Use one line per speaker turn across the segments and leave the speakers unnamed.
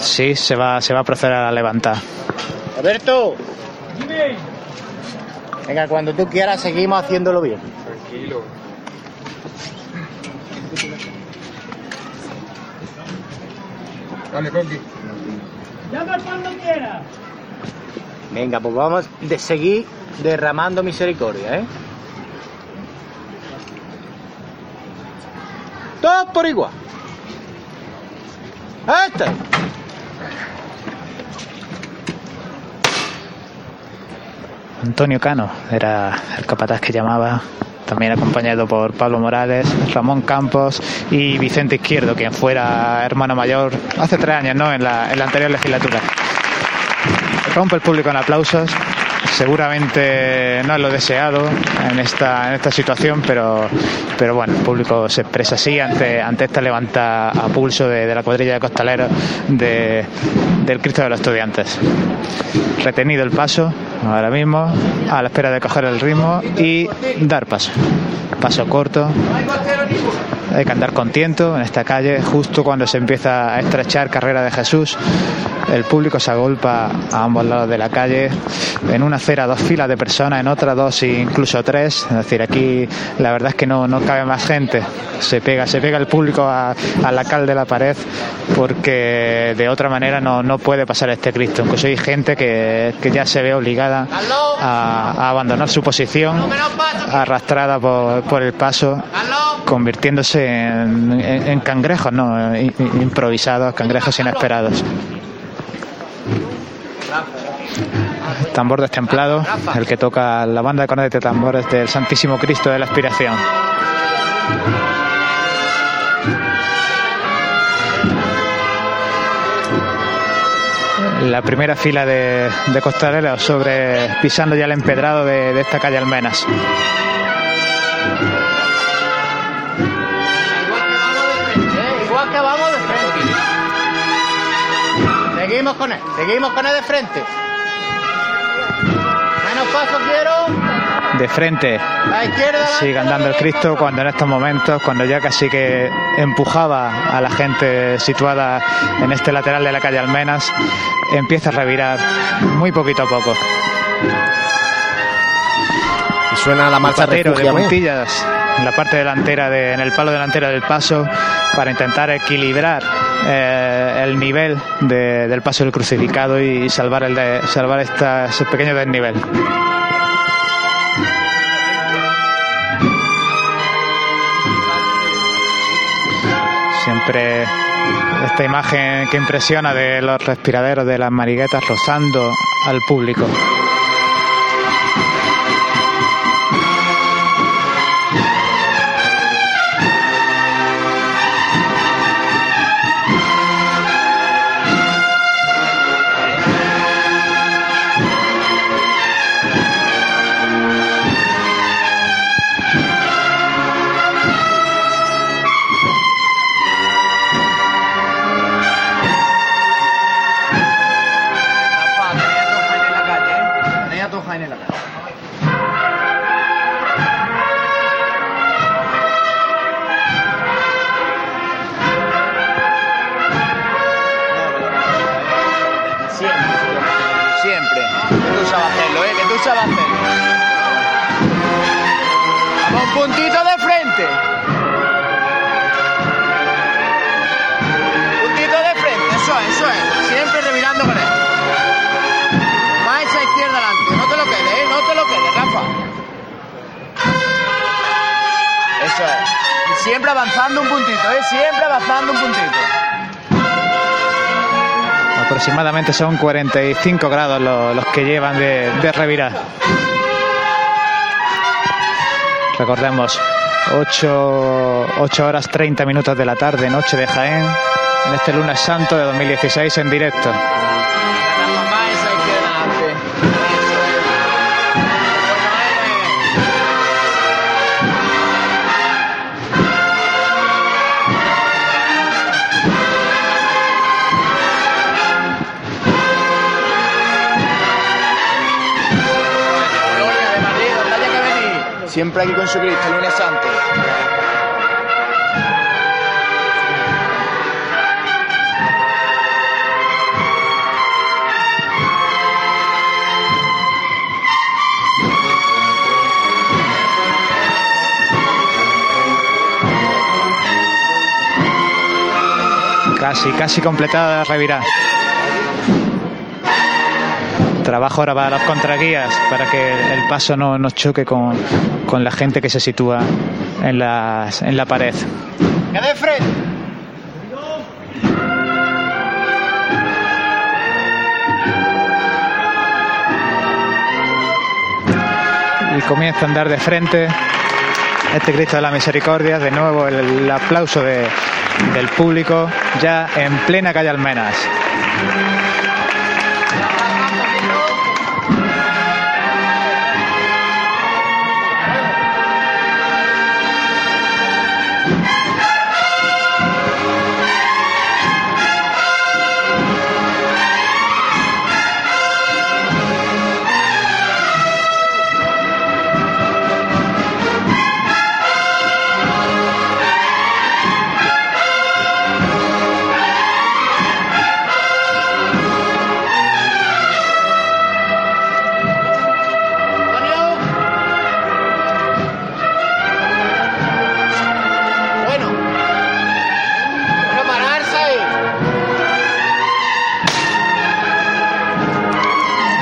Sí, se va, se va a proceder a levantar.
Alberto. Venga, cuando tú quieras seguimos haciéndolo bien.
Tranquilo. Dale, Coqui.
Llama cuando quiera.
Venga, pues vamos de seguir derramando misericordia, ¿eh? Todos por igual. Este.
Antonio Cano era el capataz que llamaba, también acompañado por Pablo Morales, Ramón Campos y Vicente Izquierdo, quien fuera hermano mayor hace tres años, ¿no? En la, en la anterior legislatura. Rompe el público en aplausos. Seguramente no es lo deseado en esta, en esta situación, pero, pero bueno, el público se expresa así ante, ante esta levanta a pulso de, la cuadrilla de costaleros de, del Cristo de los Estudiantes. Retenido el paso, ahora mismo, a la espera de coger el ritmo y dar paso. Paso corto. Hay que andar con tiento en esta calle, justo cuando se empieza a estrechar carrera de Jesús. El público se agolpa a ambos lados de la calle. En una acera dos filas de personas, en otra dos e incluso tres. Es decir, aquí la verdad es que no, no cabe más gente. Se pega, se pega el público a, a la cal de la pared porque de otra manera no, no puede pasar este Cristo. Incluso hay gente que, que ya se ve obligada a, a abandonar su posición, arrastrada por, por el paso, convirtiéndose en, cangrejos, ¿no? I- improvisados, cangrejos inesperados. Tambor destemplado, el que toca la banda de cornetas de tambores del Santísimo Cristo de la Aspiración. La primera fila de, de costaleros sobre pisando ya el empedrado de esta calle Almenas.
Seguimos con él, seguimos con él de frente. Menos paso quiero.
De frente
La izquierda.
sigue andando el Cristo cuando en estos momentos, cuando ya casi que empujaba a la gente situada en este lateral de la calle Almenas, empieza a revirar muy poquito a poco.
Y suena la marcha
de
Refúgiame.
puntillas en la parte delantera, de, en el palo delantero del paso, para intentar equilibrar eh, el nivel de- del paso del crucificado y salvar, el de, salvar esta- ese pequeño desnivel. Siempre esta imagen que impresiona de los respiraderos de las mariguetas rozando al público.
Puntito, ¿eh? Siempre avanzando un puntito.
Aproximadamente son 45 grados los, que llevan de, de revirar. Recordemos, 8, 8 horas 30 minutos de la tarde, noche de Jaén, en este lunes santo de 2016 en directo.
Siempre aquí con su Cristo, el lunes antes.
Casi, casi completada Revirá. Trabajo ahora para los contraguías para que el paso no, no choque con, con la gente que se sitúa en, las, en la pared.
¡Que de frente!
y comienza a andar de frente este Cristo de la Misericordia. De nuevo el, el aplauso de- del público ya en plena calle Almenas.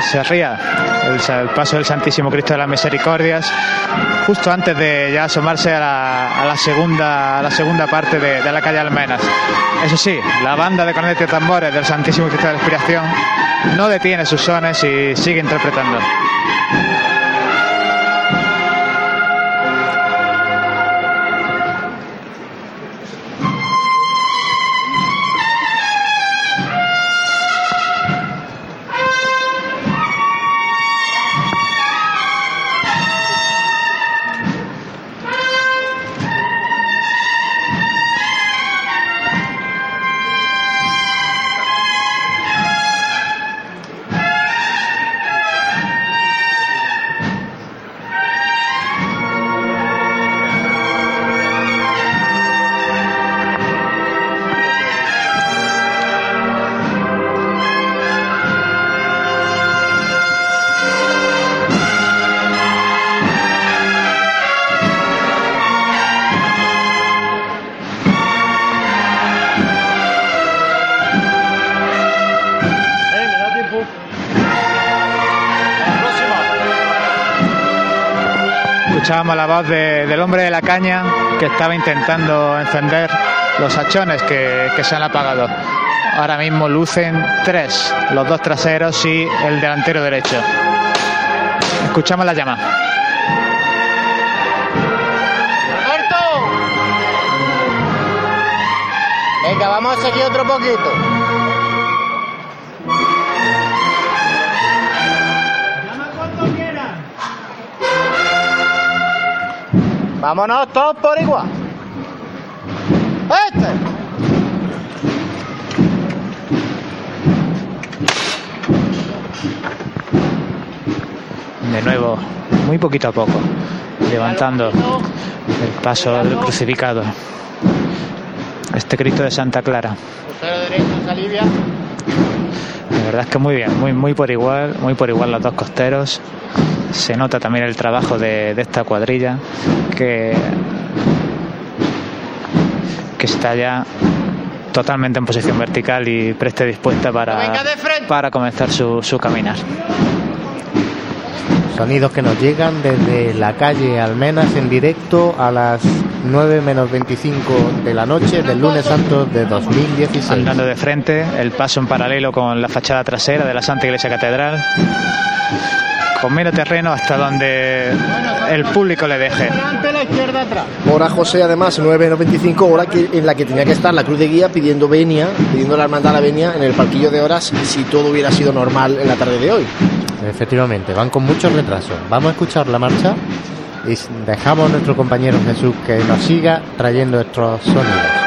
Se ría el, el paso del Santísimo Cristo de las Misericordias justo antes de ya asomarse a la, a la segunda a la segunda parte de, de la calle Almenas. Eso sí, la banda de cornetas y tambores del Santísimo Cristo de la Inspiración no detiene sus sones y sigue interpretando. Escuchábamos la voz de- del hombre de la caña que estaba intentando encender los hachones que, se han apagado. Ahora mismo lucen tres, los dos traseros y el delantero derecho. Escuchamos la llama.
Alberto. Venga, vamos a seguir otro poquito. Vámonos todos por igual. Este.
De nuevo, muy poquito a poco, levantando el paso del crucificado. Este Cristo de Santa Clara.
Crucero derecho, Salivia.
La verdad es que muy bien, muy, muy por igual, muy por igual los dos costeros. Se nota también el trabajo de, de esta cuadrilla que, que está ya totalmente en posición vertical y preste dispuesta para, para comenzar su, su caminar.
Sonidos que nos llegan desde la calle Almenas en directo a las 9 menos 25 de la noche del lunes santo de 2016.
Andando de frente, el paso en paralelo con la fachada trasera de la Santa Iglesia Catedral. Con menos terreno hasta donde el público le deje.
Delante, la izquierda atrás.
Hora José, además, 9.95, hora que, en la que tenía que estar la Cruz de Guía pidiendo venia, pidiendo la hermandad la venia en el palquillo de horas si todo hubiera sido normal en la tarde de hoy.
Efectivamente, van con mucho retraso. Vamos a escuchar la marcha y dejamos a nuestro compañero Jesús que nos siga trayendo estos sonidos.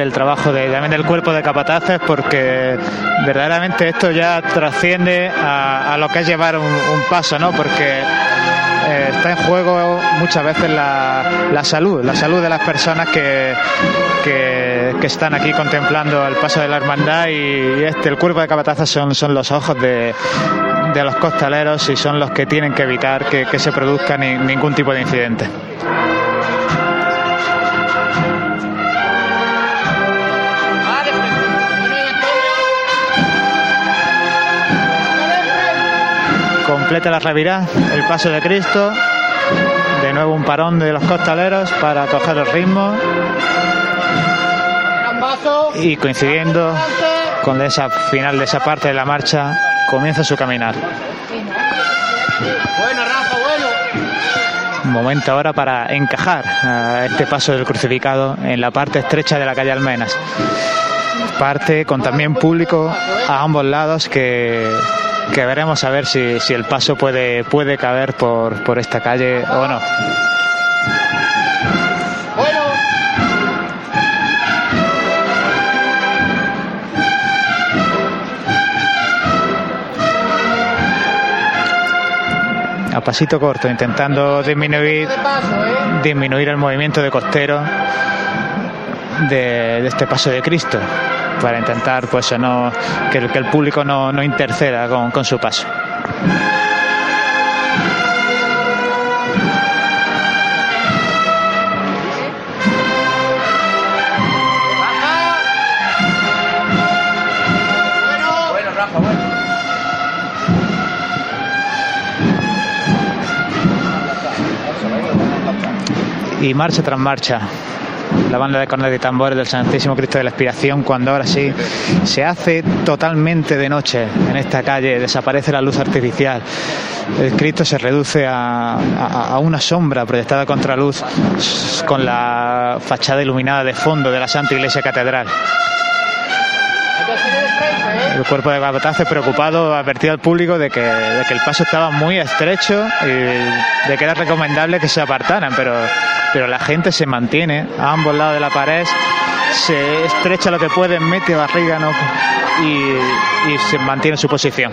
El trabajo de, también del cuerpo de capataces porque verdaderamente esto ya trasciende a, lo que es llevar un, paso, ¿no? Porque eh, está en juego muchas veces la, la, salud, la salud de las personas que, que, están aquí contemplando el paso de la hermandad y, este, el cuerpo de capataces son, son los ojos de, de los costaleros y son los que tienen que evitar que, se produzca ni, ningún tipo de incidente. Completa la revirá, el paso de Cristo, de nuevo un parón de los costaleros para coger el ritmo y coincidiendo con esa final de esa parte de la marcha comienza su caminar. Momento ahora para encajar a este paso del crucificado en la parte estrecha de la calle Almenas. Parte con también público a ambos lados que que veremos a ver si, si el paso puede, puede caber por, por esta calle o no. A pasito corto, intentando disminuir, disminuir el movimiento de costero de, este paso de Cristo para intentar pues no que el, que el público no, no interceda con, con, su paso. Y marcha tras marcha, la banda de cornetas y tambores del Santísimo Cristo de la Expiración, cuando ahora sí se hace totalmente de noche en esta calle, desaparece la luz artificial. El Cristo se reduce a, a, a una sombra proyectada contra luz con la fachada iluminada de fondo de la Santa Iglesia Catedral. El cuerpo de capataces preocupado advertido al público de que, el paso estaba muy estrecho y de que era recomendable que se apartaran, pero la gente se mantiene a ambos lados de la pared, se estrecha lo que puede, mete barriga y, y, se mantiene su posición.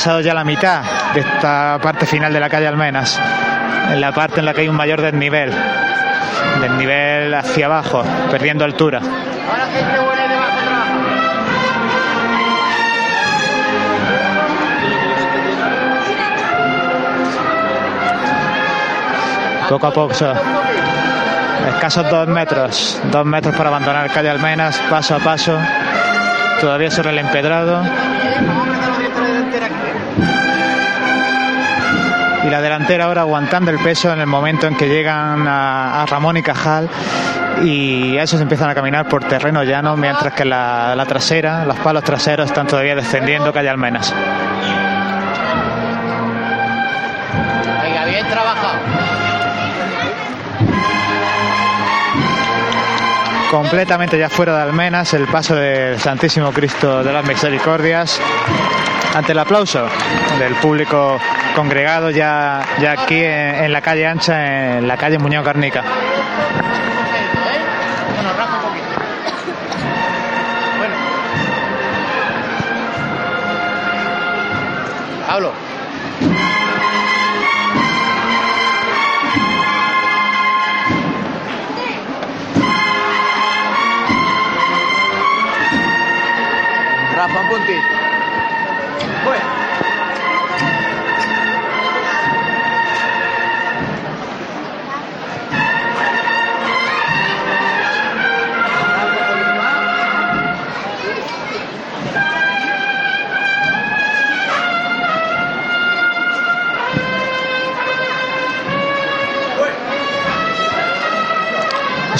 Pasado ya la mitad de esta parte final de la calle Almenas, en la parte en la que hay un mayor desnivel, desnivel hacia abajo, perdiendo altura. Poco a poco, escasos dos metros, dos metros para abandonar calle Almenas, paso a paso, todavía sobre el empedrado. Y la delantera ahora aguantando el peso en el momento en que llegan a, a Ramón y Cajal y esos empiezan a caminar por terreno llano mientras que la, la, trasera, los palos traseros están todavía descendiendo calle Almenas.
Venga, bien trabajado.
Completamente ya fuera de Almenas el paso del Santísimo Cristo de las Misericordias ante el aplauso del público congregado ya, ya aquí en, la calle ancha, en la calle Muñoz.
Bueno. Pablo. Rafa, un puntito.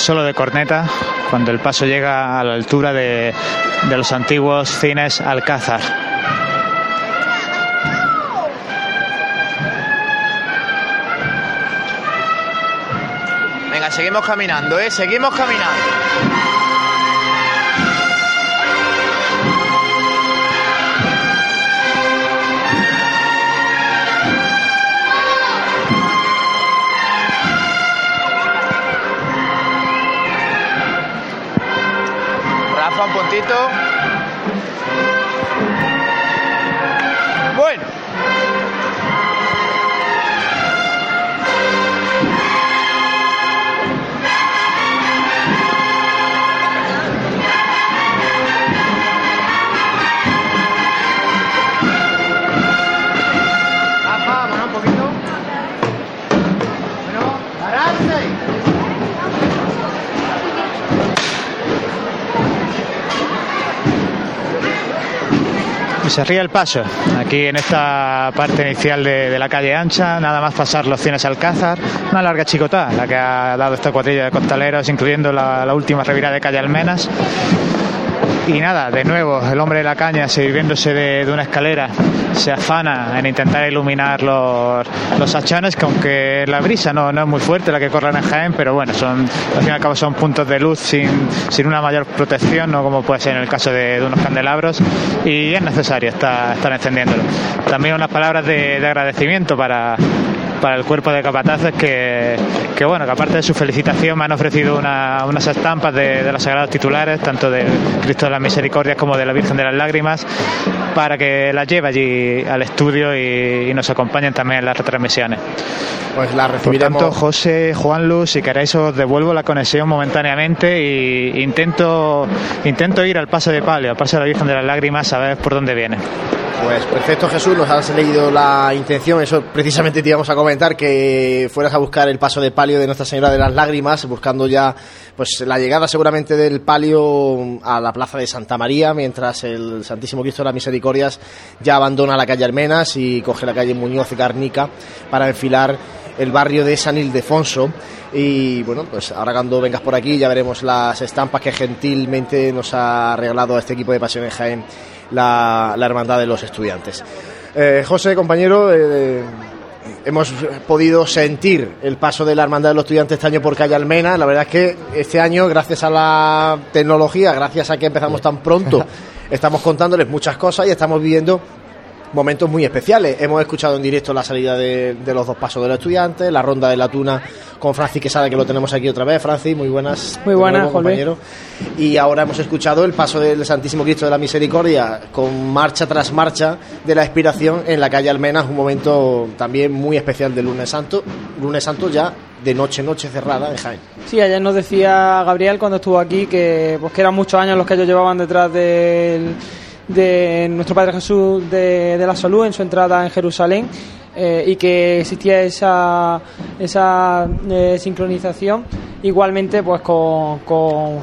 Solo de corneta cuando el paso llega a la altura de, de los antiguos cines Alcázar.
Venga, seguimos caminando, ¿eh? Seguimos caminando. Rafa,
Y se ríe el paso. Aquí en esta parte inicial de, la calle ancha, nada más pasar los cienes Alcázar, una larga chicotá, la que ha dado esta cuadrilla de costaleros, incluyendo la, la última revirada de calle Almenas. Y nada, de nuevo, el hombre de la caña, sirviéndose de, una escalera, se afana en intentar iluminar los, los hachones, que aunque la brisa no, no es muy fuerte la que corre en Jaén, pero bueno, son, al fin y al cabo son puntos de luz sin, sin una mayor protección, no como puede ser en el caso de, unos candelabros, y es necesario estar, estar encendiéndolo. También unas palabras de agradecimiento para, para el cuerpo de capataces que, que bueno que aparte de su felicitación me han ofrecido una- unas estampas de, de los sagrados titulares tanto de Cristo de las Misericordias como de la Virgen de las Lágrimas para que las lleve allí al estudio y, y nos acompañen también en las retransmisiones
Pues la
por
recibiremos.
tanto José Juan Luz si queréis os devuelvo la conexión momentáneamente y intento intento ir al paso de palio al paso de la Virgen de las Lágrimas a ver por dónde viene
Pues perfecto, Jesús, nos has leído la intención. Eso precisamente te íbamos a comentar, que fueras a buscar el paso de palio de Nuestra Señora de las Lágrimas, buscando ya pues la llegada seguramente del palio a la plaza de Santa María, mientras el Santísimo Cristo de las Misericordias ya abandona la calle Almenas y coge la calle Muñoz y Garnica para enfilar el barrio de San Ildefonso. Y bueno, pues ahora cuando vengas por aquí ya veremos las estampas que gentilmente nos ha regalado este equipo de Pasiones Jaén la, la Hermandad de los Estudiantes. Eh, José, compañero, eh, hemos podido sentir el paso de la Hermandad de los Estudiantes este año por calle Almena. La verdad es que este año, gracias a la tecnología, gracias a que empezamos tan pronto, estamos contándoles muchas cosas y estamos viviendo momentos muy especiales. Hemos escuchado en directo la salida de, de los dos pasos de los estudiantes, la ronda de la tuna con Francis Quesada, que lo tenemos aquí otra vez. Francis, muy buenas.
Muy
de
buenas,
nuevo, compañero. Y ahora hemos escuchado el paso del Santísimo Cristo de la Misericordia con marcha tras marcha de la expiración en la calle Almenas, un momento también muy especial del lunes santo. Lunes santo ya de noche, noche cerrada en Jaén.
Sí, ayer nos decía Gabriel cuando estuvo aquí que, pues, que eran muchos años los que ellos llevaban detrás del- de nuestro Padre Jesús de, de la Salud en su entrada en Jerusalén eh, y que existía esa, esa eh, sincronización igualmente pues con, con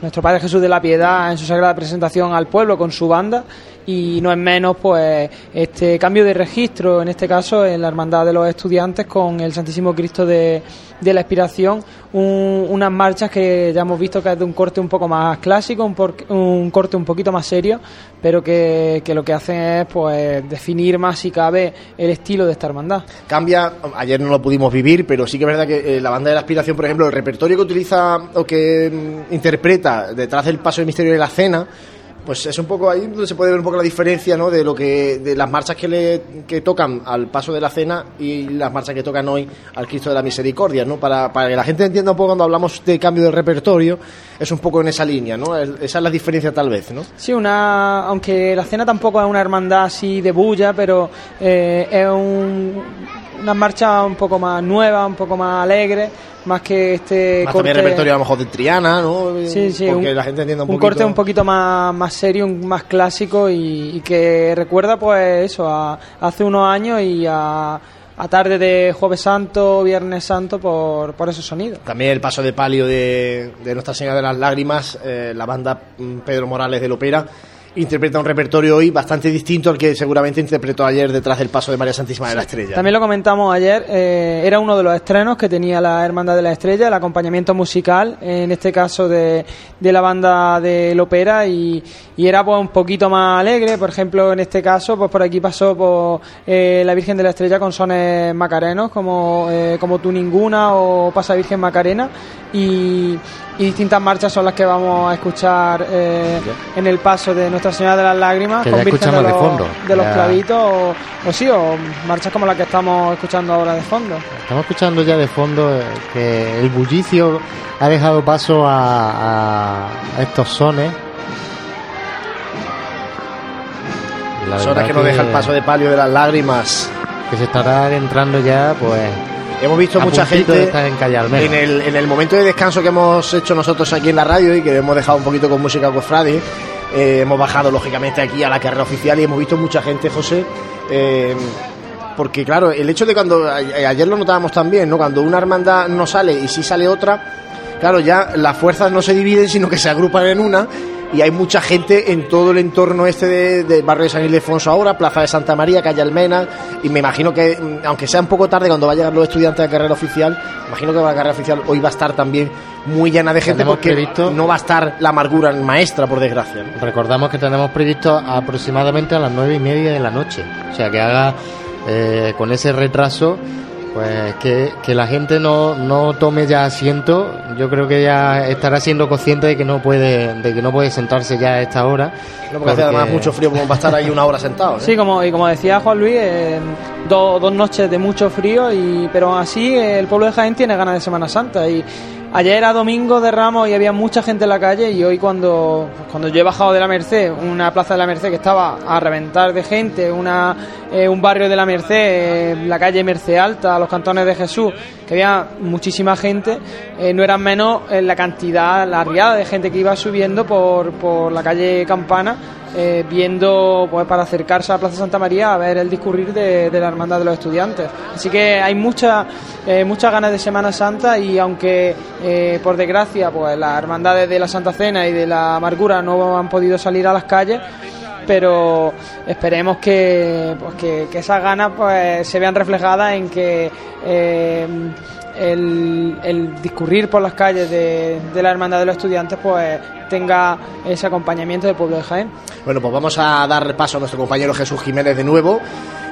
nuestro Padre Jesús de la Piedad en su sagrada presentación al pueblo con su banda y no es menos pues este cambio de registro en este caso en la hermandad de los estudiantes con el Santísimo Cristo de, de la Expiración. Un- unas marchas que ya hemos visto que es de un corte un poco más clásico un, por- un corte un poquito más serio pero que, lo que hacen es pues definir más si cabe el estilo de esta hermandad.
Cambia, ayer no lo pudimos vivir, pero sí que es verdad que eh, la banda de la aspiración, por ejemplo, el repertorio que utiliza o que mm, interpreta detrás del paso del misterio de la cena, pues es un poco ahí donde se puede ver un poco la diferencia, ¿no? De lo que de las marchas que le que tocan al paso de la cena y las marchas que tocan hoy al Cristo de la Misericordia, ¿no? Para, para que la gente entienda un poco cuando hablamos de cambio de repertorio, es un poco en esa línea, ¿no? Esa es la diferencia tal vez, ¿no?
Sí, una, aunque la cena tampoco es una hermandad así de bulla, pero eh, es un- una marcha un poco más nueva, un poco más alegre, más que este
Más
corte.
también repertorio a lo mejor de Triana, ¿no?
Sí, sí,
Porque
un,
la gente entienda un,
un
poquito...
corte un poquito más, más serio, un- más clásico y, y que recuerda pues eso, a, hace unos años y a, a tarde de Jueves Santo, Viernes Santo por, por esos sonidos.
También el paso de palio de, de Nuestra Señora de las Lágrimas, eh, la banda mm, Pedro Morales del Opera, interpreta un repertorio hoy bastante distinto al que seguramente interpretó ayer detrás del paso de María Santísima de la Estrella.
También lo comentamos ayer, eh, era uno de los estrenos que tenía la Hermandad de la Estrella, el acompañamiento musical, en este caso de, de la banda del ópera, y, y era pues un poquito más alegre, por ejemplo, en este caso, pues por aquí pasó por, eh, la Virgen de la Estrella con sones macarenos, como, eh, como Tú Ninguna o Pasa Virgen Macarena, y, y distintas marchas son las que vamos a escuchar eh, en el paso de Nuestra Señora de las Lágrimas,
Que
con Virgen de
escuchamos de
los,
fondo,
de los clavitos, o, o sí, o marchas como la que estamos escuchando ahora de fondo.
Estamos escuchando ya de fondo eh, que el bullicio ha dejado paso a, estos sones. La
Son las
verdad
que nos deja el paso de palio de las lágrimas.
que se estará adentrando ya, pues.
Hemos visto
a
mucha gente
estar en Calle Almena.
en el, en el momento de descanso que hemos hecho nosotros aquí en la radio y que hemos dejado un poquito con música cofrade. eh, hemos bajado lógicamente aquí a la carrera oficial y hemos visto mucha gente, José. eh, porque claro, el hecho de cuando a- ayer lo notábamos también, ¿no? Cuando una hermandad no sale y sí sale otra, claro, ya las fuerzas no se dividen, sino que se agrupan en una y hay mucha gente en todo el entorno este de- del barrio de San Ildefonso ahora, Plaza de Santa María, calle Almena, y me imagino que, mm, aunque sea un poco tarde cuando va a llegar los estudiantes de carrera oficial, imagino que la carrera oficial hoy va a estar también muy llena de gente porque
previsto-
no va a estar la amargura maestra, por desgracia. ¿no?
Recordamos que tenemos previsto aproximadamente a las nueve y media de la noche. O sea, que haga eh, con ese retraso, pues que, que la gente no, no tome ya asiento. Yo creo que ya estará siendo consciente de que no puede, de que no puede sentarse ya a esta hora.
No, porque hace además mucho frío como para estar ahí una hora sentado. ¿eh?
Sí, como, y como decía Juan Luis, eh, do- dos noches de mucho frío, y, pero así el pueblo de Jaén tiene ganas de Semana Santa. Y ayer era domingo de Ramos y había mucha gente en la calle, y hoy cuando, cuando yo he bajado de la Merced, una plaza de la Merced que estaba a reventar de gente, una, eh, un barrio de la Merced, eh, la calle Merced Alta, los cantones de Jesús, que había muchísima gente, eh, no eran menos eh, la cantidad, la riada de gente que iba subiendo por, por la calle Campana, eh, viendo pues para acercarse a la Plaza Santa María a ver el discurrir de, de la Hermandad de los Estudiantes. Así que hay mucha, eh, muchas ganas de Semana Santa y aunque por desgracia pues las hermandades de la Santa Cena y de la Amargura no han podido salir a las calles, pero esperemos que, pues, que, que esas ganas pues, se vean reflejadas en que eh, el, el discurrir por las calles de, de la Hermandad de los Estudiantes pues tenga ese acompañamiento del pueblo de Jaén.
Bueno, pues vamos a dar paso a nuestro compañero Jesús Jiménez de nuevo,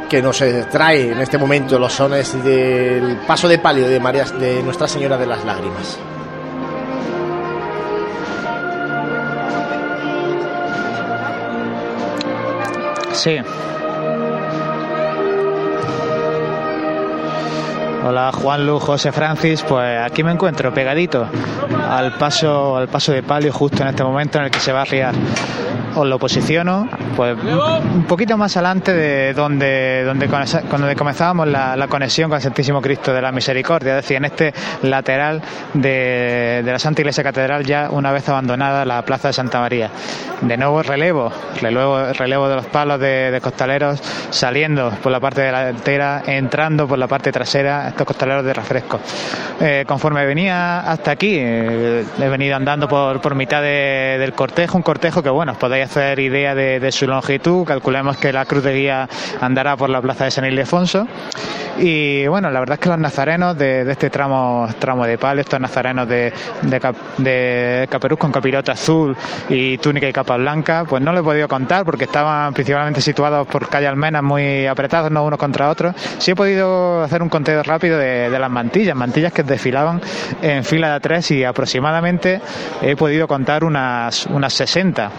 que nos eh, trae en este momento los sones del paso de palio de, María, de Nuestra Señora de las Lágrimas.
Sí. Hola Juan Lu, José Francis, pues aquí me encuentro pegadito al paso, al paso de palio justo en este momento en el que se va a arriar. Os lo posiciono, pues un poquito más adelante de donde, donde, donde comenzábamos la, conexión con el Santísimo Cristo de la Misericordia, es decir, en este lateral de, de la Santa Iglesia Catedral ya una vez abandonada la Plaza de Santa María. De nuevo relevo, relevo, relevo de los palos de costaleros saliendo por la parte delantera, entrando por la parte trasera, costaleros de refresco. Eh, conforme venía hasta aquí, eh, he venido andando por, por mitad de- del cortejo, un cortejo que, bueno, os podéis hacer idea de, su longitud, calculemos que la cruz de guía andará por la plaza de San Ildefonso. Y bueno, la verdad es que los nazarenos de, este tramo tramo de palio, estos nazarenos de, de, cap- de caperuz con capirota azul y túnica y capa blanca, pues no lo he podido contar porque estaban principalmente situados por calle Almenas muy apretados, no unos contra otros. Sí he podido hacer un conteo rápido de, las mantillas, mantillas que desfilaban en fila de tres y aproximadamente he podido contar unas, unas 60.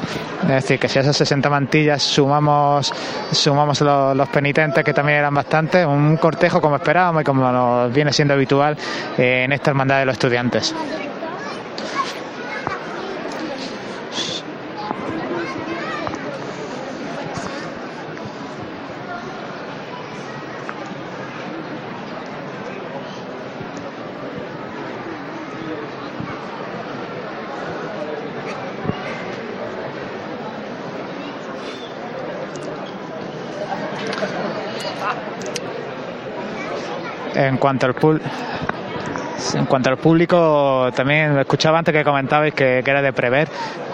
Es decir, que si a esas 60 mantillas sumamos, sumamos los, los penitentes, que también eran bastantes, un cortejo como esperábamos y como nos viene siendo habitual eh, en esta hermandad de los estudiantes. En cuanto al En cuanto al público, también escuchaba antes que comentabais que, que era de prever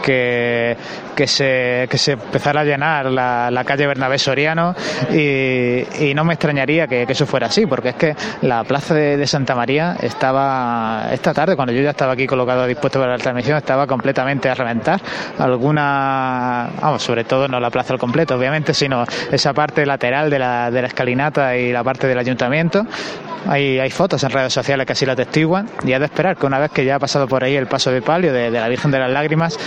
que, que, se, que se empezara a llenar la, la calle Bernabé Soriano y, y no me extrañaría que, que eso fuera así, porque es que la plaza de, Santa María estaba esta tarde, cuando yo ya estaba aquí colocado dispuesto para la transmisión, estaba completamente a reventar. Alguna, vamos, sobre todo no la plaza al completo, obviamente, sino esa parte lateral de la, de la escalinata y la parte del ayuntamiento. Hay, hay fotos en redes sociales que así lo atestiguan y es de esperar que una vez que ya ha pasado por ahí el paso de palio de la Virgen de las Lágrimas,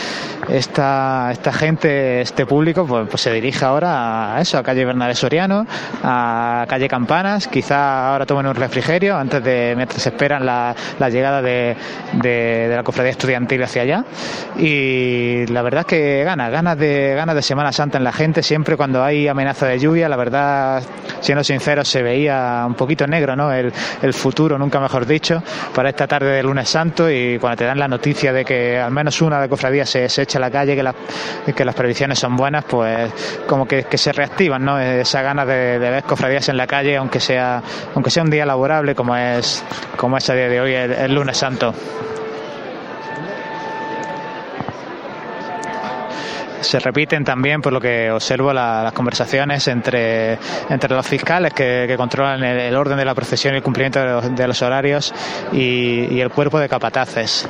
esta, esta gente, este público, pues, pues se dirige ahora a eso, a calle Bernabé Soriano, a calle Campanas, quizá ahora tomen un refrigerio antes de, mientras esperan la, la llegada de, de, la cofradía estudiantil hacia allá. Y la verdad es que ganas, ganas de, ganas de Semana Santa en la gente, siempre cuando hay amenaza de lluvia, la verdad, siendo sincero, se veía un poquito negro, ¿no? El, el futuro, nunca mejor dicho, para esta tarde de lunes santo y cuando te dan la noticia de que al menos una de cofradías se, se echa a la calle, que, la- que las previsiones son buenas, pues como que, se reactivan, ¿no? Esa ganas de, ver cofradías en la calle, aunque sea, aunque sea un día laborable como es, como es a día de hoy, el, lunes santo. se repiten también, por lo que observo, la- las conversaciones entre, entre los fiscales que, controlan el, orden de la procesión y el cumplimiento de los, de los horarios y el cuerpo de capataces.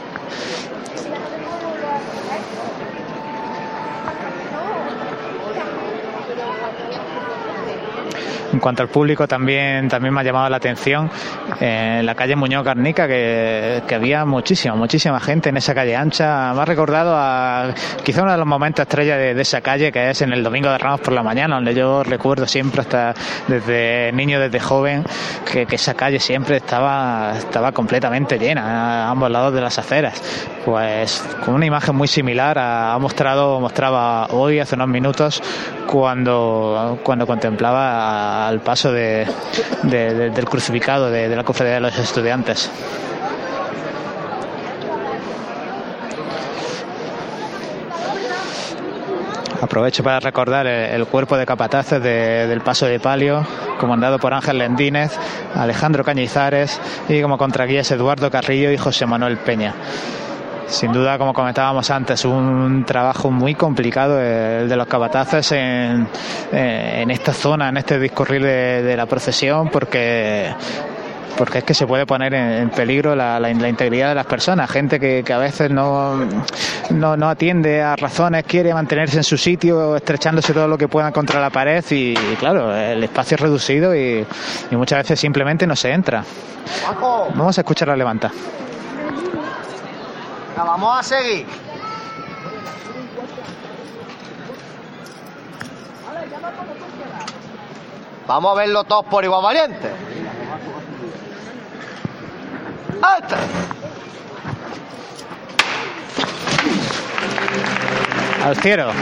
En cuanto al público, también, también me ha llamado la atención eh, en la calle Muñoz Garnica que, que había muchísima, muchísima gente en esa calle ancha. Me ha recordado a quizá uno de los momentos estrella de, de esa calle que es en el Domingo de Ramos por la mañana, donde yo recuerdo siempre hasta desde niño, desde joven, que, que esa calle siempre estaba, estaba completamente llena a ambos lados de las aceras. Pues con una imagen muy similar a- ha mostrado, mostraba hoy, hace unos minutos, cuando, cuando contemplaba al paso de, de- de- del crucificado de, la cofradía de los estudiantes. Aprovecho para recordar el, cuerpo de capataces de- del paso de palio, comandado por Ángel Lendínez, Alejandro Cañizares y como contraguías Eduardo Carrillo y José Manuel Peña. Sin duda, como comentábamos antes, un trabajo muy complicado eh, el de los capataces en, eh, en esta zona, en este discurrir de, de la procesión, porque porque es que se puede poner en, peligro la, la- la integridad de las personas. Gente que, que a veces no, no, no atiende a razones, quiere mantenerse en su sitio, estrechándose todo lo que pueda contra la pared y, y claro, el espacio es reducido y, y muchas veces simplemente no se entra. Vamos a escuchar la levanta.
Vamos a seguir. Vamos a verlo todos por igual valiente. ¡Este!
al cielo.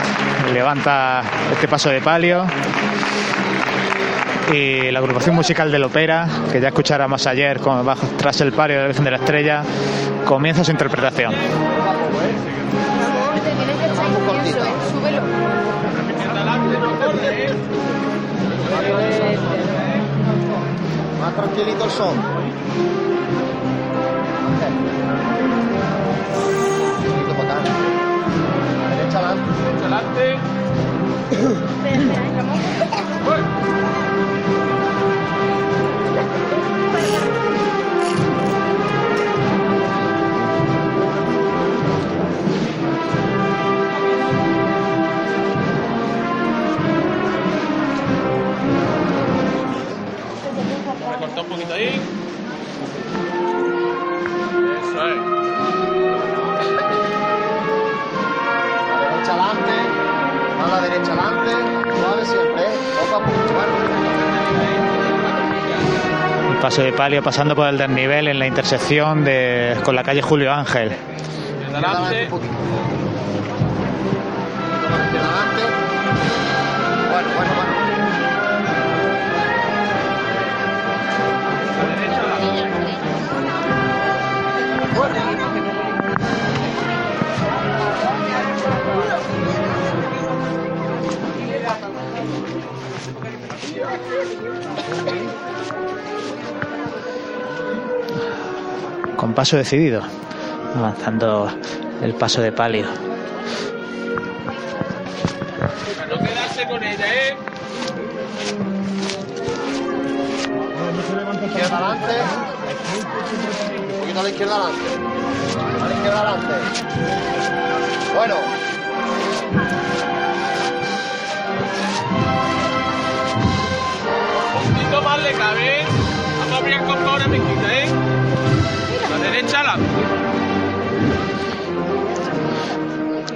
Levanta este paso de palio. Y la agrupación musical del ópera, que ya escucháramos ayer con, bajo, tras el palio de la Virgen de la Estrella, comienza su interpretación.
Más tranquilito el son. Un poquito para acá. Derecha adelante.
Un poquito ahí. Eso es.
Derecha adelante. A la derecha adelante. Suave siempre. Poco a poco.
El paso de palio pasando por el desnivel en la intersección de, con la calle Julio Ángel.
Adelante. Bueno, bueno, bueno.
Con paso decidido, avanzando el paso de palio.
A no quedarse con ella, ¿eh?
Izquierda adelante. Un poquito a la izquierda adelante. A la izquierda adelante. Bueno.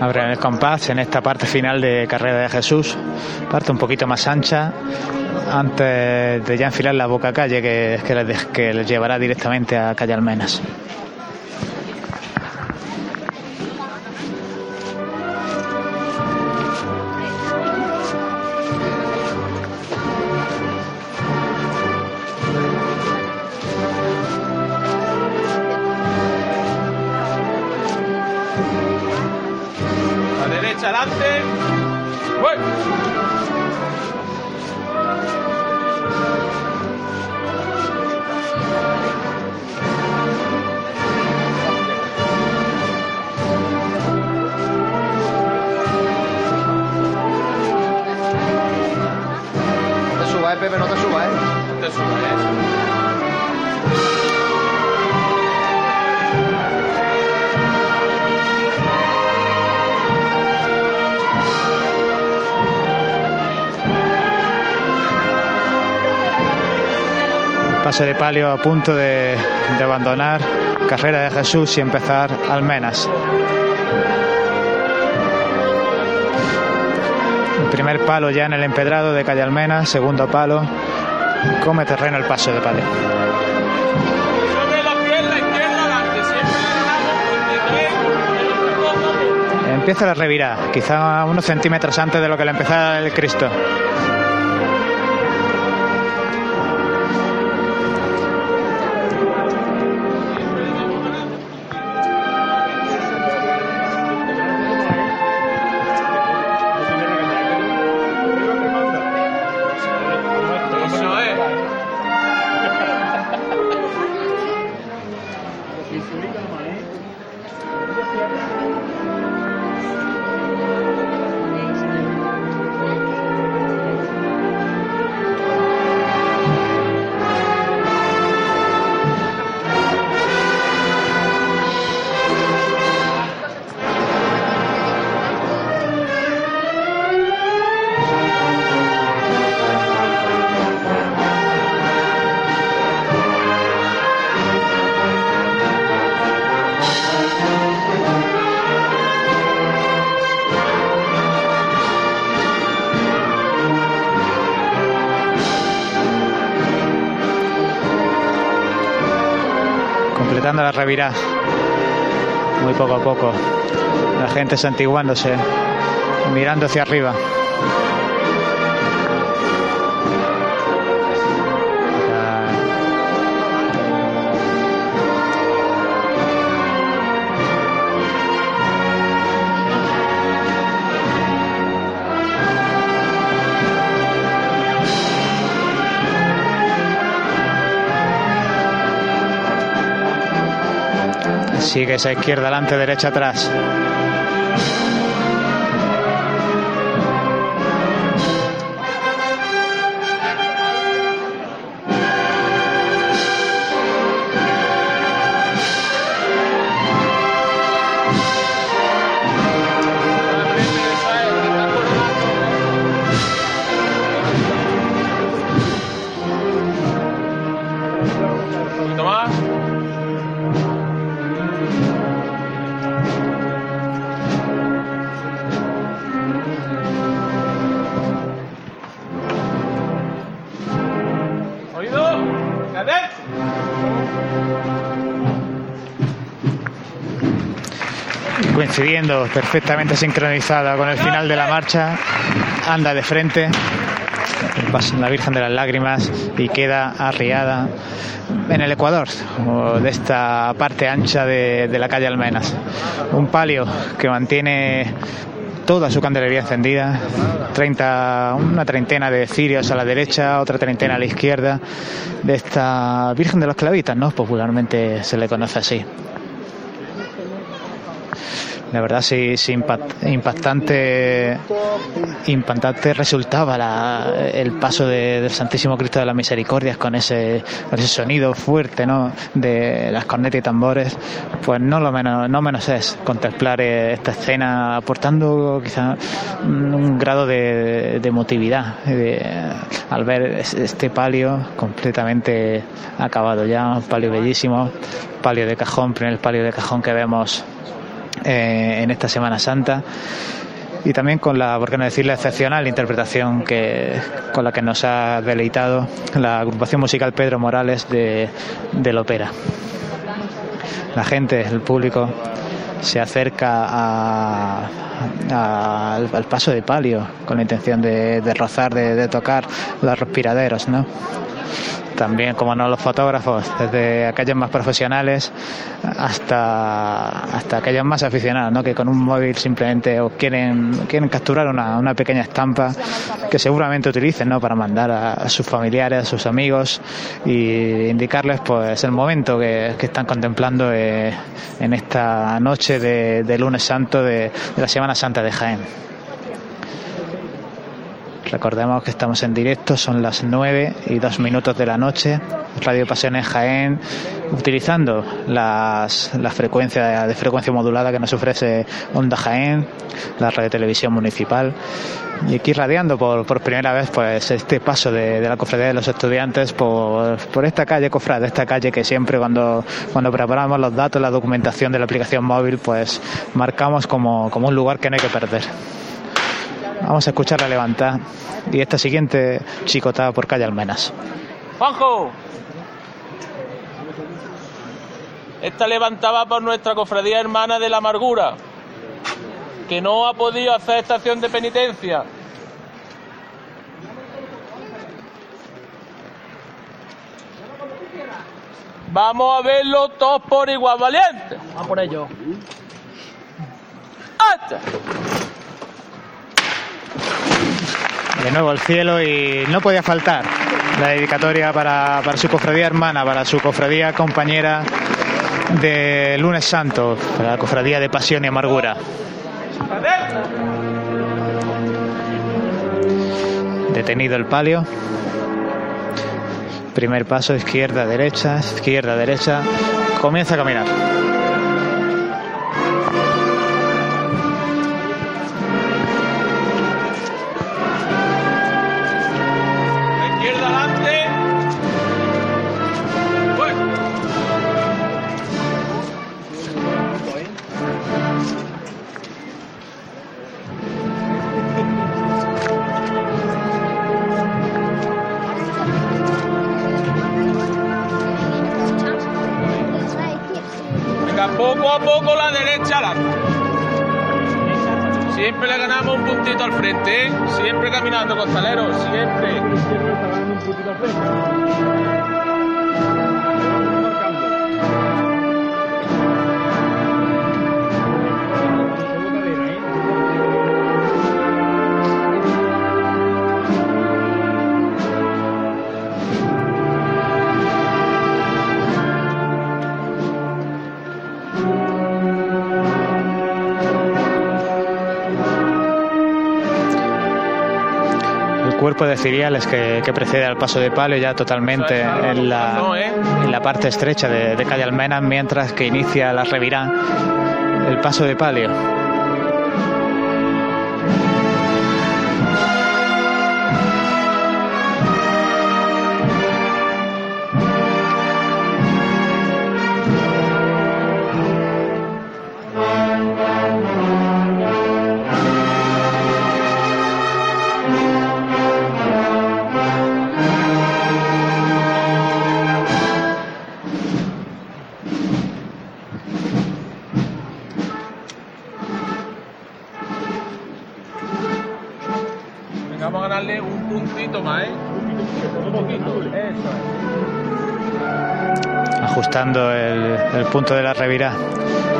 Abren el compás en esta parte final de carrera de Jesús, parte un poquito más ancha, antes de ya enfilar la boca calle que, que, les, que les llevará directamente a calle Almenas. Pase de palio a punto de, de abandonar carrera de Jesús y empezar Almenas. El primer palo ya en el empedrado de calle Almenas, segundo palo, come terreno el paso de palio. Empieza la revirada, quizá unos centímetros antes de lo que le empezara el Cristo. Revirada. Muy poco a poco. La gente santiguándose, mirando hacia arriba. Sigue esa izquierda adelante, derecha atrás. Perfectamente sincronizada con el final de la marcha, anda de frente, pasa la Virgen de las Lágrimas y queda arriada en el Ecuador, de esta parte ancha de, de la calle Almenas. Un palio que mantiene toda su candelería encendida, 30, una treintena de cirios a la derecha, otra treintena a la izquierda, de esta Virgen de los Clavitas, ¿no? Popularmente se le conoce así. La verdad sí, sí impact- impactante, impactante resultaba la- el paso de- del Santísimo Cristo de las Misericordias con ese, con ese sonido fuerte ¿no? de las cornetas y tambores. Pues no lo menos, no menos es contemplar eh, esta escena aportando quizá un, grado de, de emotividad de- al ver es- este palio completamente acabado ya, un palio bellísimo, palio de cajón, primer palio de cajón que vemos eh, en esta Semana Santa y también con la, por qué no decir, la excepcional interpretación que, con la que nos ha deleitado la agrupación musical Pedro Morales de, del ópera. La gente, el público, se acerca a- al, paso de palio con la intención de, de rozar, de, de tocar los respiraderos, ¿no? También, como no, los fotógrafos, desde aquellos más profesionales hasta, hasta aquellos más aficionados, ¿no? que con un móvil simplemente quieren, quieren capturar una, una pequeña estampa que seguramente utilicen ¿no? para mandar a, a sus familiares, a sus amigos y indicarles pues el momento que, que están contemplando eh, en esta noche de, de lunes santo de, de la Semana Santa de Jaén. Recordemos que estamos en directo, son las 9 y 2 minutos de la noche. Radio Pasiones Jaén, utilizando las, las frecuencias de frecuencia modulada que nos ofrece Onda Jaén, la radio televisión municipal. Y aquí radiando por, por primera vez pues este paso de, de la cofradía de los estudiantes por, por esta calle cofrade, esta calle que siempre cuando, cuando preparamos los datos, la documentación de la aplicación móvil, pues marcamos como, como un lugar que no hay que perder. Vamos a escuchar la levantada y esta siguiente chicotada por calle Almenas.
Juanjo. Esta levantaba por nuestra cofradía hermana de la amargura, que no ha podido hacer estación de penitencia. Vamos a verlo todos por igual valiente.
A por ello.
¡Hasta!
De nuevo el cielo y no podía faltar la dedicatoria para, para su cofradía hermana, para su cofradía compañera de lunes santo, para la cofradía de pasión y amargura. Detenido el palio. Primer paso, izquierda, derecha, izquierda, derecha. Comienza a caminar.
Poco la derecha adelante. Siempre le ganamos un puntito al frente, ¿eh? Siempre caminando, costaleros, siempre.
El cuerpo de ciriales que, precede al paso de palio ya totalmente en la, parte estrecha de, calle Almenas, mientras que inicia la revirá el paso de palio. Punto de la revirá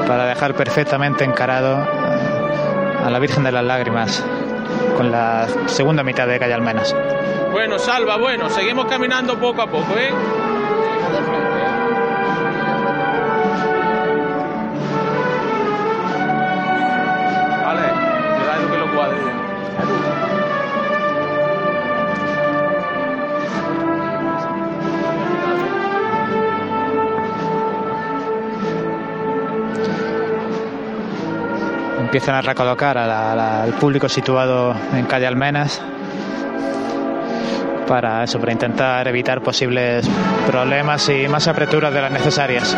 para dejar perfectamente encarado eh, a la Virgen de las Lágrimas con la segunda mitad de calle Almenas.
Bueno, Salva, bueno, seguimos caminando poco a poco, ¿eh?
Empiezan a recolocar a la- a la- al público situado en calle Almenas para eso, para intentar evitar posibles problemas y más aperturas de las necesarias.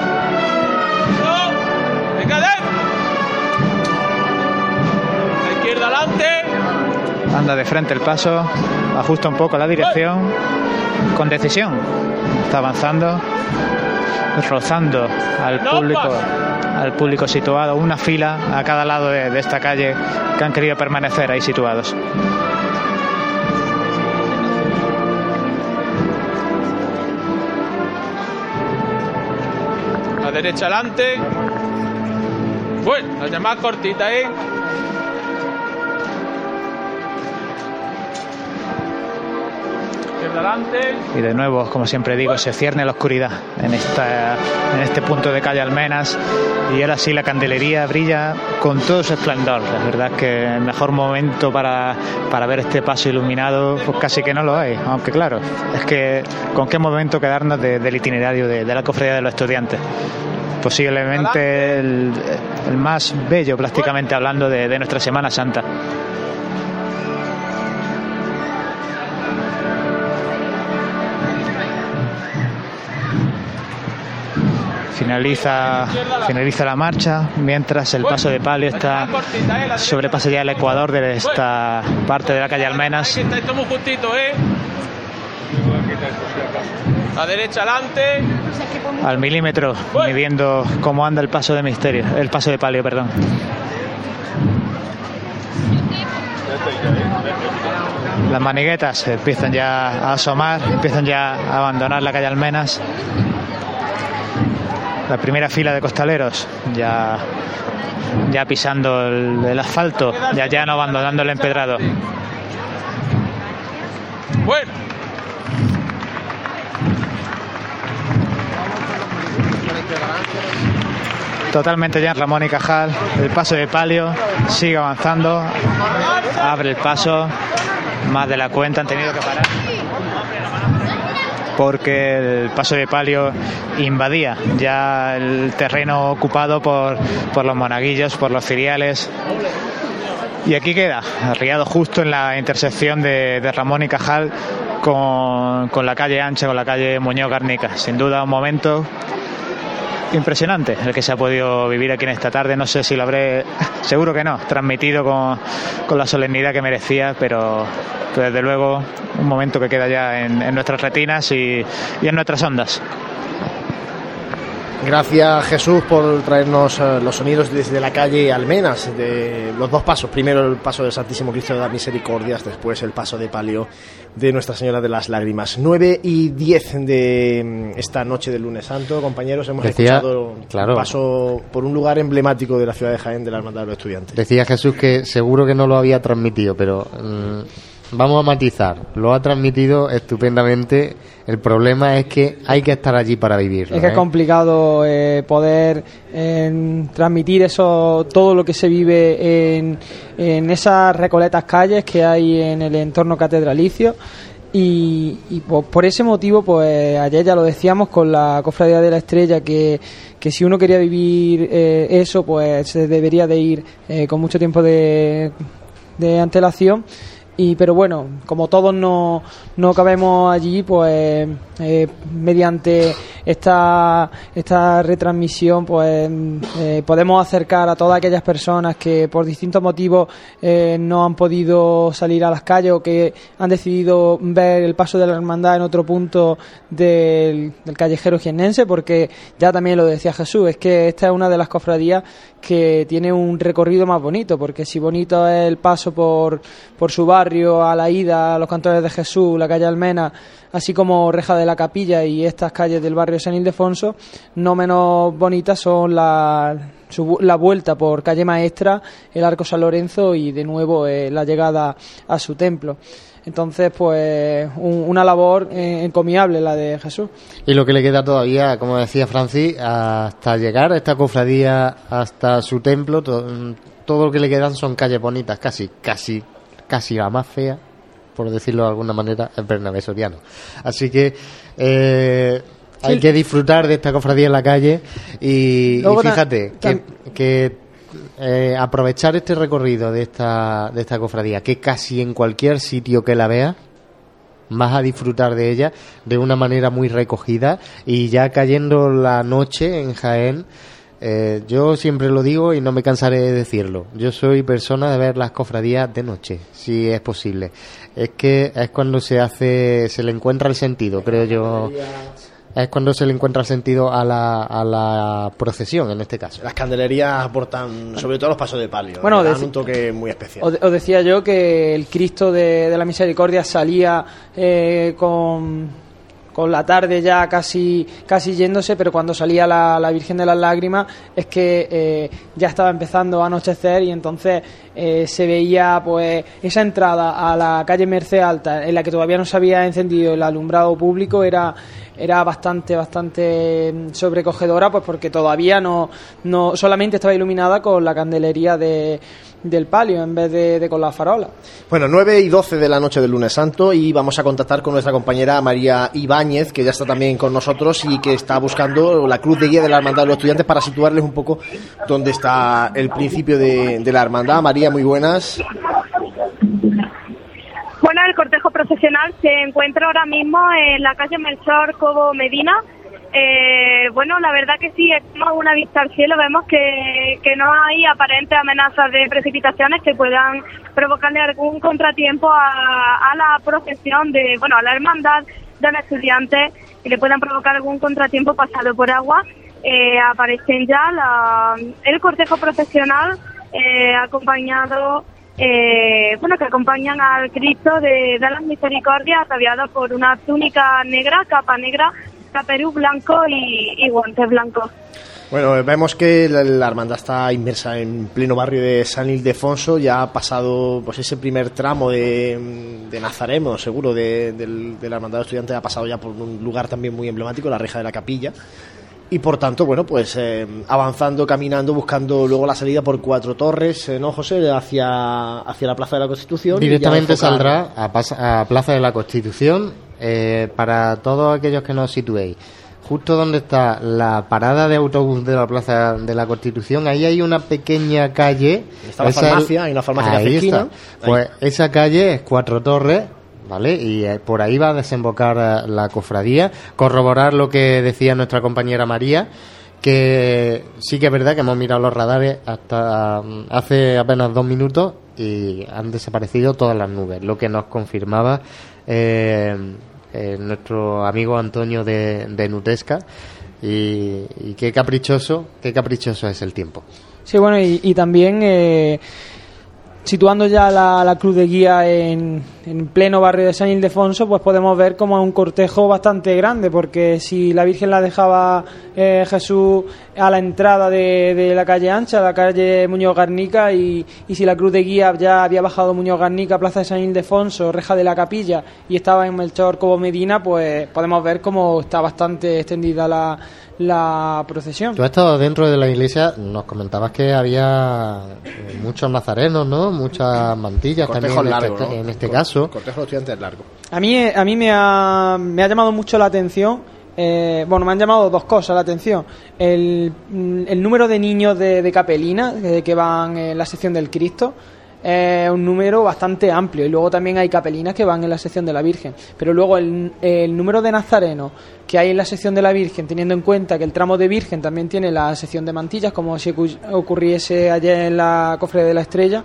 Izquierda adelante.
Anda de frente el paso, ajusta un poco la dirección, con decisión. Está avanzando, rozando al público. Al público situado, una fila a cada lado de, esta calle que han querido permanecer ahí situados.
La derecha adelante. Bueno, la llamada cortita, ¿eh?
Y de nuevo, como siempre digo, se cierne la oscuridad en, esta, en este punto de calle Almenas. Y ahora sí la candelería brilla con todo su esplendor. La verdad es que el mejor momento para, para ver este paso iluminado, pues casi que no lo hay. Aunque claro, es que con qué momento quedarnos de- del itinerario de, de la cofradía de los estudiantes. Posiblemente el, el más bello, prácticamente hablando, de, de nuestra Semana Santa. Finaliza, finaliza la marcha, mientras el paso de palio está sobrepasa ya el ecuador de esta parte de la calle Almenas.
Está muy justito, ¿eh? La derecha adelante.
al milímetro, midiendo cómo anda el paso de misterio, el paso de palio, perdón. Las maniguetas empiezan ya a asomar, empiezan ya a abandonar la calle Almenas. La primera fila de costaleros ya, ya pisando el, el asfalto, ya, ya no abandonando el empedrado.
Bueno.
Totalmente ya en Ramón y Cajal, el paso de palio sigue avanzando, abre el paso, más de la cuenta han tenido que parar porque el paso de palio invadía ya el terreno ocupado por, por los monaguillos, por los ciriales. Y aquí queda, arriado justo en la intersección de, Ramón y Cajal con, con la calle ancha, con la calle Muñoz Garnica. Sin duda un momento impresionante el que se ha podido vivir aquí en esta tarde. No sé si lo habré, seguro que no, transmitido con, con la solemnidad que merecía, pero, desde luego un momento que queda ya en, en nuestras retinas y en nuestras ondas.
Gracias Jesús por traernos eh, los sonidos desde la calle Almenas, de los dos pasos. Primero el paso del Santísimo Cristo de las Misericordias, después el paso de palio de Nuestra Señora de las Lágrimas. 9 y 10 de mm, esta noche del lunes santo, compañeros, hemos
Decía-
escuchado
claro.
paso por un lugar emblemático de la ciudad de Jaén de la Hermandad de los Estudiantes.
Decía Jesús que seguro que no lo había transmitido, pero mm, vamos a matizar. Lo ha transmitido estupendamente. El problema es que hay que estar allí para vivirlo.
Es que es
¿eh?
complicado eh, poder eh, transmitir eso, todo lo que se vive en, en esas recoletas calles que hay en el entorno catedralicio. Y, y po- por, ese motivo, pues ayer ya lo decíamos con la Cofradía de la Estrella, que, que si uno quería vivir eh, eso, pues se debería de ir eh, con mucho tiempo de, de antelación. Y, pero bueno, como todos no, no cabemos allí, pues eh, mediante esta, esta retransmisión, pues eh, podemos acercar a todas aquellas personas que por distintos motivos eh, no han podido salir a las calles o que han decidido ver el paso de la hermandad en otro punto del, callejero jiennense, porque ya también lo decía Jesús, es que esta es una de las cofradías que tiene un recorrido más bonito, porque si bonito es el paso por, por su barrio, a la ida, a los cantores de Jesús, la calle Almena, así como Reja de la Capilla y estas calles del barrio San Ildefonso, no menos bonitas son vu- la vuelta por calle Maestra, el Arco San Lorenzo y de nuevo eh, la llegada a su templo. Entonces, pues un- una labor eh, encomiable la de Jesús.
Y lo que le queda todavía, como decía Francis, hasta llegar a esta cofradía, hasta su templo, to- todo lo que le quedan son calles bonitas, casi, casi, casi la más fea, por decirlo de alguna manera, es Bernabé Soriano. Así que eh, hay
Sí.
que disfrutar de esta cofradía en la calle y,
Luego
fíjate que, eh, aprovechar este recorrido de esta, de esta cofradía, que casi en cualquier sitio que la vea vas a disfrutar de ella de una manera muy recogida y ya cayendo la noche en Jaén eh, yo siempre lo digo y no me cansaré de decirlo. Yo soy persona de ver las cofradías de noche si es posible. Es que es cuando se hace se le encuentra el sentido creo yo. Es cuando se le encuentra el sentido a la, a la procesión en este caso.
Las candelerías aportan, sobre todo los pasos de palio,
Bueno,
dan un toque muy especial.
Os, os decía yo que el Cristo de, de la Misericordia salía eh, con, con la tarde ya casi, casi yéndose, pero cuando salía la, la Virgen de las Lágrimas es que eh, ya estaba empezando a anochecer y entonces eh, se veía pues esa entrada a la calle Merced Alta en la que todavía no se había encendido el alumbrado público era era bastante bastante mm, sobrecogedora pues porque todavía no, no solamente estaba iluminada con la candelería de, del palio en vez de, de con la farola.
Bueno, 9 y 12 de la noche del lunes santo y vamos a contactar con nuestra compañera María Ibáñez, que ya está también con nosotros y que está buscando la cruz de guía de la Hermandad de los Estudiantes para situarles un poco dónde está el principio de, de la Hermandad. María, muy buenas.
Bueno, el cortejo procesional se encuentra ahora mismo en la calle Melchor Cobo Medina. Eh, bueno, la verdad que sí, echamos una vista al cielo, vemos que, que no hay aparentes amenazas de precipitaciones que puedan provocarle algún contratiempo a, a la procesión de, bueno, a la hermandad de los estudiantes y le puedan provocar algún contratiempo pasado por agua. Eh, aparecen ya la- el cortejo procesional eh, acompañado eh, bueno, que acompañan al Cristo de, de las Misericordias, ataviado por una túnica negra, capa negra, caperú blanco y, y guantes blancos.
Bueno, vemos que la, la hermandad está inmersa en pleno barrio de San Ildefonso, ya ha pasado pues ese primer tramo de, de Nazareno, seguro, de, la hermandad de estudiantes, ha pasado ya por un lugar también muy emblemático, la reja de la capilla. Y por tanto, bueno, pues eh, avanzando, caminando, buscando luego la salida por Cuatro Torres, eh, ¿no, José? Hacia, hacia la Plaza de la Constitución.
Directamente
enfocar-
saldrá a Plaza de la Constitución eh, para todos aquellos que no os situéis. Justo donde está la parada de autobús de la Plaza de la Constitución, ahí hay una pequeña calle.
Está la farmacia, hay una farmacia
ahí está. Pues esa calle es Cuatro Torres, ¿vale? Y eh, por ahí va a desembocar eh, la cofradía. Corroborar lo que decía nuestra compañera María, que sí que es verdad que hemos mirado los radares hasta mm, hace apenas dos minutos y han desaparecido todas las nubes, lo que nos confirmaba eh, eh, nuestro amigo Antonio de, de Nutesca. Y, qué caprichoso, qué caprichoso es el tiempo.
Sí, bueno, y, y también eh, situando ya la, cruz de guía en, en pleno barrio de San Ildefonso, pues podemos ver como es un cortejo bastante grande, porque si la Virgen la dejaba eh, Jesús a la entrada de, de la calle ancha, la calle Muñoz Garnica, y, y si la cruz de guía ya había bajado Muñoz Garnica, Plaza de San Ildefonso, Reja de la Capilla, y estaba en Melchor Cobo Medina, pues podemos ver cómo está bastante extendida la, la procesión.
Tú has estado dentro de la iglesia, nos comentabas que había eh, muchos nazarenos, ¿no? Muchas mantillas
Cortejo
también en, este,
¿no?
en este
Cor-
caso.
Cortejo de estudiantes largo.
A mí, eh, a mí me, ha, me ha llamado mucho la atención. eh, bueno, me han llamado dos cosas la atención. El, mm, el número de niños de, de capelina eh, que van en la sección del Cristo es un número bastante amplio. Y luego también hay capelinas que van en la sección de la Virgen. Pero luego el, número de nazarenos que hay en la sección de la Virgen, teniendo en cuenta que el tramo de Virgen también tiene la sección de mantillas, como si ocu- ocurriese ayer en la cofre de la Estrella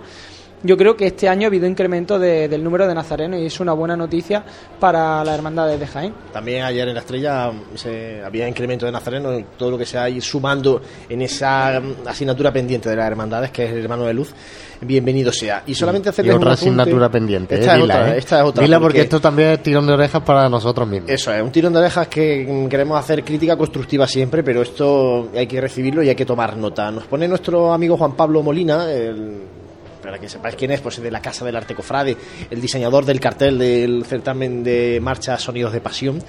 yo creo que este año ha habido incremento de- del número de nazarenos y es una buena noticia para las hermandades de Jaén.
También ayer en la estrella se, había incremento de Nazareno y todo lo que se ha ido sumando en esa mm, asignatura pendiente de las hermandades, que es el hermano de luz, bienvenido sea. Y solamente
Y
hacerles un
otra asignatura pendiente.
Esta,
eh,
es
dila,
otra,
eh.
esta es otra.
Dila porque esto también es tirón de orejas para nosotros mismos.
Eso es, un tirón de orejas que mm, queremos hacer crítica constructiva siempre, pero esto hay que recibirlo y hay que tomar nota. Nos pone nuestro amigo Juan Pablo Molina, el- para que sepáis quién es, pues es de la Casa del Arte Cofrade, el diseñador del cartel del certamen de marcha Sonidos de Pasión.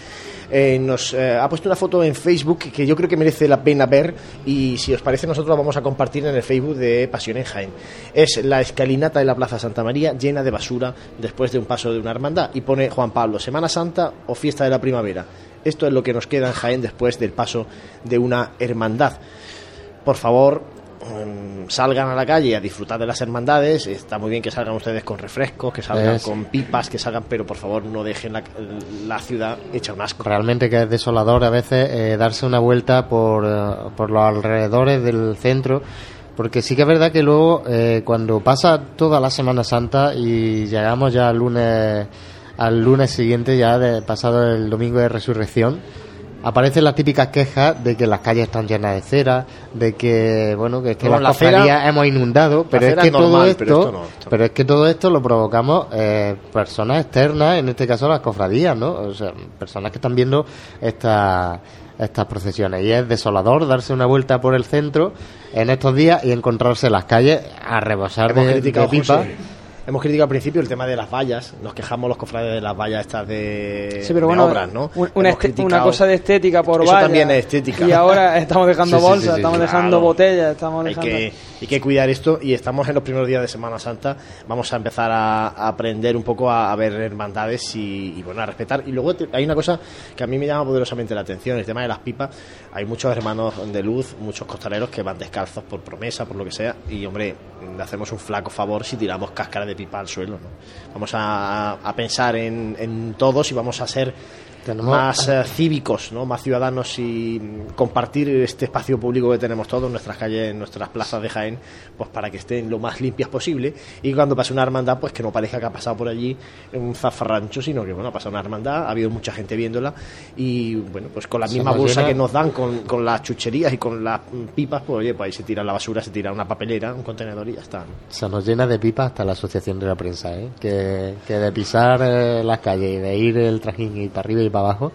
Eh, nos eh, ha puesto una foto en Facebook que yo creo que merece la pena ver y si os parece nosotros la vamos a compartir en el Facebook de Pasión en Jaén. Es la escalinata de la Plaza Santa María llena de basura después de un paso de una hermandad y pone Juan Pablo, Semana Santa o fiesta de la primavera. Esto es lo que nos queda en Jaén después del paso de una hermandad. Por favor, salgan a la calle a disfrutar de las hermandades. Está muy bien que salgan ustedes con refrescos, que salgan
Es-
con pipas, que salgan, pero por favor no dejen la, la ciudad hecha un asco.
Realmente que es desolador a veces eh, darse una vuelta por, eh, por los alrededores del centro. Porque sí que es verdad que luego, eh, cuando pasa toda la Semana Santa y llegamos ya al lunes, al lunes siguiente, ya de, pasado el domingo de resurrección, aparecen las típicas quejas de que las calles están llenas de cera, de que, bueno, que es que
No,
las
la
cofradías hemos inundado, pero es que todo esto,
pero esto no, esto no.
pero es que todo esto lo provocamos eh, personas externas, en este caso las cofradías, ¿no? O sea, personas que están viendo esta- estas procesiones. Y es desolador darse una vuelta por el centro en estos días y encontrarse las calles a rebosar
Hemos
de, de pipa.
José, hemos criticado al principio el tema de las vallas. Nos quejamos los cofrades de las vallas estas de,
Sí, pero
de
bueno,
obras, ¿no?
un- una, una cosa de estética por
Eso
valla.
también es estética.
Y ahora estamos dejando
Sí,
bolsas,
sí,
estamos dejando botellas, estamos
hay
dejando...
que, hay que cuidar esto y estamos en los primeros días de Semana Santa. Vamos a empezar a, a aprender un poco a, a ver hermandades y, y, bueno, a respetar. Y luego te- hay una cosa que a mí me llama poderosamente la atención, el tema de las pipas. Hay muchos hermanos de luz, muchos costaleros que van descalzos por promesa, por lo que sea. Y hombre, hacemos un flaco favor si tiramos cáscara de pipa al suelo. ¿no? Vamos a, a pensar en, en todos y vamos a ser
Tenemos-
más eh, cívicos, ¿no? más ciudadanos y mm, compartir este espacio público que tenemos todos, nuestras calles, nuestras plazas de Jaén, pues para que estén lo más limpias posible y cuando pase una hermandad, pues que no parezca que ha pasado por allí un zafarrancho, sino que bueno, ha pasado una hermandad, ha habido mucha gente viéndola y bueno, pues con la misma bolsa
llena-
que nos dan con, con las chucherías y con las pipas, pues oye, pues ahí se tira la basura, se tira una papelera, un contenedor y ya está. ¿no?
Se nos llena de pipa hasta la Asociación de la Prensa, ¿eh? que, que de pisar eh, las calles y de ir el trajín y para arriba y para abajo,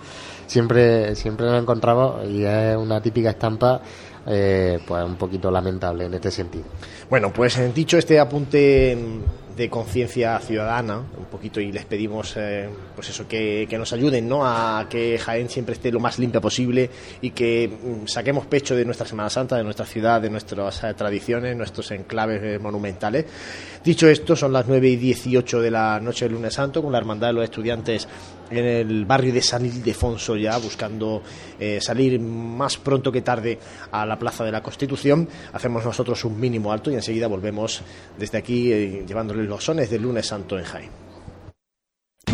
siempre, siempre lo encontramos y es una típica estampa eh, pues un poquito lamentable en este sentido.
Bueno, pues eh, dicho este apunte de conciencia ciudadana, un poquito, y les pedimos, eh, pues eso, que, que nos ayuden, ¿no? A que Jaén siempre esté lo más limpia posible y que mm, saquemos pecho de nuestra Semana Santa, de nuestra ciudad, de nuestras tradiciones, nuestros enclaves monumentales. Dicho esto, son las 9 y 18 de la noche del lunes santo, con la Hermandad de los Estudiantes en el barrio de San Ildefonso ya, buscando eh, salir más pronto que tarde a la Plaza de la Constitución. Hacemos nosotros un mínimo alto y enseguida volvemos desde aquí eh, llevándoles los sones del lunes santo en Jaén.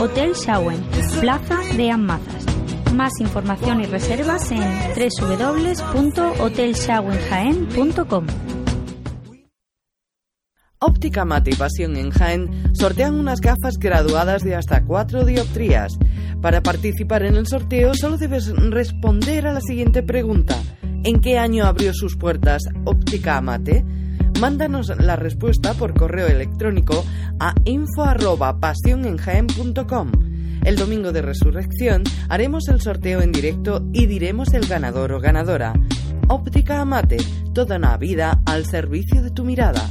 Hotel Shawen, Plaza de Amazas. Más información y reservas en www.hotelshawenjaen.com.
Óptica Mate y Pasión en Jaén sortean unas gafas graduadas de hasta 4 dioptrías. Para participar en el sorteo solo debes responder a la siguiente pregunta. ¿En qué año abrió sus puertas Óptica Mate? Mándanos la respuesta por correo electrónico a info@pasionenjaen.com. El domingo de resurrección haremos el sorteo en directo y diremos el ganador o ganadora. Óptica Amate, toda una vida al servicio de tu mirada.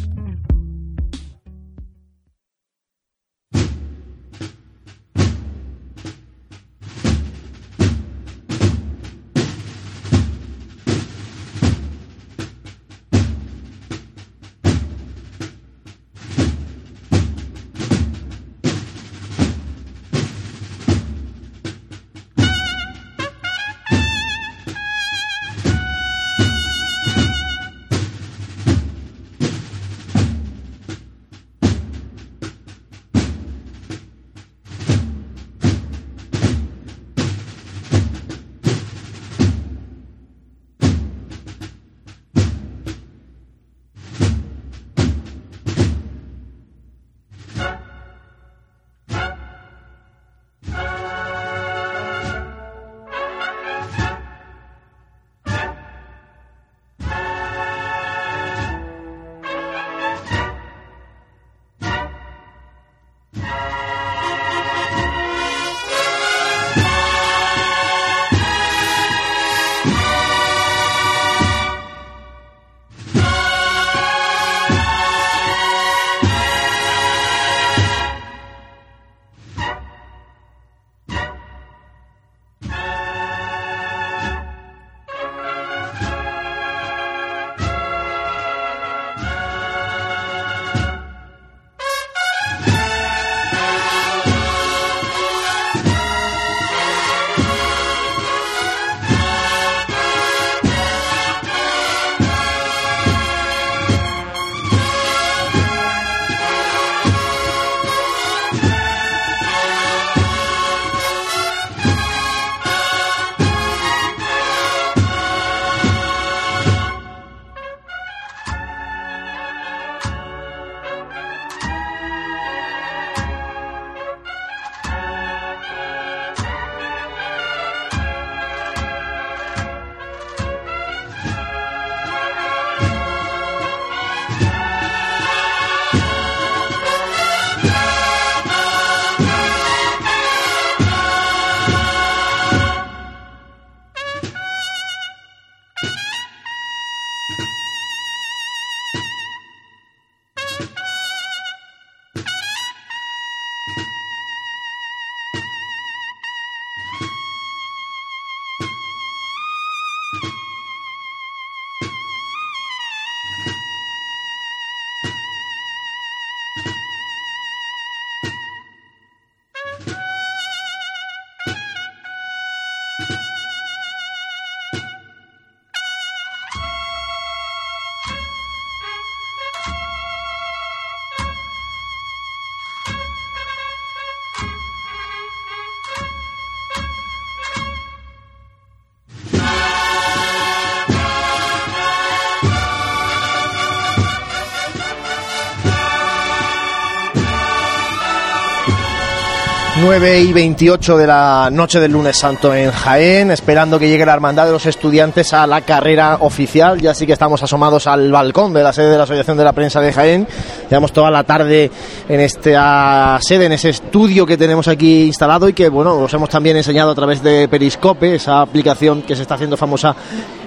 9 y 28 de la noche del lunes santo en Jaén, esperando que llegue la hermandad de los estudiantes a la carrera oficial. Ya sí que estamos asomados al balcón de la sede de la Asociación de la Prensa de Jaén. Llevamos toda la tarde en esta sede, en ese estudio que tenemos aquí instalado y que, bueno, os hemos también enseñado a través de Periscope, esa aplicación que se está haciendo famosa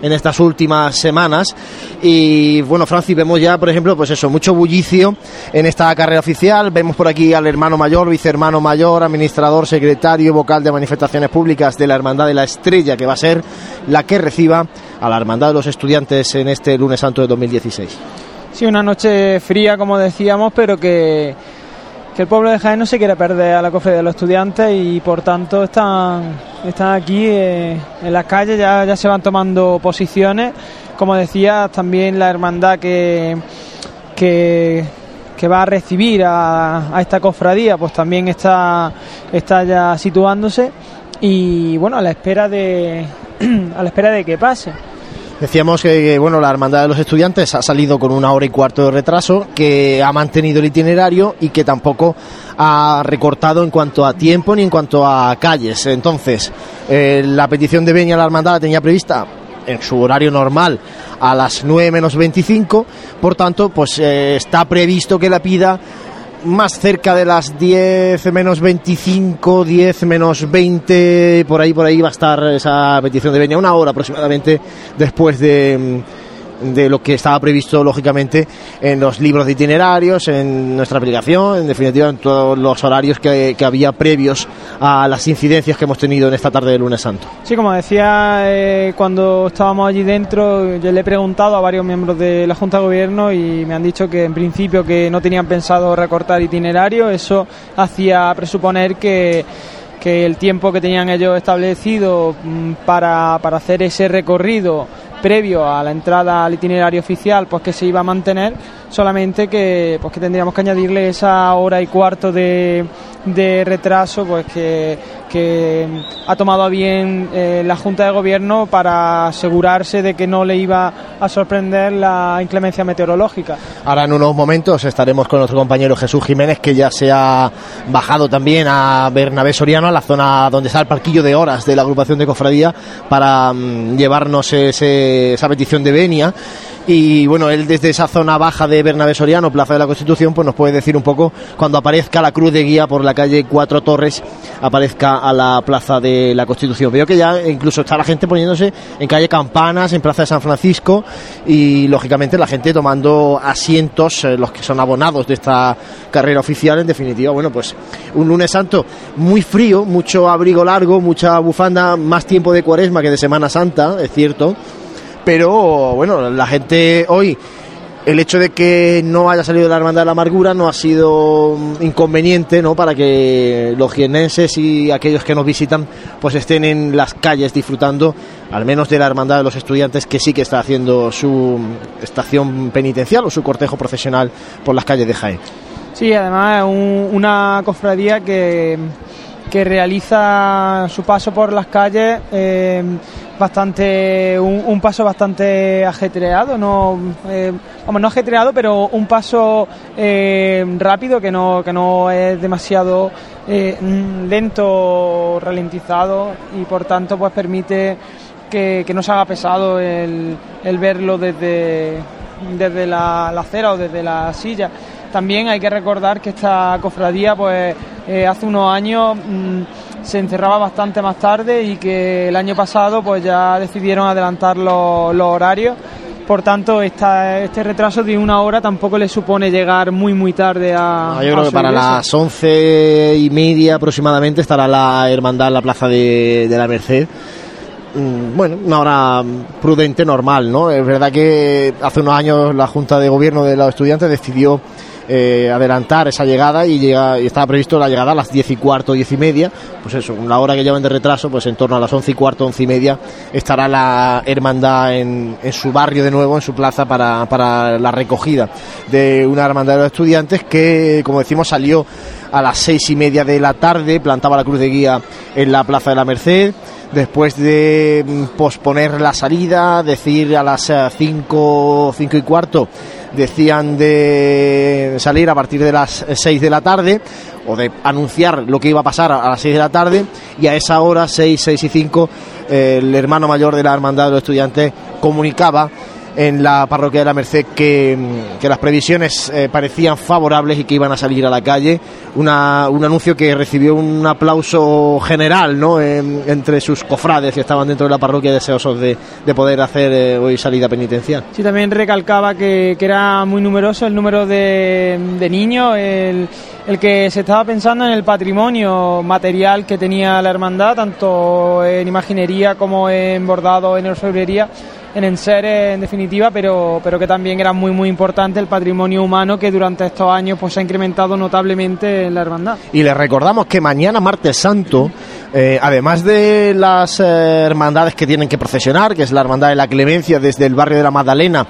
en estas últimas semanas. Y, bueno, Francis, vemos ya, por ejemplo, pues eso, mucho bullicio en esta carrera oficial. Vemos por aquí al hermano mayor, vicehermano mayor, administrador, secretario, vocal de manifestaciones públicas de la Hermandad de la Estrella, que va a ser la que reciba a la Hermandad de los Estudiantes en este lunes santo de 2016.
Sí, una noche fría, como decíamos, pero que, el pueblo de Jaén no se quiere perder a la cofre de los estudiantes y por tanto están, están aquí eh, en las calles, ya, ya se van tomando posiciones. Como decía, también la hermandad que, que, que va a recibir a, a esta cofradía, pues también está, está ya situándose y bueno, a la espera de a la espera de que pase.
Decíamos que, bueno, la Hermandad de los Estudiantes ha salido con una hora y cuarto de retraso, que ha mantenido el itinerario y que tampoco ha recortado en cuanto a tiempo ni en cuanto a calles. Entonces, eh, la petición de Benia a la Hermandad la tenía prevista en su horario normal a las 9 menos 25, por tanto, pues eh, está previsto que la pida más cerca de las 10 menos 25, 10 menos 20, por ahí, por ahí va a estar esa petición de Benia, una hora aproximadamente después de, de lo que estaba previsto, lógicamente, en los libros de itinerarios, en nuestra aplicación, en definitiva, en todos los horarios que, que había previos a las incidencias que hemos tenido en esta tarde de lunes santo.
Sí, como decía, eh, cuando estábamos allí dentro, yo le he preguntado a varios miembros de la Junta de Gobierno y me han dicho que en principio que no tenían pensado recortar itinerario, eso hacía presuponer que que el tiempo que tenían ellos establecido mm, para, para hacer ese recorrido previo a la entrada al itinerario oficial, pues que se iba a mantener, solamente que pues que tendríamos que añadirle esa hora y cuarto de, de retraso, pues que, que ha tomado a bien eh, la Junta de Gobierno para asegurarse de que no le iba a sorprender la inclemencia meteorológica.
Ahora en unos momentos estaremos con nuestro compañero Jesús Jiménez, que ya se ha bajado también a Bernabé Soriano, a la zona donde está el parquillo de horas de la agrupación de cofradía, para mm, llevarnos ese, esa petición de venia. Y bueno, él desde esa zona baja de Bernabé Soriano, Plaza de la Constitución, pues nos puede decir un poco cuando aparezca la cruz de guía por la calle Cuatro Torres, aparezca a la Plaza de la Constitución. Veo que ya incluso está la gente poniéndose en calle Campanas, en Plaza de San Francisco y lógicamente la gente tomando asientos, eh, los que son abonados de esta carrera oficial. En definitiva, bueno, pues un lunes santo muy frío, mucho abrigo largo, mucha bufanda, más tiempo de cuaresma que de Semana Santa, es cierto pero bueno, la gente hoy el hecho de que no haya salido la hermandad de la amargura no ha sido inconveniente no para que los jienenses y aquellos que nos visitan pues estén en las calles disfrutando al menos de la hermandad de los estudiantes que sí que está haciendo su estación penitencial o su cortejo profesional por las calles de Jaén.
Sí además un, una cofradía que que realiza su paso por las calles eh, bastante un, paso bastante ajetreado no eh, vamos no ajetreado pero un paso eh, rápido que no que no es demasiado eh, lento ralentizado y por tanto pues permite que, no se haga pesado el, verlo desde desde la acera o desde la silla también hay que recordar que esta cofradía pues eh, hace unos años mmm, se encerraba bastante más tarde y que el año pasado pues ya decidieron adelantar los, los horarios por tanto esta, este retraso de una hora tampoco le supone llegar muy muy tarde a,
no, yo creo que para
iglesia.
las once y media aproximadamente estará la hermandad en la plaza de, de la Merced mm, bueno, una hora prudente, normal, ¿no? Es verdad que hace unos años la Junta de Gobierno de los Estudiantes decidió eh, adelantar esa llegada y, llega, y estaba previsto la llegada a las 10 y cuarto, 10 y media. Pues eso, la hora que llevan de retraso, pues en torno a las 11 y cuarto, 11 y media, estará la hermandad en, en su barrio de nuevo, en su plaza, para, para la recogida de una hermandad de los estudiantes que, como decimos, salió a las seis y media de la tarde, plantaba la cruz de guía en la Plaza de la Merced después de mm, posponer la salida, decir a las 5 cinco y cuarto, decían de salir a partir de las 6 de la tarde o de anunciar lo que iba a pasar a las 6 de la tarde y a esa hora, 6, 6 y 5, el hermano mayor de la Hermandad de los Estudiantes comunicaba en la parroquia de la Merced que, que las previsiones eh, parecían favorables y que iban a salir a la calle. Una, un anuncio que recibió un aplauso general ¿no? En- entre sus cofrades que estaban dentro de la parroquia deseosos de, de poder hacer eh, hoy salida penitencial.
Sí, también recalcaba que, que era muy numeroso el número de, de niños, el, el que se estaba pensando en el patrimonio material que tenía la hermandad, tanto en imaginería como en bordado, en orfebrería, en enseres, en definitiva, pero, pero que también era muy, muy importante el patrimonio humano que durante estos años pues, se ha incrementado notablemente en la hermandad.
Y les recordamos que mañana, martes santo, eh, además de las eh, hermandades que tienen que procesionar, que es la Hermandad de la Clemencia desde el barrio de la Magdalena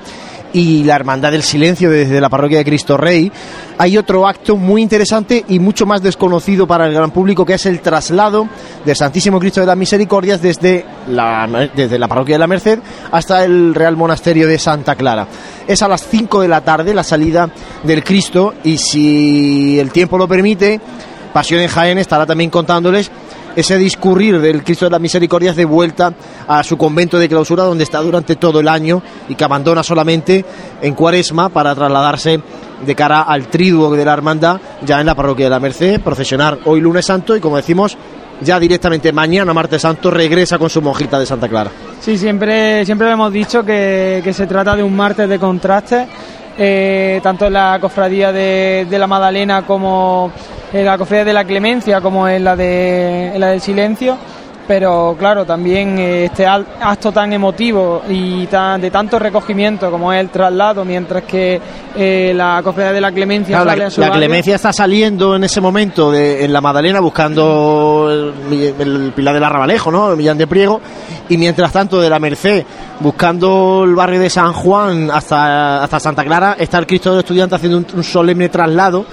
y la Hermandad del Silencio desde la parroquia de Cristo Rey, hay otro acto muy interesante y mucho más desconocido para el gran público, que es el traslado del Santísimo Cristo de las Misericordias desde la, desde la parroquia de la Merced hasta el Real Monasterio de Santa Clara. Es a las 5 de la tarde la salida del Cristo y si el tiempo lo permite, Pasión en Jaén estará también contándoles ese discurrir del Cristo de las Misericordias de vuelta a su convento de clausura donde está durante todo el año y que abandona solamente en cuaresma para trasladarse de cara al triduo de la hermandad ya en la parroquia de la Merced, procesionar hoy lunes santo y como decimos ya directamente mañana martes santo regresa con su monjita de Santa Clara.
Sí, siempre, siempre hemos dicho que, que se trata de un martes de contrastes, eh, tanto en la cofradía de, de la Magdalena como en la cofradía de la Clemencia como en la, de, en la del Silencio. Pero claro, también eh, este acto tan emotivo y tan, de tanto recogimiento como es el traslado, mientras que eh, la cofradía de la Clemencia
Claro,
sale
la,
a su
la
barrio.
Clemencia está saliendo en ese momento de- en la Madalena buscando el, el Pilar del Arrabalejo, ¿no? El Millán de Priego. Y mientras tanto, de la Merced, buscando el barrio de San Juan hasta, hasta Santa Clara, está el Cristo del Estudiante haciendo un, un solemne traslado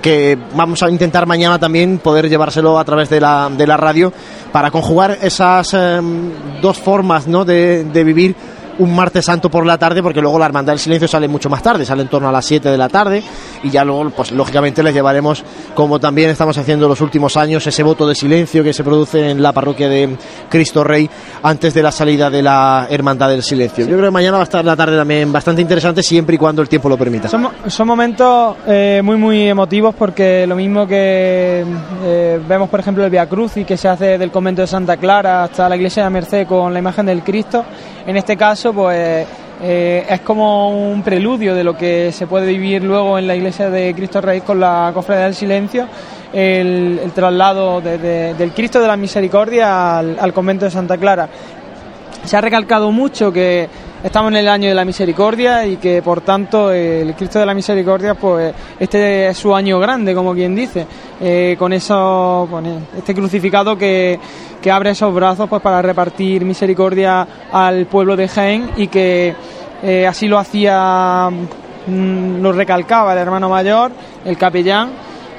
que vamos a intentar mañana también poder llevárselo a través de la, de la radio para conjugar esas em, dos formas ¿no? de, de vivir un martes santo por la tarde, porque luego la Hermandad del Silencio sale mucho más tarde, sale en torno a las 7 de la tarde, y ya luego, pues lógicamente les llevaremos, como también estamos haciendo los últimos años, ese voto de silencio que se produce en la parroquia de Cristo Rey antes de la salida de la Hermandad del Silencio. Yo creo que mañana va a estar la tarde también bastante interesante, siempre y cuando el tiempo lo permita.
Son, mo- son momentos eh, muy muy emotivos porque lo mismo que eh, vemos por ejemplo el Via Cruz y que se hace del convento de Santa Clara hasta la iglesia de Merced con la imagen del Cristo, en este caso pues eh, es como un preludio de lo que se puede vivir luego en la iglesia de Cristo Rey con la cofradía del silencio, el, traslado de- de- del Cristo de la Misericordia al, convento de Santa Clara. Se ha recalcado mucho que estamos en el año de la misericordia y que por tanto el Cristo de la Misericordia pues este es su año grande como quien dice eh, con eso con este crucificado que, que abre esos brazos pues para repartir misericordia al pueblo de Jaén y que eh, así lo hacía mm, lo recalcaba el hermano mayor el capellán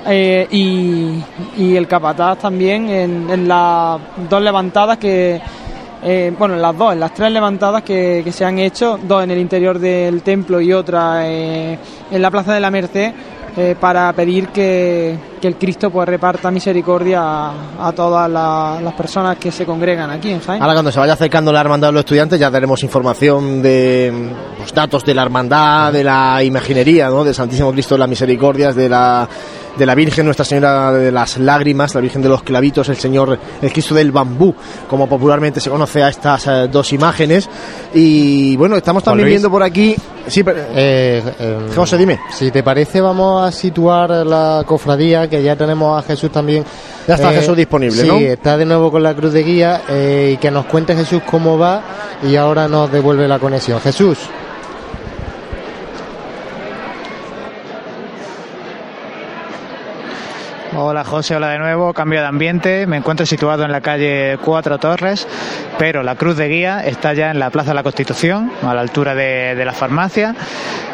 eh, y, el capataz también en, las dos levantadas que eh, bueno, en las dos, en las tres levantadas que, que se han hecho, dos en el interior del templo y otra en la Plaza de la Merced, para pedir que, que el Cristo pues reparta misericordia a, a todas la- las personas que se congregan aquí en Jaén.
Ahora cuando se vaya acercando la hermandad de los estudiantes ya daremos información de los datos de la hermandad, de la imaginería, ¿no? del Santísimo Cristo de las Misericordias, de la de la Virgen Nuestra Señora de las Lágrimas, la Virgen de los Clavitos, el Señor, el Cristo del Bambú, como popularmente se conoce a estas eh, dos imágenes. Y bueno, estamos también
Luis.
viendo por aquí. Sí, pero-
Eh, eh,
José, dime.
Si te parece, vamos a situar la cofradía, que ya tenemos a Jesús también.
Ya está Jesús disponible,
sí,
¿no?
está de nuevo con la cruz de guía eh, y que nos cuente Jesús cómo va y ahora nos devuelve la conexión. Jesús.
Hola José, hola de nuevo, cambio de ambiente, me encuentro situado en la calle Cuatro Torres pero la cruz de guía está ya en la Plaza de la Constitución, a la altura de, la farmacia,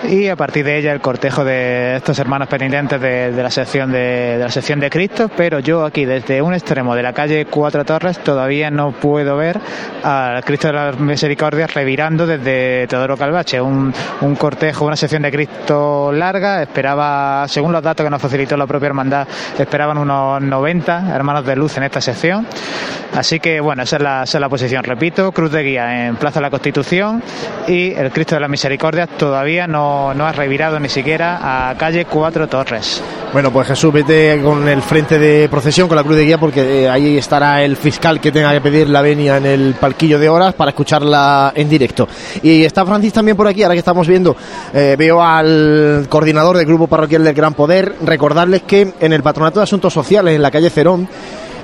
y a partir de ella el cortejo de estos hermanos penitentes de, la sección de, la sección de Cristo, pero yo aquí desde un extremo de la calle Cuatro Torres todavía no puedo ver al Cristo de las Misericordias revirando desde Teodoro Calvache, un cortejo, una sección de Cristo larga, esperaba, según los datos que nos facilitó la propia hermandad, esperaban unos 90 hermanos de luz en esta sección. Así que bueno, esa es la, esa es la posición. Repito, Cruz de Guía en Plaza de la Constitución y el Cristo de la Misericordia todavía no, no ha revirado ni siquiera a calle Cuatro Torres.
Bueno, pues Jesús, vete con el frente de procesión, con la cruz de guía, porque eh, ahí estará el fiscal que tenga que pedir la venia en el palquillo de horas para escucharla en directo. Y está Francis también por aquí, ahora que estamos viendo, eh, veo al coordinador del Grupo Parroquial del Gran Poder, recordarles que en el Patronato de Asuntos Sociales, en la calle Cerón,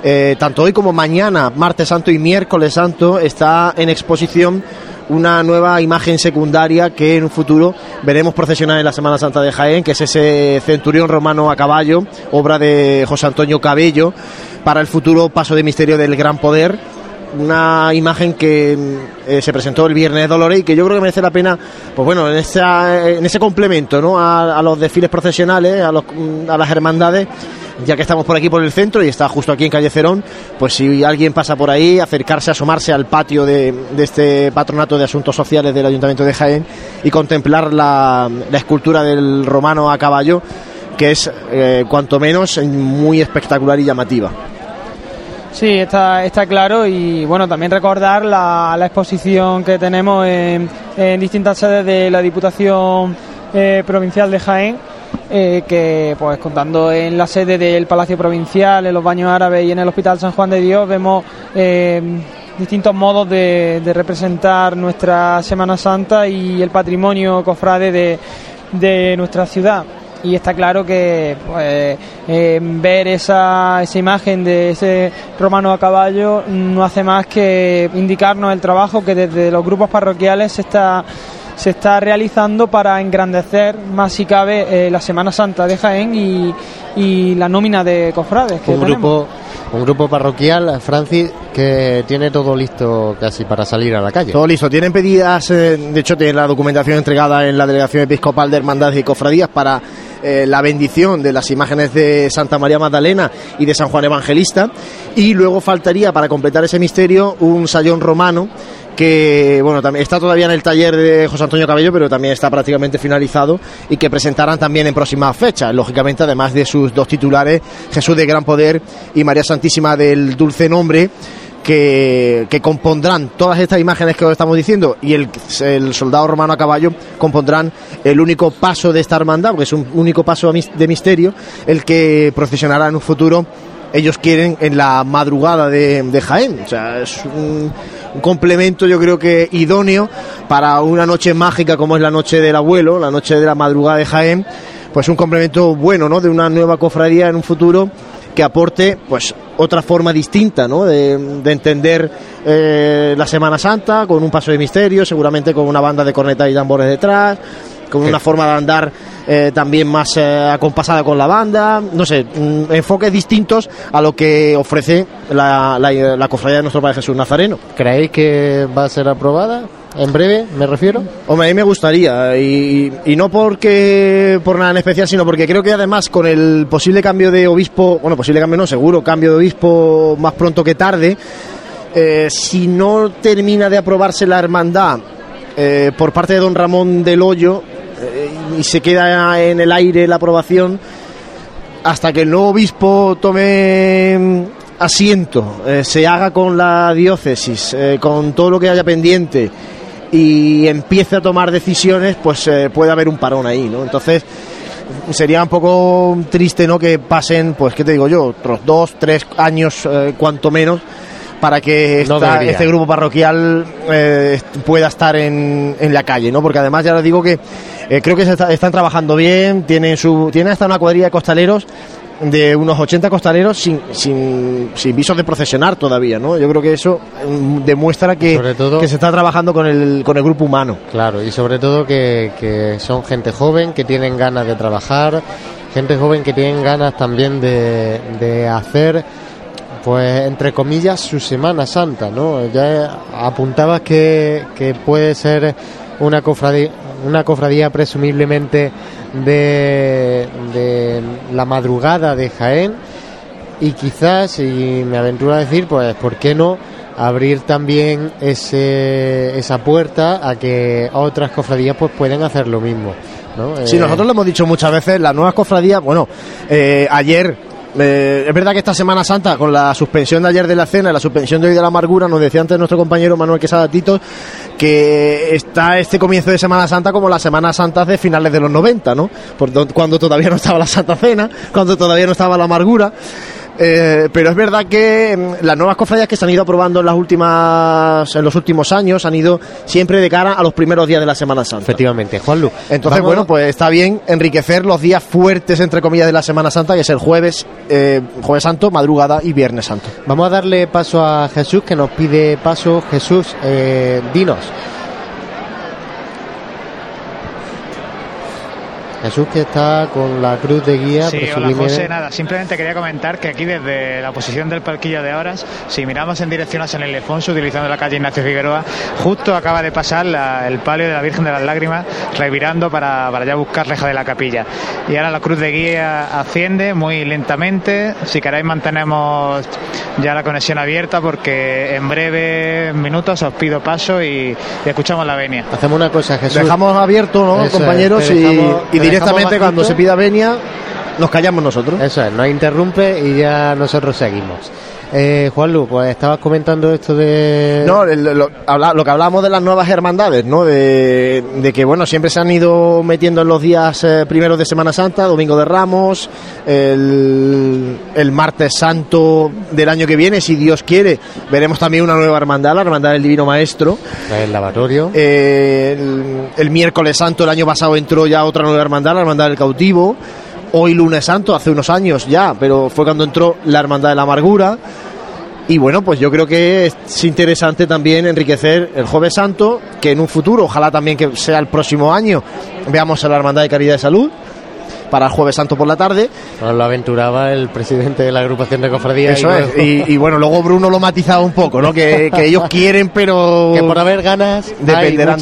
eh, tanto hoy como mañana, martes santo y miércoles santo, está en exposición una nueva imagen secundaria que en un futuro veremos procesionar en la Semana Santa de Jaén, que es ese centurión romano a caballo, obra de José Antonio Cabello, para el futuro paso de misterio del Gran Poder. Una imagen que eh, se presentó el viernes de Dolores y que yo creo que merece la pena, pues bueno, en, esa, en ese complemento a, los desfiles procesionales, los, a las hermandades, ya que estamos por aquí por el centro y está justo aquí en Calle Cerón, pues si alguien pasa por ahí, acercarse, asomarse al patio de, este patronato de asuntos sociales del Ayuntamiento de Jaén y contemplar la, escultura del romano a caballo, que es eh, cuanto menos muy espectacular y llamativa.
Sí, está, claro y bueno, también recordar la, exposición que tenemos en, en distintas sedes de la Diputación eh, Provincial de Jaén, eh, que pues contando en la sede del Palacio Provincial, en los baños árabes y en el Hospital San Juan de Dios, vemos eh, distintos modos de, representar nuestra Semana Santa y el patrimonio cofrade de, de nuestra ciudad. Y está claro que pues, eh, ver esa, esa imagen de ese romano a caballo no hace más que indicarnos el trabajo que desde los grupos parroquiales se está se está realizando para engrandecer más si cabe eh, la Semana Santa de Jaén y, y la nómina de cofrades que
un
tenemos.
grupo un grupo parroquial Francis que tiene todo listo casi para salir a la calle
Todo listo. Tienen pedidas, eh, de hecho, tienen la documentación entregada en la Delegación Episcopal de Hermandades y Cofradías para eh, la bendición de las imágenes de Santa María Magdalena y de San Juan Evangelista. Y luego faltaría, para completar ese misterio, un sayón romano que bueno también está todavía en el taller de José Antonio Cabello pero también está prácticamente finalizado y que presentarán también en próximas fechas lógicamente además de sus dos titulares Jesús de Gran Poder y María Santísima del Dulce Nombre que, que compondrán todas estas imágenes que os estamos diciendo y el, el soldado romano a caballo compondrán el único paso de esta hermandad, porque es un único paso de misterio, el que procesionará en un futuro ellos quieren en la madrugada de, de Jaén. O sea, es un, un, complemento yo creo que idóneo para una noche mágica como es la noche del abuelo, la noche de la madrugada de Jaén, pues un complemento bueno, ¿no? De una nueva cofradía en un futuro que aporte pues otra forma distinta ¿no? de, de entender eh, la Semana Santa con un paso de misterio, seguramente con una banda de cornetas y tambores detrás, con una forma de andar eh, también más eh, acompasada con la banda, no sé, mm, enfoques distintos a lo que ofrece la, la, la cofradía de nuestro Padre Jesús Nazareno.
¿Creéis que va a ser aprobada? En breve, me refiero.
Hombre, a mí me gustaría, y, y, no porque por nada en especial, sino porque creo que además con el posible cambio de obispo, bueno, posible cambio no, seguro, cambio de obispo más pronto que tarde, eh, si no termina de aprobarse la hermandad eh, por parte de don Ramón del Hoyo y se queda en el aire la aprobación, hasta que el nuevo obispo tome asiento, eh, se haga con la diócesis, eh, con todo lo que haya pendiente y empiece a tomar decisiones, pues eh, puede haber un parón ahí, ¿no? Entonces sería un poco triste, ¿no? Que pasen, pues, ¿qué te digo yo? Otros dos, tres años, cuanto menos, para que esta,
No
este grupo parroquial eh, pueda estar en, en, la calle, ¿no? Porque además ya les digo que eh, creo que se está, están trabajando bien, tienen su, tienen hasta una cuadrilla de costaleros de unos 80 costaleros sin, sin, sin visos de procesionar todavía, ¿no? Yo creo que eso mm, demuestra que,
todo-
que se está trabajando con el, con el grupo humano.
Claro, y sobre todo que, que son gente joven, que tienen ganas de trabajar, gente joven que tienen ganas también de, de hacer pues entre comillas, su Semana Santa, ¿no? Ya apuntabas que, que puede ser una cofradía, una cofradía presumiblemente de, de la madrugada de Jaén y quizás, y me aventuro a decir, pues, ¿por qué no abrir también ese, esa puerta a que otras cofradías pues pueden hacer lo mismo? ¿no?
Sí,
Eh,
nosotros lo hemos dicho muchas veces, las nuevas cofradías, bueno, eh, ayer, eh, es verdad que esta Semana Santa, con la suspensión de ayer de la cena y la suspensión de hoy de la amargura, nos decía antes nuestro compañero Manuel Quesada Tito, que está este comienzo de Semana Santa como las Semanas Santas de finales de los 90, ¿no? Por do- cuando todavía no estaba la Santa Cena, cuando todavía no estaba la amargura. Eh, pero es verdad que mm, las nuevas cofradías que se han ido aprobando en las últimas en los últimos años han ido siempre de cara a los primeros días de la Semana Santa.
Efectivamente, Juanlu.
Entonces,
Vamos-
bueno, pues está bien enriquecer los días fuertes, entre comillas, de la Semana Santa, que es el jueves, eh, jueves santo, madrugada y viernes santo.
Vamos a darle paso a Jesús, que nos pide paso. Jesús, eh, dinos. Jesús que está con la cruz de guía.
Sí, hola José, nada, simplemente quería comentar que aquí desde la posición del palquillo de horas, si miramos en dirección a San Ildefonso, utilizando la calle Ignacio Figueroa, justo acaba de pasar la- el palio de la Virgen de las Lágrimas, revirando para, para ya buscar reja de la capilla. Y ahora la cruz de guía asciende muy lentamente, si queréis mantenemos ya la conexión abierta porque en breves minutos os pido paso y, y escuchamos la venia.
Hacemos una cosa, Jesús.
Dejamos abierto, ¿no,
Eso
compañeros? y
dejamos-
y
te
directamente cuando se pida venia, nos callamos nosotros.
Eso es, nos interrumpe y ya nosotros seguimos. Eh, Juanlu, pues estabas comentando esto de...
No, lo, habla- lo que hablábamos de las nuevas hermandades, ¿no? De, de que, bueno, siempre se han ido metiendo en los días eh, primeros de Semana Santa, Domingo de Ramos, el, el martes santo del año que viene, si Dios quiere, veremos también una nueva hermandad, la hermandad del Divino Maestro.
El lavatorio.
Eh, el, el miércoles santo el año pasado entró ya otra nueva hermandad, la hermandad del cautivo. Hoy lunes santo, hace unos años ya, pero fue cuando entró la hermandad de la amargura. Y bueno, pues yo creo que es interesante también enriquecer el Jueves Santo, que en un futuro, ojalá también que sea el próximo año, veamos a la Hermandad de Caridad de Salud para el Jueves Santo por la tarde.
Lo aventuraba el presidente de la agrupación de cofradías.
Eso es. Y, y bueno, luego Bruno lo matizaba un poco, ¿no? Que, que ellos quieren, pero.
Que por haber ganas.
Dependerán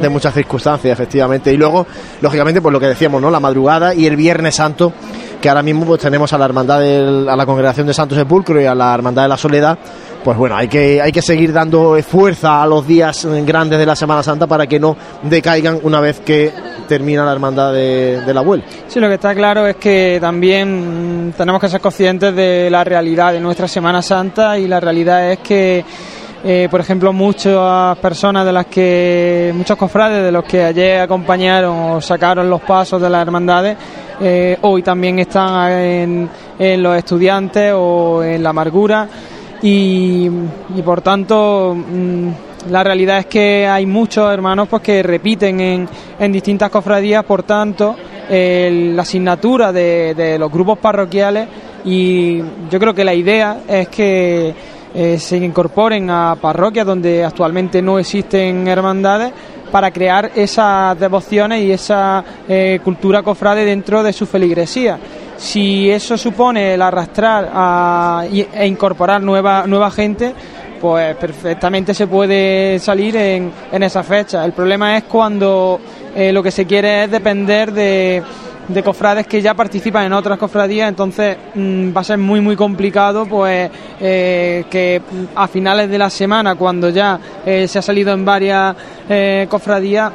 de
muchas
circunstancias, efectivamente. Y luego, lógicamente, pues lo que decíamos, ¿no? La madrugada y el Viernes Santo, que ahora mismo pues tenemos a la hermandad del- a la congregación de Santo Sepulcro y a la hermandad de la Soledad. Pues bueno, hay que, hay que seguir dando fuerza a los días grandes de la Semana Santa para que no decaigan una vez que termina la hermandad de, de la vuelta.
Sí, lo que está claro es que también tenemos que ser conscientes de la realidad de nuestra Semana Santa y la realidad es que, eh, por ejemplo, muchas personas de las que, muchos cofrades de los que ayer acompañaron o sacaron los pasos de las hermandades, eh, hoy también están en los estudiantes o en la amargura y, por tanto mm, la realidad es que hay muchos hermanos pues que repiten en, en distintas cofradías por tanto la asignatura de, de los grupos parroquiales y yo creo que la idea es que eh, se incorporen a parroquias donde actualmente no existen hermandades para crear esas devociones y esa eh, cultura cofrade dentro de su feligresía. Si eso supone el arrastrar a- e incorporar nueva, nueva gente, pues perfectamente se puede salir en, en esa fecha. El problema es cuando eh, lo que se quiere es depender de, de cofrades que ya participan en otras cofradías, entonces mm, va a ser muy muy complicado pues eh, que a finales de la semana, cuando ya eh, se ha salido en varias cofradías,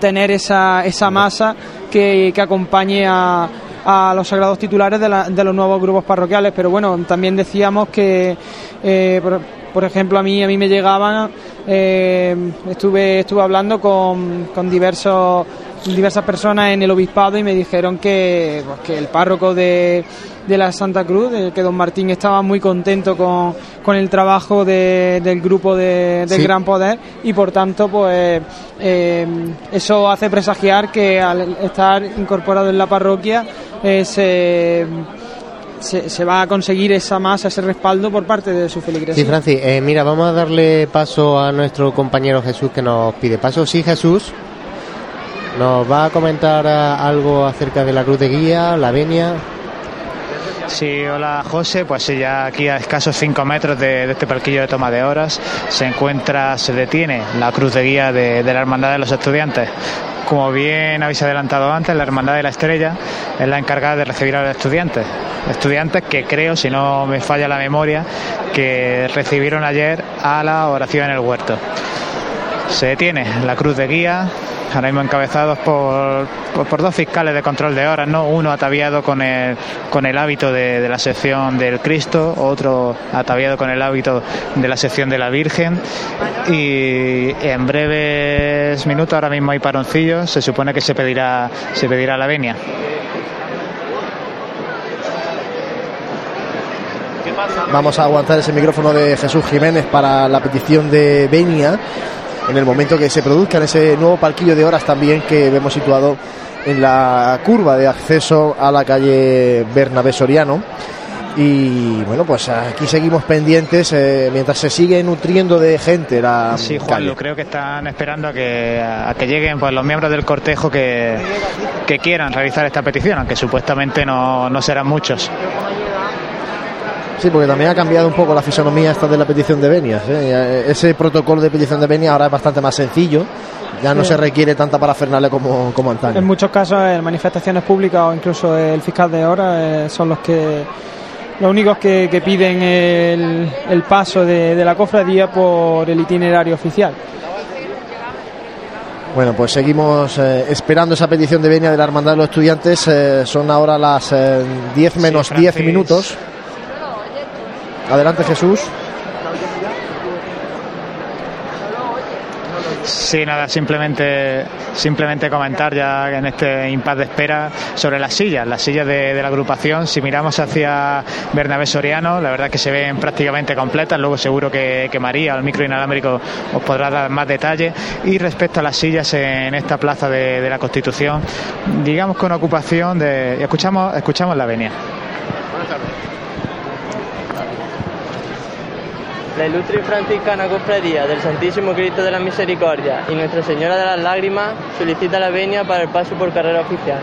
tener esa, esa masa que, que acompañe a, a los sagrados titulares de, la- de los nuevos grupos parroquiales. Pero bueno, también decíamos que, eh, por, por ejemplo, a mí, a mí me llegaban, eh, estuve, estuve hablando con, con diversos diversas personas en el obispado y me dijeron que, pues, que el párroco de, de la Santa Cruz, de- que don Martín estaba muy contento con, con el trabajo de- del grupo de- del
Sí.
Gran Poder y por tanto pues eh, eso hace presagiar que al estar incorporado en la parroquia eh, se, se, se va a conseguir esa masa, ese respaldo por parte de su feligresía.
Sí, Francis, eh, mira, vamos a darle paso a nuestro compañero Jesús que nos pide paso. Sí, Jesús. Nos va a comentar ah, algo acerca de la cruz de guía, la venia.
Sí, hola José, pues sí, ya aquí a escasos 5 metros de, de este palquillo de toma de horas se encuentra, se detiene la cruz de guía de, de la Hermandad de los Estudiantes. Como bien habéis adelantado antes, la Hermandad de la Estrella es la encargada de recibir a los estudiantes. Estudiantes que creo, si no me falla la memoria, que recibieron ayer a la oración en el huerto. Se detiene la cruz de guía, ahora mismo encabezados por, por, dos fiscales de control de horas, ¿no? Uno ataviado con el, con el hábito de, la sección del Cristo, otro ataviado con el hábito de la sección de la Virgen. Y en breves minutos, ahora mismo hay paroncillos, se supone que se pedirá, se pedirá la venia.
Vamos a aguantar ese micrófono de Jesús Jiménez para la petición de Benia en el momento que se produzca en ese nuevo palquillo de horas también que vemos situado en la curva de acceso a la calle Bernabé Soriano. Y bueno, pues aquí seguimos pendientes eh, mientras se sigue nutriendo de gente la
Sí, Juan,
calle.
yo creo que están esperando a que, a que lleguen pues, los miembros del cortejo que, que quieran realizar esta petición, aunque supuestamente no, no serán muchos.
Sí, porque también ha cambiado un poco la fisonomía esta de la petición de venias. ¿eh? Ese protocolo de petición de venia ahora es bastante más sencillo. Ya no
Sí.
se requiere tanta parafernalia como, como antaño.
En muchos casos, en manifestaciones públicas o incluso el fiscal de hora eh, son los que los únicos que, que piden el, el paso de, de la cofradía por el itinerario oficial.
Bueno, pues seguimos eh, esperando esa petición de venia de la Hermandad de los Estudiantes. Eh, son ahora las eh, 10 menos
Sí,
10
Francis.
minutos. Adelante, Jesús.
Sí, nada, simplemente, simplemente comentar ya en este impasse de espera sobre las sillas, las sillas de, de la agrupación. Si miramos hacia Bernabé Soriano, la verdad que se ven prácticamente completas. Luego seguro que, que María, al micro inalámbrico, os podrá dar más detalles. Y respecto a las sillas en esta plaza de, de la Constitución, digamos con ocupación de. Escuchamos, escuchamos la venia.
La ilustre y franciscana cofradía del Santísimo Cristo de la Misericordia y Nuestra Señora de las Lágrimas solicita la venia para el paso por carrera oficial.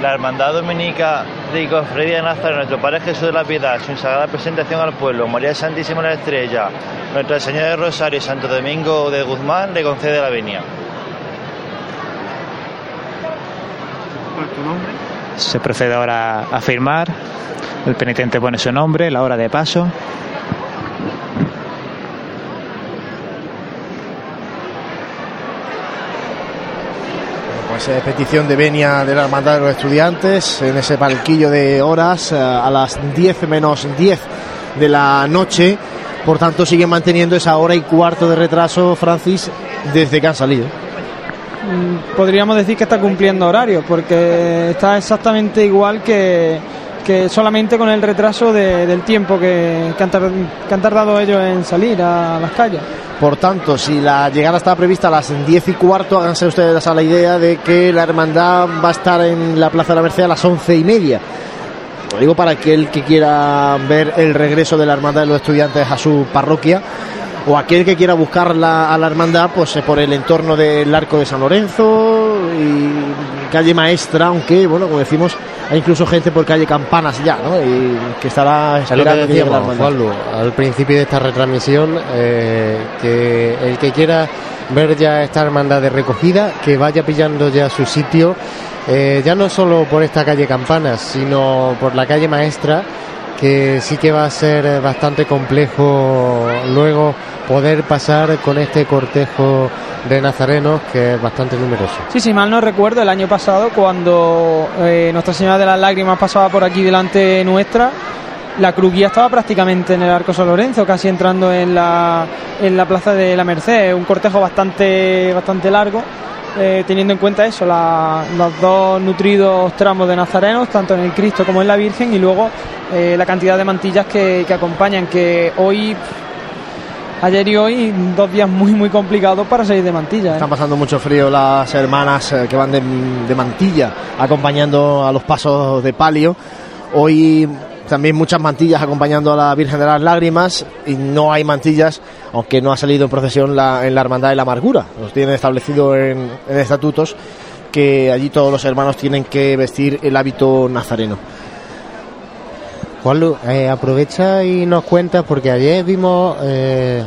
La Hermandad Dominica de Cofradía de Nazareno, nuestro Padre Jesús de la Piedad, su sagrada presentación al pueblo, María Santísima de la Estrella, Nuestra Señora de Rosario y Santo Domingo de Guzmán le concede la venia.
Se procede ahora a firmar. El penitente pone su nombre, la hora de paso.
Pues eh, petición de venia de la Hermandad de los Estudiantes en ese palquillo de horas eh, a las 10 menos 10 de la noche. Por tanto, siguen manteniendo esa hora y cuarto de retraso, Francis, desde que han salido.
Mm, Podríamos decir que está cumpliendo horario, porque está exactamente igual que, que solamente con el retraso de- del tiempo que, han que han tardado ellos en salir a las calles.
Por tanto, si la llegada está prevista a las 10 y cuarto, háganse ustedes a la idea de que la hermandad va a estar en la Plaza de la Merced a las once y media. Lo digo para aquel que quiera ver el regreso de la hermandad de los estudiantes a su parroquia o aquel que quiera buscar a la hermandad pues eh, por el entorno del Arco de San Lorenzo y calle Maestra, aunque bueno, como decimos, hay incluso gente por calle Campanas ya, ¿no? Y que estará
Es que
esperando que
decíamos,
hermandad.
Juanlu, al principio de esta retransmisión, eh, que el que quiera ver ya esta hermandad de recogida, que vaya pillando ya su sitio, eh, ya no solo por esta calle Campanas, sino por la calle Maestra, que sí que va a ser eh, bastante complejo luego poder pasar con este cortejo de nazarenos, que es bastante numeroso.
Sí, si mal no recuerdo, el año pasado, cuando eh, Nuestra Señora de las Lágrimas pasaba por aquí delante nuestra, la cruz guía estaba prácticamente en el Arco San Lorenzo, casi entrando en la, en la Plaza de la Merced. Un cortejo bastante, bastante largo, eh, teniendo en cuenta eso, la- los dos nutridos tramos de nazarenos, tanto en el Cristo como en la Virgen, y luego eh, la cantidad de mantillas que, acompañan, que hoy... Ayer y hoy, dos días muy, muy complicados para salir de mantilla. ¿eh?
Están pasando mucho frío las hermanas que van de, de mantilla acompañando a los pasos de palio. Hoy también muchas mantillas acompañando a la Virgen de las Lágrimas y no hay mantillas, aunque no ha salido en procesión la, en la Hermandad de la Amargura. Los tienen establecido en, en estatutos que allí todos los hermanos tienen que vestir el hábito nazareno.
Juanlu, eh, aprovecha y nos cuentas, porque ayer vimos, eh,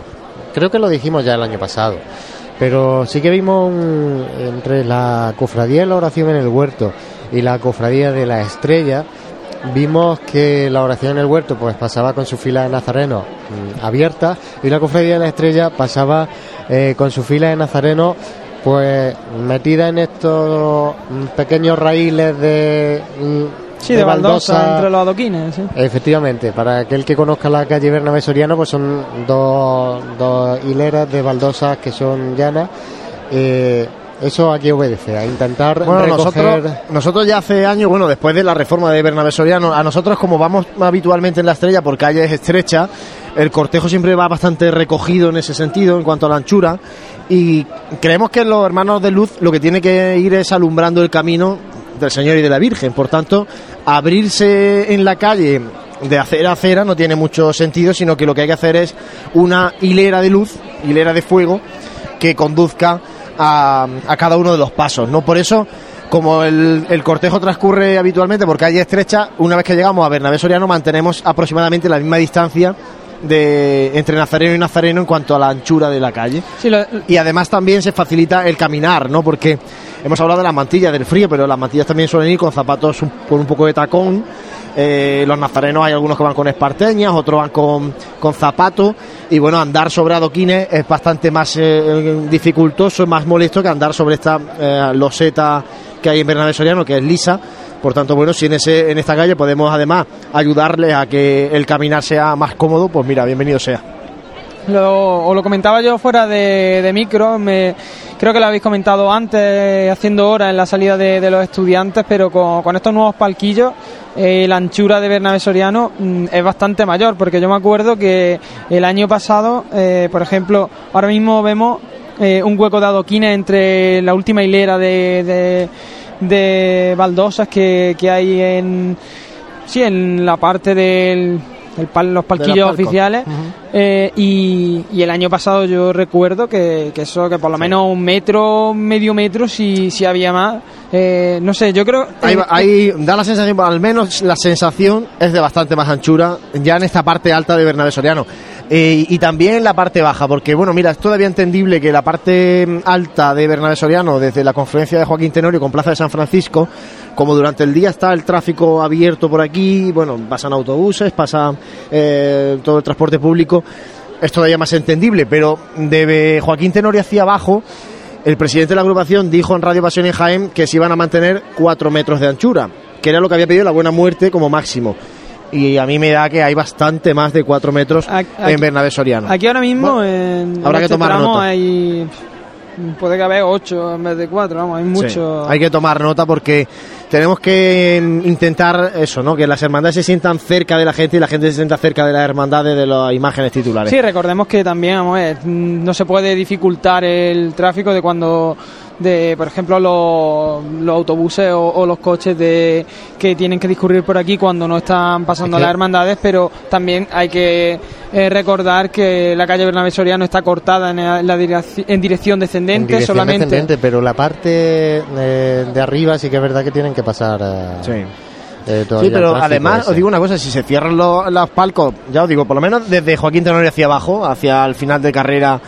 creo que lo dijimos ya el año pasado, pero sí que vimos entre la cofradía de la oración en el huerto y la cofradía de la estrella, vimos que la oración en el huerto pues pasaba con su fila de nazarenos mm, abierta y la cofradía de la estrella pasaba eh, con su fila de nazarenos pues metida en estos pequeños raíles de mm,
Sí, de, baldosa, entre los adoquines. sí.
Efectivamente, para aquel que conozca la calle Bernabé Soriano, pues son dos, dos hileras de baldosas que son llanas. Eh, eso aquí obedece, a intentar
Bueno,
recoger...
nosotros, nosotros ya hace años, bueno, después de la reforma de Bernabé Soriano, a nosotros como vamos habitualmente en la estrella por calles estrechas, el cortejo siempre va bastante recogido en ese sentido, en cuanto a la anchura, y creemos que los hermanos de luz lo que tiene que ir es alumbrando el camino del Señor y de la Virgen. Por tanto, abrirse en la calle de acera a acera no tiene mucho sentido, sino que lo que hay que hacer es una hilera de luz, hilera de fuego, que conduzca a, a cada uno de los pasos. ¿no? Por eso, como el, el cortejo transcurre habitualmente por calle estrecha, una vez que llegamos a Bernabé Soriano mantenemos aproximadamente la misma distancia de entre Nazareno y Nazareno en cuanto a la anchura de la calle. Y además también se facilita el caminar, ¿no? Porque hemos hablado de las mantillas del frío, pero las mantillas también suelen ir con zapatos un- con un poco de tacón. Eh, los nazarenos hay algunos que van con esparteñas, otros van con, con zapatos. Y bueno, andar sobre adoquines es bastante más eh, dificultoso, más molesto que andar sobre esta eh, loseta que hay en Bernabé Soriano, que es lisa. Por tanto, bueno, si en, ese, en esta calle podemos además ayudarles a que el caminar sea más cómodo, pues mira, bienvenido sea.
Lo, os lo comentaba yo fuera de, de micro, creo que lo habéis comentado antes, haciendo hora en la salida de, de los estudiantes, pero con, con estos nuevos palquillos, eh, la anchura de Bernabé Soriano mm, es bastante mayor, porque yo me acuerdo que el año pasado, eh, por ejemplo, ahora mismo vemos eh, un hueco de adoquines entre la última hilera de, de, de baldosas que, que hay en, sí, en la parte del, del pal- los palquillos oficiales. Eh, y, y el año pasado yo recuerdo que, que eso, que por lo menos un metro, medio metro, si, si había más. Eh, no sé, yo creo.
Ahí, va- ahí da la sensación, al menos la sensación es de bastante más anchura ya en esta parte alta de Bernabé Soriano. Eh, y también la parte baja, porque bueno, mira, es todavía entendible que la parte mm, alta de Bernabé Soriano, desde la confluencia de Joaquín Tenorio con Plaza de San Francisco, como durante el día está el tráfico abierto por aquí, bueno, pasan autobuses, pasa eh, todo el transporte público, es todavía más entendible, pero de Joaquín Tenorio hacia abajo, el presidente de la agrupación dijo en Radio Pasión en Jaén que se iban a mantener cuatro metros de anchura, que era lo que había pedido la buena muerte como máximo. Y a mí me da que hay bastante más de cuatro metros en Bernabé Soriano.
Aquí ahora mismo en
habrá que
este
tomar
tramo
nota.
hay. Puede que haber ocho en vez de cuatro, vamos, hay mucho.
Sí, hay que tomar nota porque tenemos que intentar eso, ¿no? Que las hermandades se sientan cerca de la gente y la gente se sienta cerca de las hermandades de las imágenes titulares.
Sí, recordemos que también, vamos no se puede dificultar el tráfico de cuando, de, por ejemplo, los, los autobuses o, o los coches de que tienen que discurrir por aquí cuando no están pasando
Es que-
las hermandades, pero también hay que eh, recordar que la calle Bernabé Soriano está cortada en, la- en la direc- en dirección descendente
en dirección
solamente.
descendente, pero la parte eh, de arriba sí que es verdad que tienen que pasar eh, eh,
Sí,
el
pero además
ese.
os digo una cosa, si se cierran los, los palcos, ya os digo, por lo menos desde Joaquín Tenorio hacia abajo, hacia el final de carrera,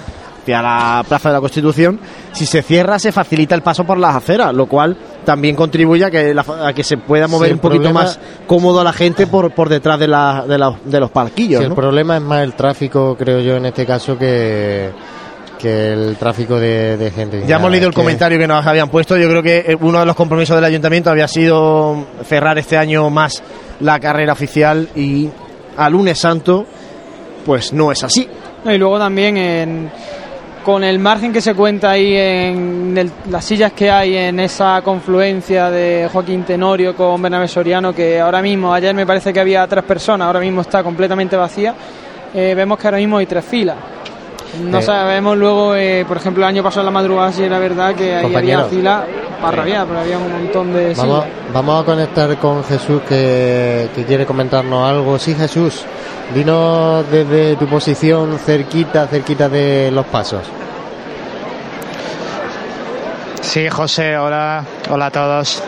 hacia la Plaza de la Constitución, si se cierra se facilita el paso por las aceras, lo cual también contribuye a que, la- a que se pueda mover
Sí,
un poquito
problema-
más cómodo a la gente por, por detrás de, la- de, la- de los palquillos.
Sí, el
¿no?
problema es más el tráfico, creo yo, en este caso, que, que el tráfico de, de gente.
Ya hemos leído el
que-
comentario que nos habían puesto. Yo creo que eh, uno de los compromisos del ayuntamiento había sido cerrar este año más la carrera oficial y a lunes santo, pues no es así.
No, Y luego también en- con el margen que se cuenta ahí en las sillas que hay en esa confluencia de Joaquín Tenorio con Bernabé Soriano, que ahora mismo, ayer me parece que había tres personas, ahora mismo está completamente vacía, eh, vemos que ahora mismo hay tres filas. No
Eh.
sabemos luego, eh, por ejemplo, el año pasado en la madrugada si era verdad que ahí
Compañero.
había fila para rabiar, pero había un montón de
Vamos, vamos a conectar con Jesús que, que quiere comentarnos algo. Sí, Jesús, dinos desde tu posición cerquita, cerquita de los pasos.
Sí, José, hola, hola a todos.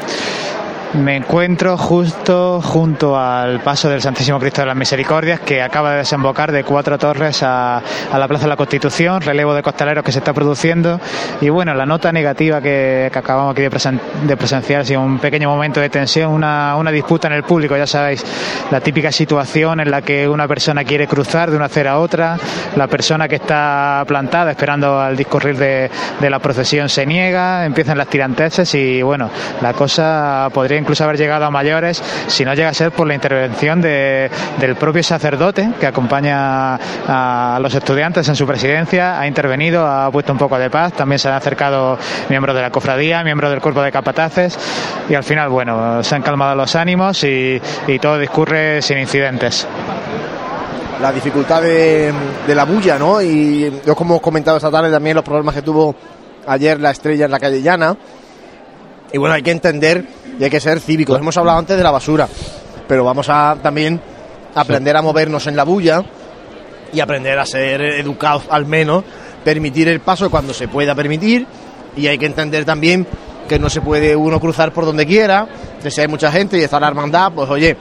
Me encuentro justo junto al paso del Santísimo Cristo de las Misericordias que acaba de desembocar de Cuatro Torres a, a la Plaza de la Constitución, relevo de costaleros que se está produciendo. Y bueno, la nota negativa que, acabamos aquí de, presen- de presenciar ha un pequeño momento de tensión, una, una disputa en el público, ya sabéis, la típica situación en la que una persona quiere cruzar de una acera a otra, la persona que está plantada esperando al discurrir de, de la procesión se niega, empiezan las tiranteses y bueno, la cosa podría incluso haber llegado a mayores si no llega a ser por la intervención de- del propio sacerdote que acompaña a los estudiantes en su presidencia, ha intervenido, ha puesto un poco de paz, también se han acercado miembros de la cofradía, miembros del cuerpo de capataces y al final, bueno, se han calmado los ánimos y, todo discurre sin incidentes.
la dificultad de, de la bulla, ¿no? Y yo como hemos comentado esta tarde también los problemas que tuvo ayer la estrella en la calle Llana. Y bueno, hay que entender y hay que ser cívicos. Hemos hablado antes de la basura, pero vamos a también aprender a movernos en la bulla y aprender a ser educados al menos, permitir el paso cuando se pueda permitir y hay que entender también que no se puede uno cruzar por donde quiera, que si hay mucha gente y está la hermandad, pues oye,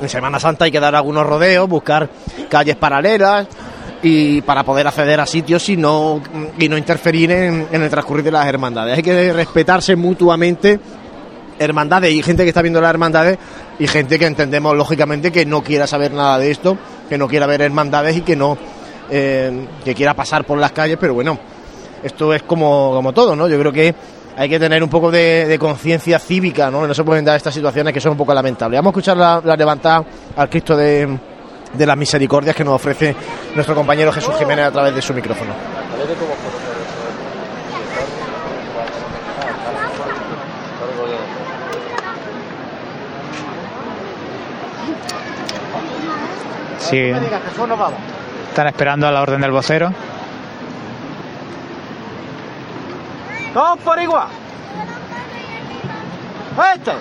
en Semana Santa hay que dar algunos rodeos, buscar calles paralelas y para poder acceder a sitios y no, y no interferir en, en el transcurrir de las hermandades. Hay que respetarse mutuamente hermandades y gente que está viendo las hermandades y gente que entendemos lógicamente que no quiera saber nada de esto, que no quiera ver hermandades y que no eh, que quiera pasar por las calles, pero bueno, esto es como, como todo, ¿no? Yo creo que hay que tener un poco de, conciencia cívica, ¿no? No se pueden dar estas situaciones que son un poco lamentables. Vamos a escuchar la, la levantada al Cristo de, de las Misericordias que nos ofrece nuestro compañero Jesús Jiménez a través de su micrófono.
Sí, están esperando a la orden del vocero.
Todos por igual. Esto.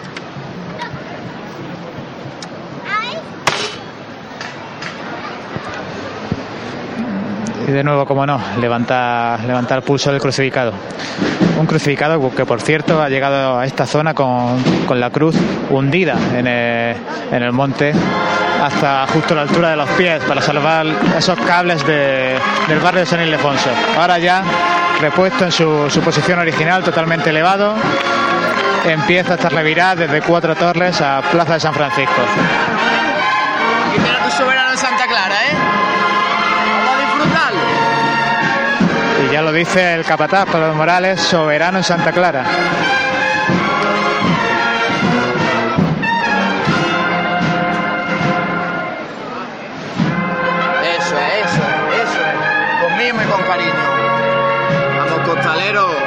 Y de nuevo, como no, levanta, levanta el pulso del crucificado. Un crucificado que, por cierto, ha llegado a esta zona con, con la cruz hundida en el, en el monte hasta justo la altura de los pies para salvar esos cables de- del barrio de San Ildefonso. Ahora ya repuesto en su, su posición original, totalmente elevado, empieza esta revirada desde Cuatro Torres a Plaza de San Francisco. Dice el capataz Pablo Morales, soberano en Santa Clara.
Eso es, eso es, eso es. Con y con cariño. Vamos, costalero.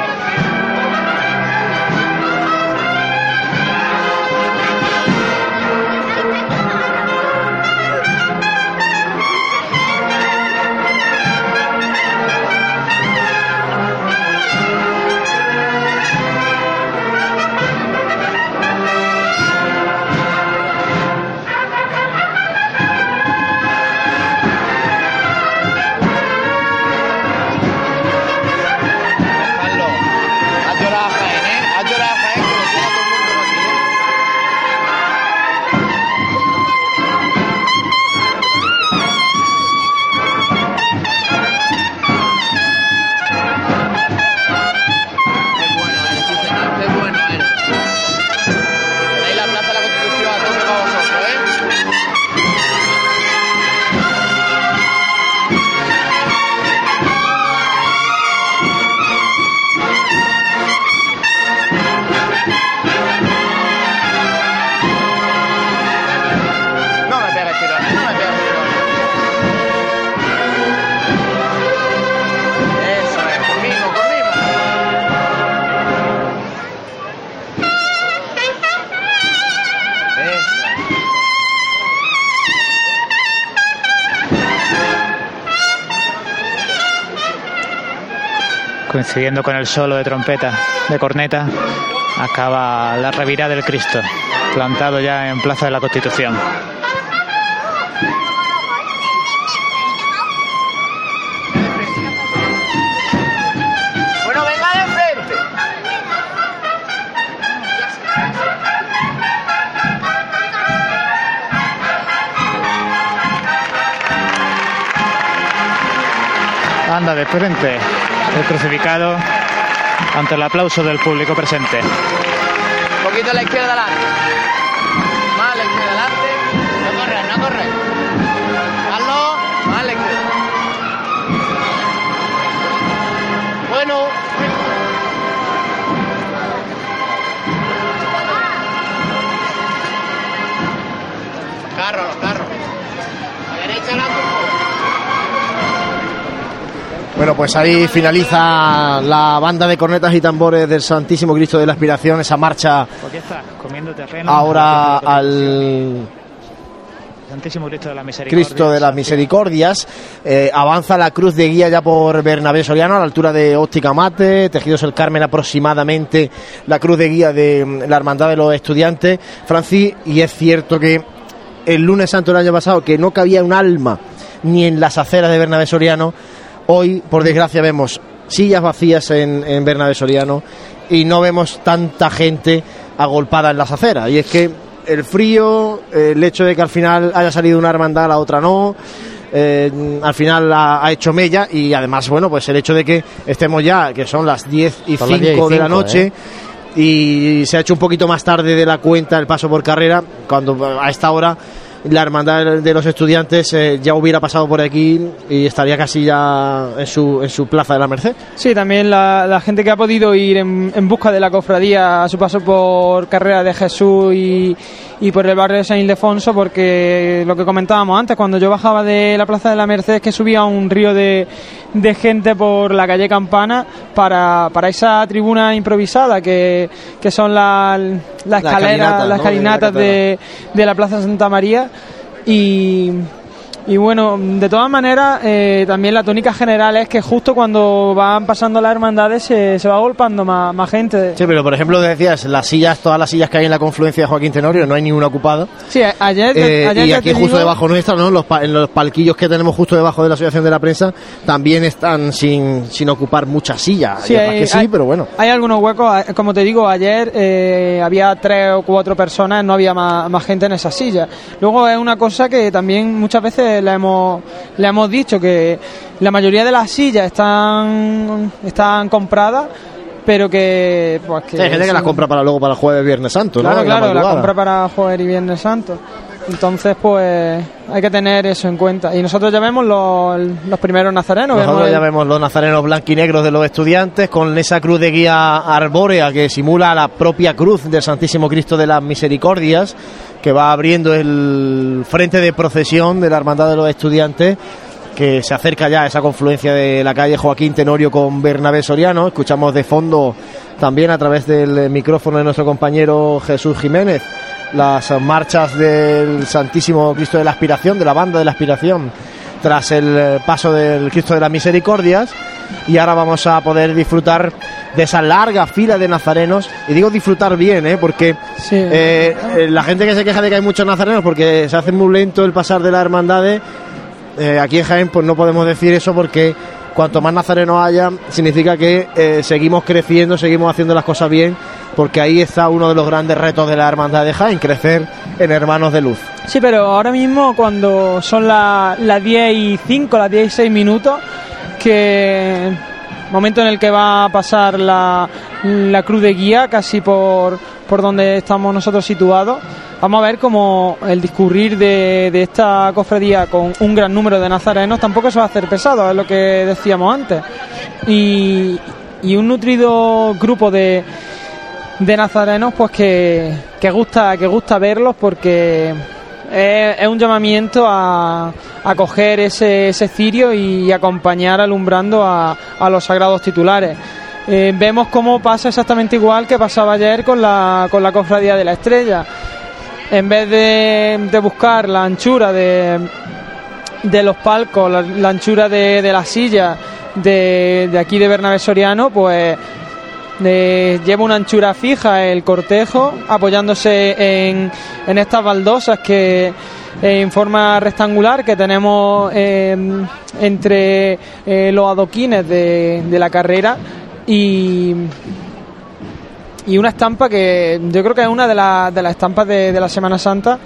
siguiendo con el solo de trompeta, de corneta, acaba la revirada del Cristo, plantado ya en Plaza de la Constitución.
Bueno, venga de frente.
Anda de frente el crucificado ante el aplauso del público presente.
Un poquito a la izquierda. Bueno,
pues ahí finaliza la banda de cornetas y tambores del Santísimo Cristo de la Aspiración, esa marcha
terreno.
ahora al
Santísimo Cristo de la Misericordia.
Cristo de las Misericordias. Eh, avanza la cruz de guía ya por Bernabé Soriano a la altura de Óptica Mate, Tejidos el Carmen aproximadamente la cruz de guía de mm, la Hermandad de los Estudiantes. Francis, y es cierto que el lunes santo del año pasado, que no cabía un alma ni en las aceras de Bernabé Soriano, hoy, por desgracia, vemos sillas vacías en, en Bernabé Soriano y no vemos tanta gente agolpada en las aceras. Y es que el frío, el hecho de que al final haya salido una hermandad, la otra no, eh, al final ha, ha hecho mella y además, bueno, pues el hecho de que estemos ya, que son las 10 y 5
Son las 10 y
de la noche.
¿eh?
Y se ha hecho un poquito más tarde de la cuenta el paso por carrera, cuando a esta hora la hermandad de los estudiantes eh, ya hubiera pasado por aquí y estaría casi ya en su, en su plaza de la Merced.
Sí, también la, gente que ha podido ir en, busca de la cofradía a su paso por Carrera de Jesús y, y por el barrio de San Ildefonso, porque lo que comentábamos antes, cuando yo bajaba de la Plaza de la Merced, es que subía un río de, de gente por la calle Campana para, para esa tribuna improvisada que, que son la, la escalera,
escalinata,
las
¿no?
escalinatas
De la
de, de la Plaza Santa María. Y, y bueno, de todas maneras, eh, también la tónica general es que justo cuando van pasando las hermandades se, se va agolpando más, más gente.
Sí, pero por ejemplo, decías, las sillas, todas las sillas que hay en la confluencia de Joaquín Tenorio, no hay ninguna ocupada.
Sí, ayer,
Eh,
ayer
y aquí justo debajo nuestra, ¿no? Los pa- en los palquillos que tenemos justo debajo de la Asociación de la Prensa, también están sin, sin ocupar muchas sillas.
Sí, hay-
que sí,
hay-
pero bueno.
Hay algunos huecos, como te digo, ayer eh, había tres o cuatro personas, no había más, más gente en esas sillas. Luego es una cosa que también muchas veces le hemos, le hemos dicho, que la mayoría de las sillas están, están compradas, pero que... Pues que
Sí, hay gente que las compra para luego para el jueves, viernes santo, ¿no?
Claro,
la
claro, la compra para Jueves y Viernes Santo. Entonces, pues hay que tener eso en cuenta. Y nosotros ya vemos los, los primeros nazarenos.
Nosotros
vemos
ya vemos los nazarenos blanquinegros de los estudiantes con esa cruz de guía arbórea que simula la propia cruz del Santísimo Cristo de las Misericordias que va abriendo el frente de procesión de la Hermandad de los Estudiantes que se acerca ya a esa confluencia de la calle Joaquín Tenorio con Bernabé Soriano. Escuchamos de fondo también a través del micrófono de nuestro compañero Jesús Jiménez las marchas del Santísimo Cristo de la Aspiración, de la banda de la Aspiración, tras el paso del Cristo de las Misericordias. Y ahora vamos a poder disfrutar de esa larga fila de nazarenos. Y digo disfrutar bien, ¿eh? porque eh, eh, la gente que se queja de que hay muchos nazarenos porque se hace muy lento el pasar de las hermandades, eh, aquí en Jaén pues no podemos decir eso porque cuanto más nazarenos haya, significa que eh, seguimos creciendo, seguimos haciendo las cosas bien, porque ahí está uno de los grandes retos de la hermandad de Jaén, crecer en hermanos de luz.
Sí, pero ahora mismo cuando son la- las 10 y 5, las 10 y 6 minutos, que momento en el que va a pasar la, la cruz de guía casi por, por donde estamos nosotros situados, vamos a ver como el discurrir de, de esta cofradía con un gran número de nazarenos tampoco se va a hacer pesado, es lo que decíamos antes. Y, y un nutrido grupo de, de nazarenos pues que, que gusta que gusta verlos porque es, un llamamiento a, a coger ese, ese cirio y acompañar alumbrando a, a los sagrados titulares. Eh, vemos cómo pasa exactamente igual que pasaba ayer con la, con la cofradía de la estrella. En vez de, de buscar la anchura de, de los palcos, la, la anchura de, de la silla de, de aquí de Bernabé Soriano, pues lleva una anchura fija el cortejo, apoyándose en, en estas baldosas que en forma rectangular que tenemos eh, entre eh, los adoquines de, de la carrera y, y una estampa que yo creo que es una de, la- de las estampas de la Semana Santa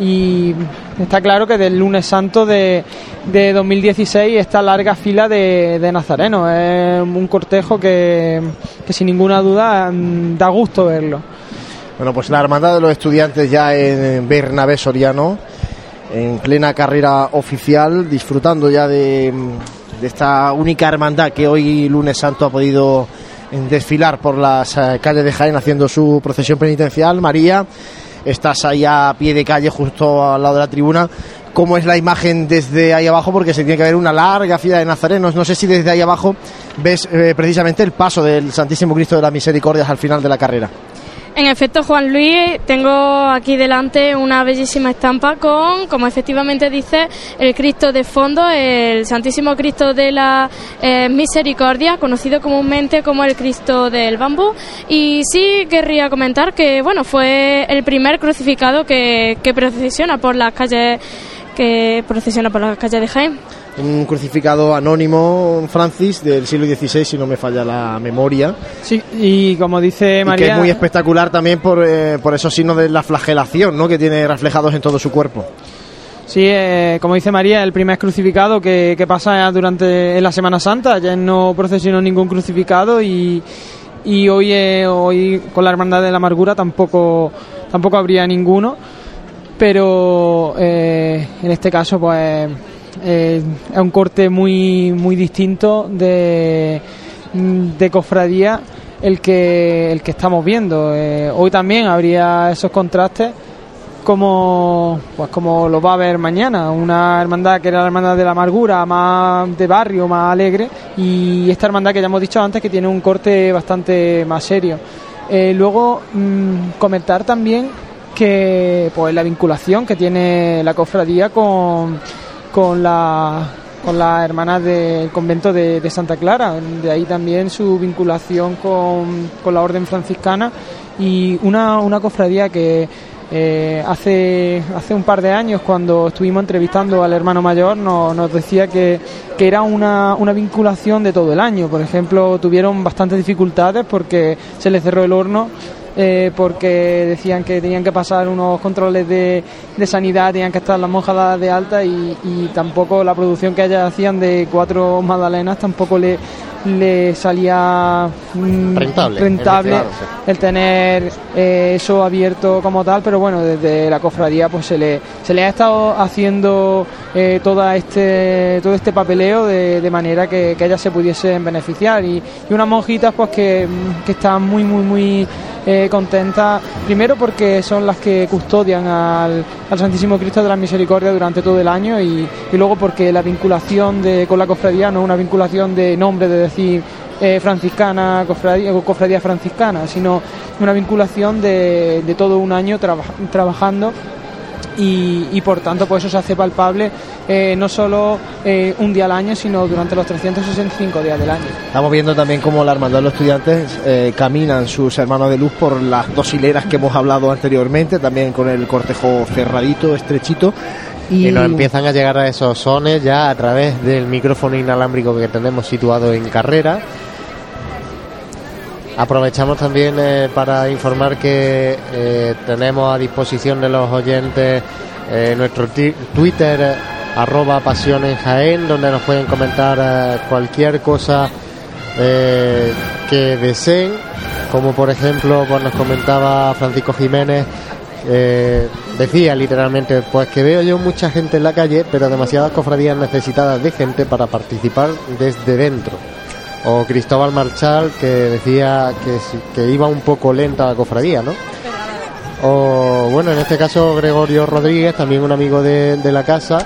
y está claro que del lunes santo de, de 2016 esta larga fila de, de nazarenos es un cortejo que, que sin ninguna duda mm, da gusto verlo.
Bueno, pues la Hermandad de los Estudiantes ya en Bernabé Soriano, en plena carrera oficial, disfrutando ya de, de esta única hermandad que hoy, lunes santo, ha podido desfilar por las eh, calles de Jaén haciendo su procesión penitencial. María, estás ahí a pie de calle, justo al lado de la tribuna. ¿Cómo es la imagen desde ahí abajo? Porque se tiene que ver una larga fila de nazarenos. No sé si desde ahí abajo ves eh, precisamente el paso del Santísimo Cristo de las Misericordias al final de la carrera.
En efecto, Juan Luis, tengo aquí delante una bellísima estampa con, como efectivamente dice, el Cristo de fondo, el Santísimo Cristo de la eh, Misericordia, conocido comúnmente como el Cristo del Bambú. Y sí querría comentar que, bueno, fue el primer crucificado que, que procesiona por las calles que procesiona por las calles de Jaén
un crucificado anónimo, Francis, del siglo XVI, si no me falla la memoria.
Sí, y como dice María...
Y que es muy espectacular también por, eh, por esos signos de la flagelación, ¿no?, que tiene reflejados en todo su cuerpo.
Sí, eh, como dice María, el primer crucificado que, que pasa durante en la Semana Santa. Ya no procesionó ningún crucificado y, y hoy, eh, hoy con la Hermandad de la Amargura tampoco, tampoco habría ninguno. Pero eh, en este caso, pues eh, es un corte muy, muy distinto de, de cofradía el que, el que estamos viendo. Eh, hoy también habría esos contrastes como pues como lo va a ver mañana una hermandad que era la hermandad de la amargura más de barrio más alegre y esta hermandad que ya hemos dicho antes que tiene un corte bastante más serio eh, luego mm, comentar también que pues la vinculación que tiene la cofradía con con la con las hermanas del convento de, Santa Clara, de ahí también su vinculación con, con la orden franciscana. Y una, una cofradía que eh, hace, hace un par de años cuando estuvimos entrevistando al hermano mayor nos, decía que, que era una, una vinculación de todo el año, por ejemplo tuvieron bastantes dificultades porque se les cerró el horno eh, porque decían que tenían que pasar unos controles de, de sanidad, tenían que estar las monjas de alta y, tampoco la producción que ellas hacían de cuatro magdalenas tampoco le, le salía
mm, rentable,
rentable el tener eh, eso abierto como tal, pero bueno, desde la cofradía pues se le, se le ha estado haciendo eh, toda este, todo este papeleo de, de manera que, que, ellas se pudiesen beneficiar y, y unas monjitas pues que, que están muy muy muy eh, contenta, primero porque son las que custodian al, Santísimo Cristo de la Misericordia durante todo el año y, luego porque la vinculación de, con la cofradía no es una vinculación de nombre, de eh, franciscana, cofradía, cofradía franciscana, sino una vinculación de, de todo un año trabajando y, por tanto pues eso se hace palpable eh, no solo eh, un día al año sino durante los 365 días del año.
Estamos viendo también cómo la hermandad de los estudiantes eh, caminan sus hermanos de luz por las dos hileras que hemos hablado anteriormente, también con el cortejo cerradito, estrechito.
Y... nos empiezan a llegar a esos sones ya a través del micrófono inalámbrico que tenemos situado en carrera. Aprovechamos también eh, para informar que eh, tenemos a disposición de los oyentes eh, nuestro Twitter arroba Jaén, donde nos pueden comentar cualquier cosa que deseen, como por ejemplo pues nos comentaba Francisco Jiménez, decía literalmente, pues que veo yo mucha gente en la calle, pero demasiadas cofradías necesitadas de gente para participar desde dentro o Cristóbal Marchal que decía que, iba un poco lenta la cofradía, ¿no? O bueno, en este caso Gregorio Rodríguez, también un amigo de, de la casa,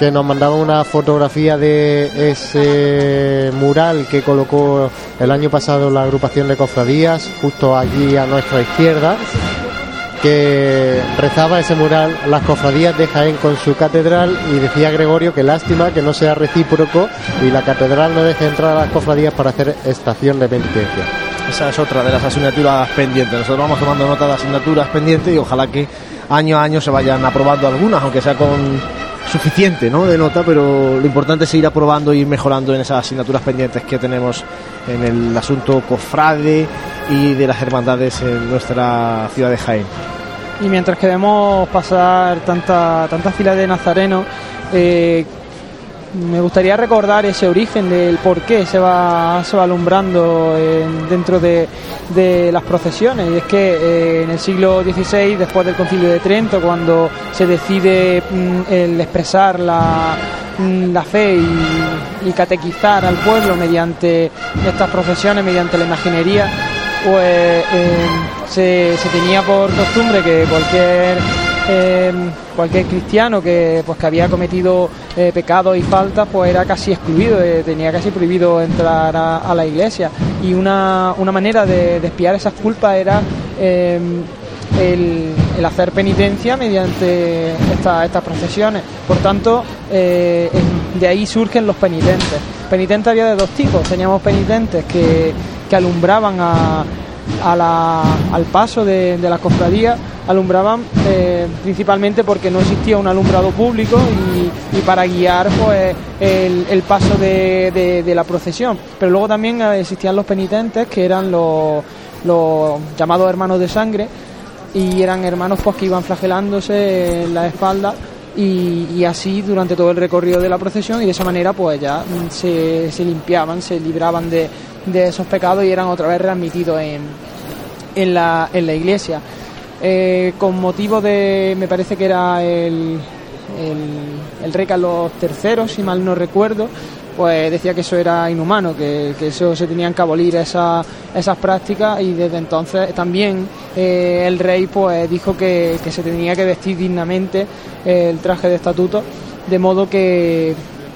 que nos mandaba una fotografía de ese mural que colocó el año pasado la agrupación de cofradías, justo allí a nuestra izquierda que rezaba ese mural las cofradías de Jaén con su catedral y decía Gregorio que lástima que no sea recíproco y la catedral no deje entrar a las cofradías para hacer estación de penitencia.
Esa es otra de las asignaturas pendientes. Nosotros vamos tomando nota de asignaturas pendientes y ojalá que año a año se vayan aprobando algunas, aunque sea con suficiente ¿no? de nota, pero lo importante es seguir aprobando y ir mejorando en esas asignaturas pendientes que tenemos en el asunto cofrade y de las hermandades en nuestra ciudad de Jaén.
Y mientras que vemos pasar tanta, tantas filas de nazarenos, eh, me gustaría recordar ese origen del por qué se va, se va alumbrando en- dentro de, de las procesiones. Y es que eh, en el siglo XVI, después del Concilio de Trento, cuando se decide mm, el expresar la, mm, la fe y, y catequizar al pueblo mediante estas procesiones, mediante la imaginería, pues eh, se, se tenía por costumbre que cualquier eh, cualquier cristiano que pues que había cometido eh, pecados y faltas pues era casi excluido eh, tenía casi prohibido entrar a, la iglesia. Y una, una manera de, expiar esas culpas era eh, el, hacer penitencia mediante esta- estas procesiones. Por tanto de ahí surgen los penitentes. Penitentes había de dos tipos. Teníamos penitentes que, que alumbraban a, a la- al paso de, de la cofradía alumbraban eh, principalmente porque no existía un alumbrado público y, para guiar pues el, paso de, la procesión. Pero luego también eh, existían los penitentes que eran los, los llamados hermanos de sangre y eran hermanos pues que iban flagelándose en la espalda y, así durante todo el recorrido de la procesión y de esa manera pues ya se, se limpiaban, se libraban de, de esos pecados y eran otra vez readmitidos en, en, la, en la iglesia. Eh, con motivo de, me parece que era el, el, el rey Carlos III, si mal no recuerdo, pues decía que eso era inhumano, que, que eso se tenían que abolir esa- esas prácticas y desde entonces también eh, el rey pues dijo que, que se tenía que vestir dignamente eh, el traje de estatuto, de modo que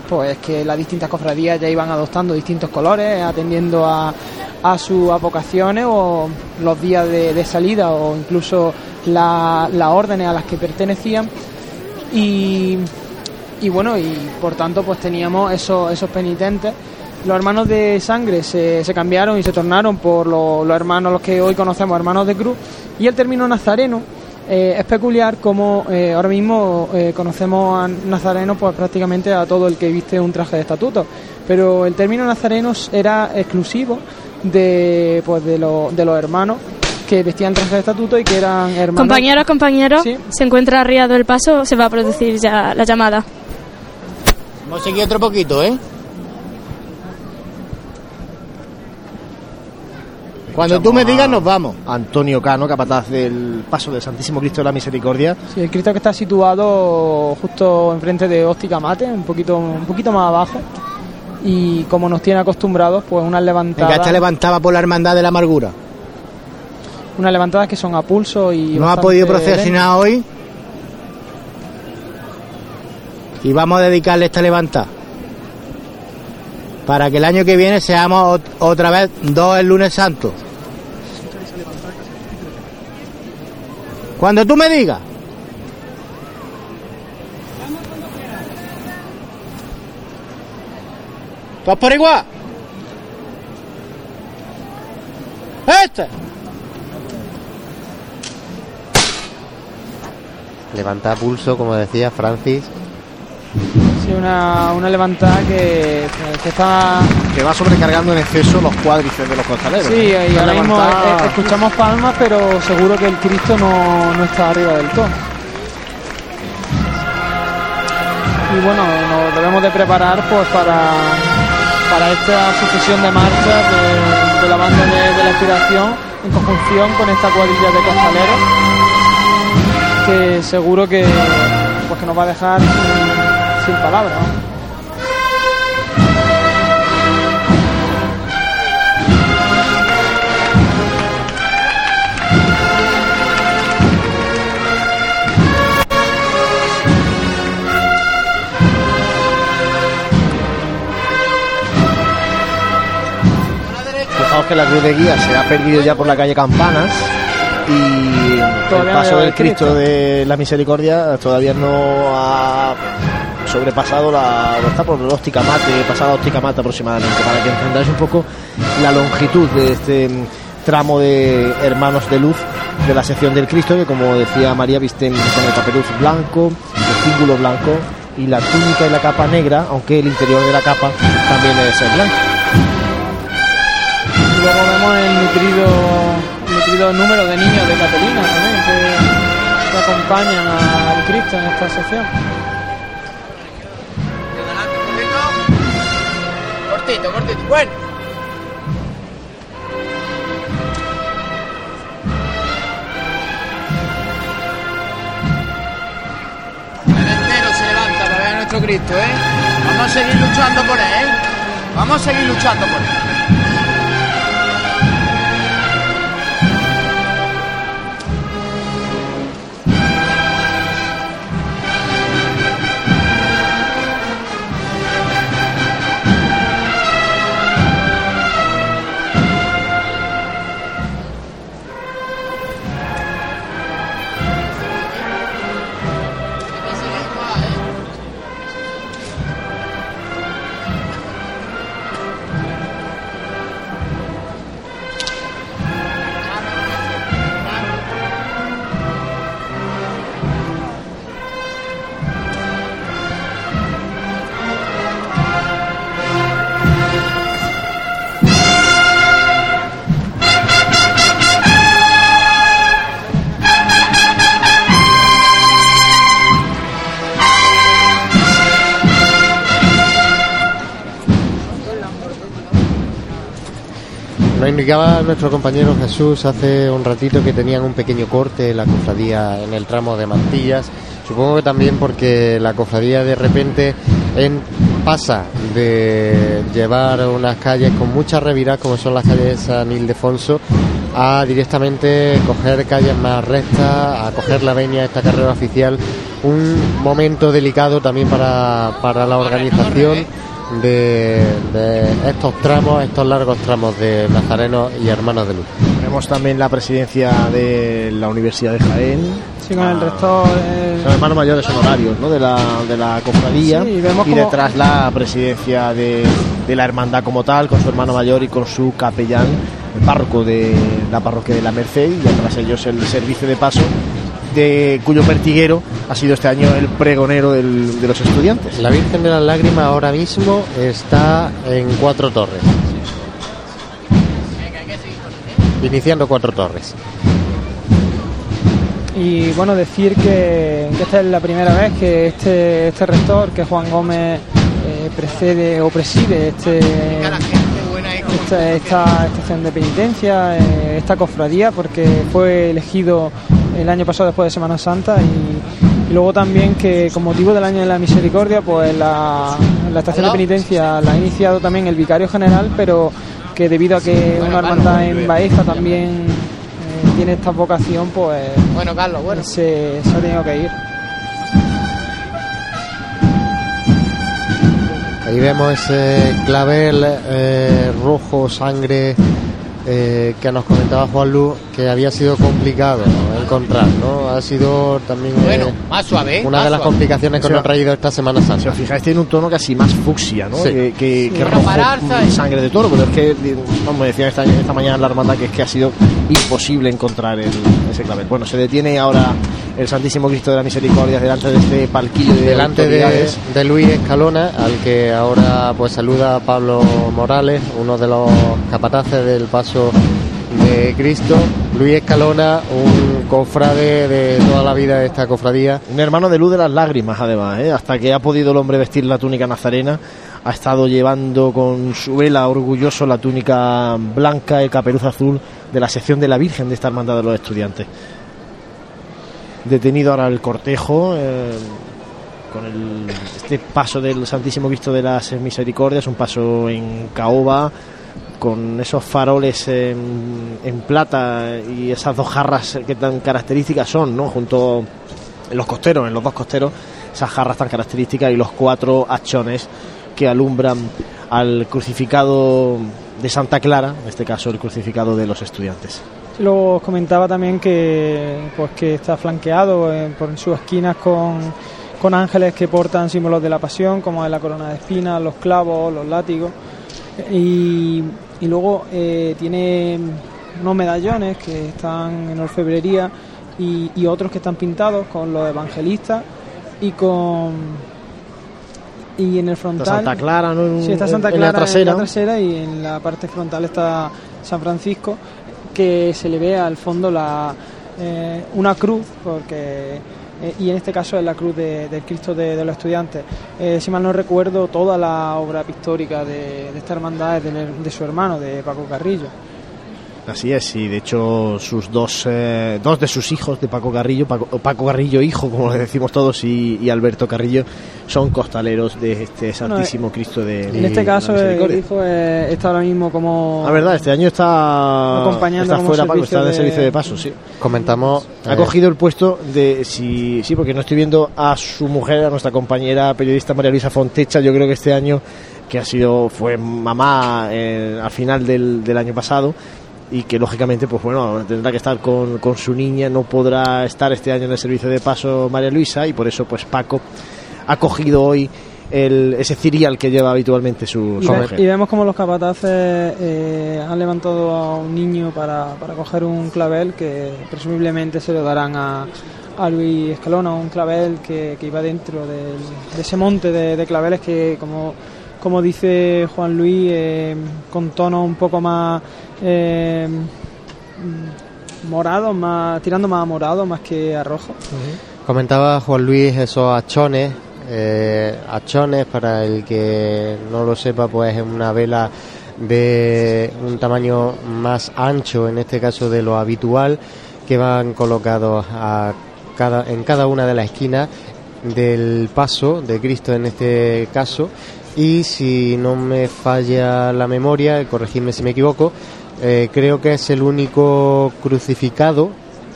pues que las distintas cofradías ya iban adoptando distintos colores, atendiendo a, a sus vocaciones o los días de, salida o incluso la- las órdenes a las que pertenecían. Y, y bueno, y por tanto pues teníamos esos, esos penitentes. Los hermanos de sangre se, se cambiaron y se tornaron por los, los hermanos, los que hoy conocemos, hermanos de cruz, y el término nazareno eh, es peculiar como eh, ahora mismo eh, conocemos a nazareno pues prácticamente a todo el que viste un traje de estatuto, pero el término nazarenos era exclusivo de, pues, de, los- de los hermanos que vestían traje de estatuto y que eran hermanos.
Compañeros, compañeros, se encuentra arriado el paso, se va a producir ya la llamada.
Vamos a seguir otro poquito, ¿eh? Cuando tú me digas, nos vamos.
Antonio Cano, capataz del paso del Santísimo Cristo de la Misericordia.
Sí, el Cristo que está situado justo enfrente de Óptica Mate, un poquito, un poquito más abajo. Y como nos tiene acostumbrados, pues unas levantadas.
Venga, esta levantada por la hermandad de la amargura.
Unas levantadas que son a pulso y.
No ha podido procesionar hoy. Y vamos a dedicarle esta levantada. Para que el año que viene seamos ot- otra vez dos el lunes santo. Cuando tú me digas. ¿Todos por igual? ¡Este!
Levanta pulso, como decía Francis.
Sí, una, una levantada que, que está.
Que va sobrecargando en exceso los cuádriceps de los costaleros.
Sí, y ahora mismo
levantada-
escuchamos palmas, pero seguro que el Cristo no, no está arriba del todo. Y bueno, nos debemos de preparar pues para, para esta sucesión de marchas de, de la banda de, de la inspiración en conjunción con esta cuadrilla de costaleros que seguro que pues que nos va a dejar sin, palabras.
Fijaos que la cruz de guía se ha perdido ya por la calle Campanas y el paso del
el Cristo.
Cristo de la Misericordia todavía no ha sobrepasado la está por la óptica mate, pasada óptica mate aproximadamente, para que entendáis un poco la longitud de este mm, tramo de hermanos de luz de la sección del Cristo, que como decía María, visten con el papeluz blanco, el cíngulo blanco y la túnica y la capa negra, aunque el interior de la capa también es el blanco.
Y luego vemos el nutrido, nutrido número de niños de Catalina también, que, que acompañan al Cristo en esta sección.
Cortito, cortito. Bueno. El entero se levanta para ver a nuestro Cristo, ¿eh? Vamos a seguir luchando por él, ¿eh? Vamos a seguir luchando por él.
Indicaba nuestro compañero Jesús hace un ratito que tenían un pequeño corte en la cofradía en el tramo de Mantillas. Supongo que también porque la cofradía de repente en- pasa de llevar unas calles con mucha revirada como son las calles de San Ildefonso a directamente coger calles más rectas, a coger la venia de esta carrera oficial. Un momento delicado también para, para la organización de, de estos tramos, estos largos tramos de Nazarenos y Hermanos de Luz.
Tenemos también la presidencia de la Universidad de Jaén.
Sí, con el rector. eh,
Son hermanos mayores honorarios ¿no? de, la, de la cofradía.
Sí, y vemos
y
como-
detrás la presidencia de, de la hermandad como tal, con su hermano mayor y con su capellán, el párroco de la parroquia de la Merced, y detrás ellos el servicio de paso, de cuyo pertiguero ha sido este año el pregonero del- de los estudiantes.
La Virgen de las Lágrimas ahora mismo está en Cuatro Torres. Iniciando Cuatro Torres.
Y bueno, decir que, que esta es la primera vez que este, este rector, que Juan Gómez, eh, precede o preside este, esta, esta estación de penitencia, eh, esta cofradía, porque fue elegido el año pasado después de Semana Santa y, y luego también que con motivo del año de la misericordia, pues la, la estación de penitencia la ha iniciado también el vicario general, pero que debido a que una hermandad en Baeza también eh, tiene esta vocación, pues
Bueno, Carlos, bueno.
se, se ha tenido que ir.
Ahí vemos ese clavel eh, rojo, sangre, eh, que nos comentaba Juan Luz, que había sido complicado ¿no? encontrar, ¿no? Ha sido también eh,
Bueno, más suave, ¿eh?
una
Más
de las
suave.
complicaciones que
Sí.
nos ha traído esta Semana
Si
Santa.
os fijáis, tiene un tono casi más fucsia, ¿no?
Sí.
Que, que-
Sí.
que
Para
rojo,
pararse
mm, sangre de toro, pero es que, como decía esta, esta mañana en la hermandad, que es que ha sido imposible encontrar el- ese clavel. Bueno, se detiene ahora el Santísimo Cristo de la Misericordia delante de este palquillo de
delante de, de Luis Escalona, al que ahora pues saluda Pablo Morales, uno de los capataces del paso de Cristo. Luis Escalona, un cofrade de toda la vida de esta cofradía.
Un hermano de luz de las lágrimas, además, ¿eh? hasta que ha podido el hombre vestir la túnica nazarena, ha estado llevando con su vela orgulloso la túnica blanca, el caperuz azul de la sección de la Virgen de esta hermandad de los estudiantes. Detenido ahora el cortejo. eh, con el, este paso del Santísimo Cristo de las Misericordias, un paso en caoba, con esos faroles en, en plata y esas dos jarras que tan características son, ¿no? Junto en los costeros, en los dos costeros, esas jarras tan características y los cuatro hachones que alumbran al crucificado de Santa Clara, en este caso el crucificado de los estudiantes.
Y Luego os comentaba también que pues que está flanqueado eh, por sus esquinas con, con ángeles que portan símbolos de la pasión, como es la corona de espinas, los clavos, los látigos. Y, y luego eh, tiene unos medallones que están en orfebrería y, y otros que están pintados con los evangelistas y con y en el frontal
Santa Clara, ¿no?
Sí está Santa
en la
Clara
trasera.
en la trasera y en la parte frontal está San Francisco que se le ve al fondo la, eh, una cruz, porque eh, y en este caso es la cruz de- del Cristo de, los Estudiantes. Eh, si mal no recuerdo, toda la obra pictórica de, de esta hermandad es de su hermano, de Paco Carrillo.
Así es, y de hecho sus dos, eh, dos de sus hijos de Paco Carrillo, Paco, Paco Carrillo hijo, como le decimos todos, y, y Alberto Carrillo, son costaleros de este Santísimo Cristo de
En este caso, el hijo eh, está ahora mismo como.
La verdad, este año está,
Acompañando
está fuera Paco, está de
de-
servicio de paso, sí.
Comentamos.
Ha
eh,
cogido el puesto de sí, sí, porque no estoy viendo a su mujer, a nuestra compañera periodista María Luisa Fontecha. Yo creo que este año, que ha sido, fue mamá eh, al final del, del año pasado y que lógicamente, pues bueno, tendrá que estar con, con su niña, no podrá estar este año en el servicio de paso María Luisa y por eso, pues Paco ha cogido hoy el, ese cirial que lleva habitualmente su,
Y,
su
ve-
mujer.
y vemos como los capataces eh, han levantado a un niño para, para coger un clavel que presumiblemente se lo darán a, a Luis Escalona, un clavel que, que iba dentro del- de ese monte de, de claveles que, como, como dice Juan Luis, eh, con tonos un poco más eh, mm, más, tirando más a morado más que a rojo.
Comentaba Juan Luis esos achones. eh, achones, para el que no lo sepa, pues es una vela de un tamaño más ancho, en este caso de lo habitual, que van colocados a cada, en cada una de las esquinas del paso de Cristo en este caso. Y si no me falla la memoria, corregidme si me equivoco, eh, creo que es el único crucificado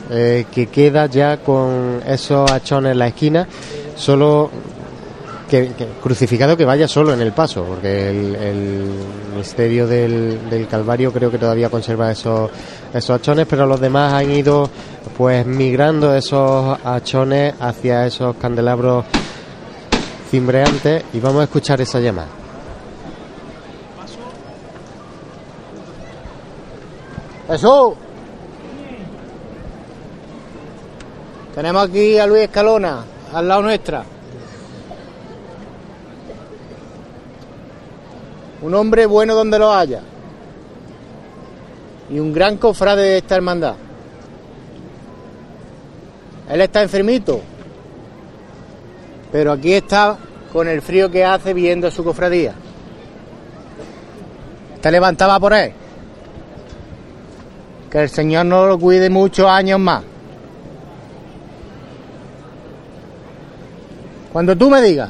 eh, que queda ya con esos achones en la esquina, solo que, crucificado que vaya solo en el paso, porque el, el misterio del, del Calvario creo que todavía conserva esos, esos achones, pero los demás han ido pues migrando esos achones hacia esos candelabros cimbreantes y vamos a escuchar esa llamada.
Jesús. Tenemos aquí a Luis Escalona, al lado nuestra. Un hombre bueno donde lo haya. Y un gran cofrade de esta hermandad. Él está enfermito. Pero aquí está con el frío que hace viendo su cofradía. Te levantaba por él. Que el Señor no lo cuide muchos años más. Cuando tú me digas.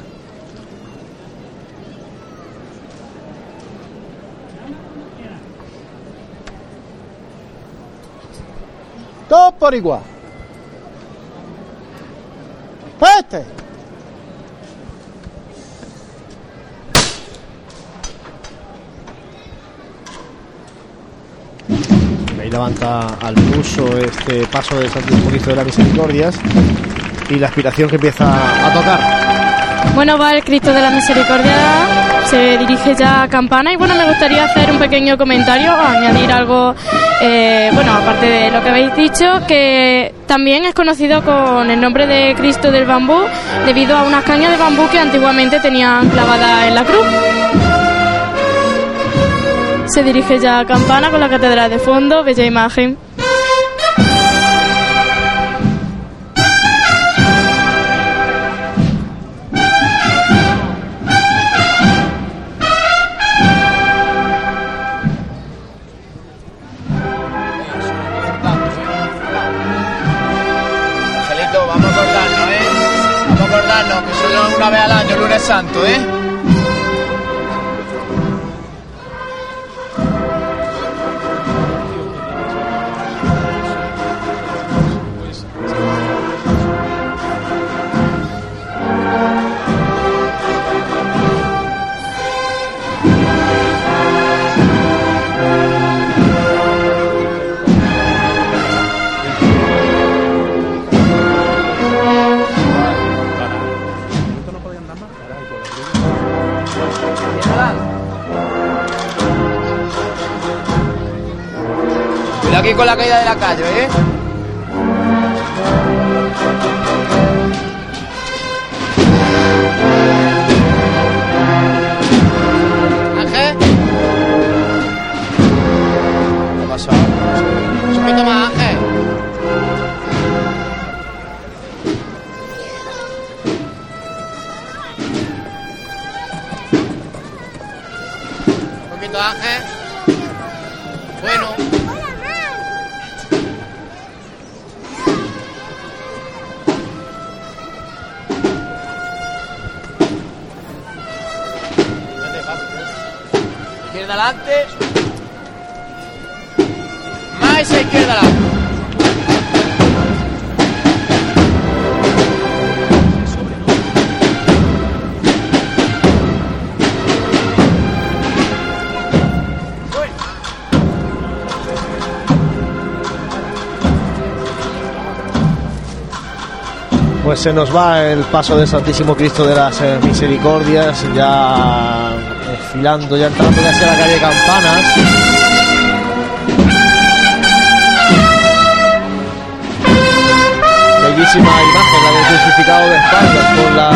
Todos por igual. Este.
Ahí levanta al pulso este paso del Santísimo Cristo de las Misericordias y la aspiración que empieza a tocar.
Bueno, va el Cristo de la Misericordia, se dirige ya a Campana y bueno, me gustaría hacer un pequeño comentario, añadir algo, eh, bueno, aparte de lo que habéis dicho, que también es conocido con el nombre de Cristo del Bambú debido a unas cañas de bambú que antiguamente tenían clavadas en la cruz. Se dirige ya a Campana con la catedral de fondo, bella imagen.
Angelito, vamos a acordarnos, ¿eh? Vamos a acordarnos que solo una vez al año, lunes santo, ¿eh? Con la caída de la calle, ¿eh?
Se nos va el paso del Santísimo Cristo de las eh, Misericordias, ya desfilando, ya entrando casi a la calle Campanas. Bellísima imagen, la del crucificado de espaldas la,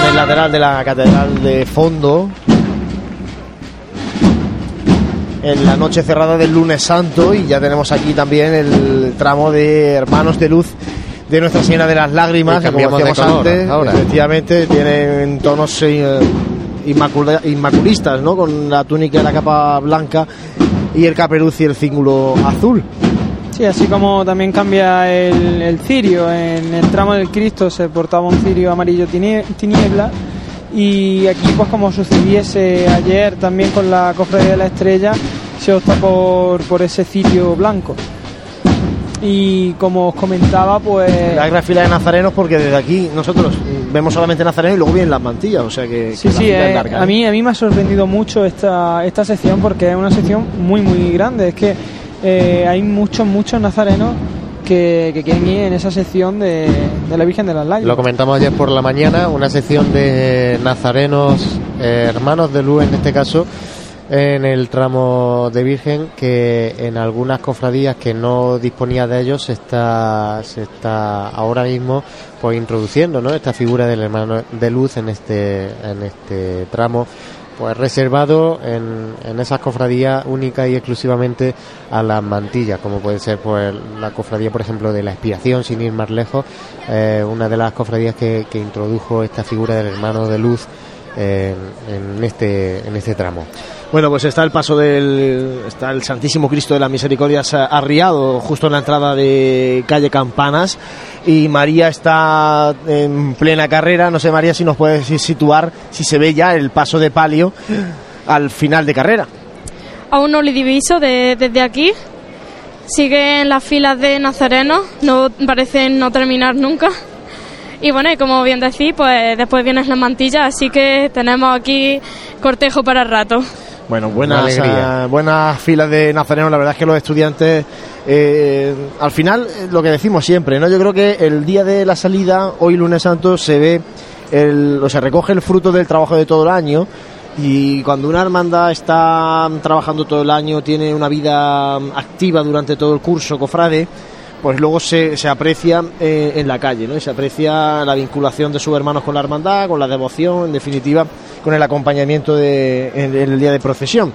en el lateral de la catedral de fondo. En la noche cerrada del lunes santo y ya tenemos aquí también el tramo de Hermanos de Luz de Nuestra Señora de las Lágrimas, que como
cambiamos de color
antes,
ahora.
efectivamente tienen tonos eh, inmacula- inmaculistas, ¿no? Con la túnica y la capa blanca y el caperuz y el cíngulo azul.
Sí, así como también cambia el, el cirio. En el tramo del Cristo se portaba un cirio amarillo tinie- tiniebla. Y aquí, pues como sucediese ayer también con la cofradía de la estrella, se opta por, por ese cirio blanco. Y como os comentaba, pues.
La gran fila de nazarenos, porque desde aquí nosotros vemos solamente nazarenos y luego vienen las mantillas, o sea que,
Sí,
que la
sí,
fila es
eh,
larga,
a
¿eh?
mí a mí me ha sorprendido mucho esta, esta sección porque es una sección muy muy grande. Es que eh, hay muchos muchos nazarenos que, que quieren ir en esa sección de, de la Virgen de las Lágrimas.
Lo comentamos ayer por la mañana, una sección de nazarenos, eh, hermanos de luz en este caso, en el tramo de Virgen, que en algunas cofradías que no disponía de ellos se está, está ahora mismo pues introduciendo ¿no? esta figura del hermano de luz en este, en este tramo pues reservado en, en esas cofradías única y exclusivamente a las mantillas, como puede ser pues la cofradía, por ejemplo, de la expiación, sin ir más lejos, eh, una de las cofradías que, que introdujo esta figura del hermano de luz en este en este tramo.
Bueno, pues está el paso del está el Santísimo Cristo de las Misericordias arriado justo en la entrada de calle Campanas y María está en plena carrera. No sé, María, si nos puedes situar si se ve ya el paso de palio al final de carrera.
Aún no le diviso de- desde aquí. Siguen las filas de nazarenos, no parecen no terminar nunca. Y bueno, y como bien decís, pues después vienen las mantillas, así que tenemos aquí cortejo para rato.
Bueno, buenas, eh, buenas filas de nazarenos. La verdad es que los estudiantes, eh, al final, eh, lo que decimos siempre, ¿no? Yo creo que el día de la salida, hoy lunes santo, se ve, el, o se recoge el fruto del trabajo de todo el año. Y cuando una hermandad está trabajando todo el año, tiene una vida activa durante todo el curso, cofrade, pues luego se, se aprecia eh, en la calle, ¿no? Se aprecia la vinculación de sus hermanos con la hermandad, con la devoción, en definitiva, con el acompañamiento de, en, en el día de procesión.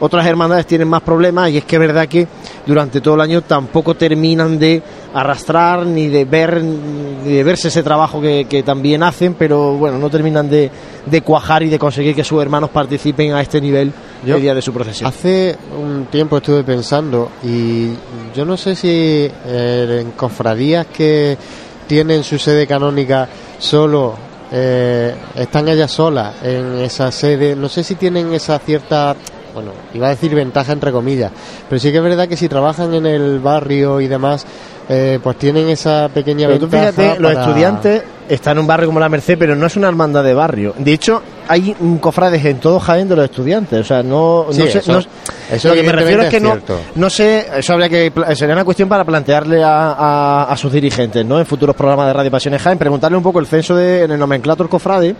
Otras hermandades tienen más problemas y es que es verdad que durante todo el año tampoco terminan de arrastrar ni de ver ni de verse ese trabajo que, que también hacen, pero bueno, no terminan de, de cuajar y de conseguir que sus hermanos participen a este nivel el día de su procesión.
Hace un tiempo estuve pensando y yo no sé si eh, en cofradías que tienen su sede canónica solo eh, están ellas solas en esa sede, no sé si tienen esa cierta, bueno, iba a decir ventaja entre comillas, pero sí que es verdad que si trabajan en el barrio y demás, eh, pues tienen esa pequeña
Pero tú
ventaja.
los estudiantes están en un barrio como la Merced, pero no es una hermandad de barrio. De hecho, hay cofrades en todo Jaén de los estudiantes. O sea, no,
Sí,
no sé.
eso-
no-
eso
lo que me refiero es que
es
no, no sé. Eso habría que. Sería una cuestión para plantearle a, a- a sus dirigentes, ¿no? En futuros programas de Radio Pasiones Jaén, preguntarle un poco el censo de, en el nomenclator cofrade,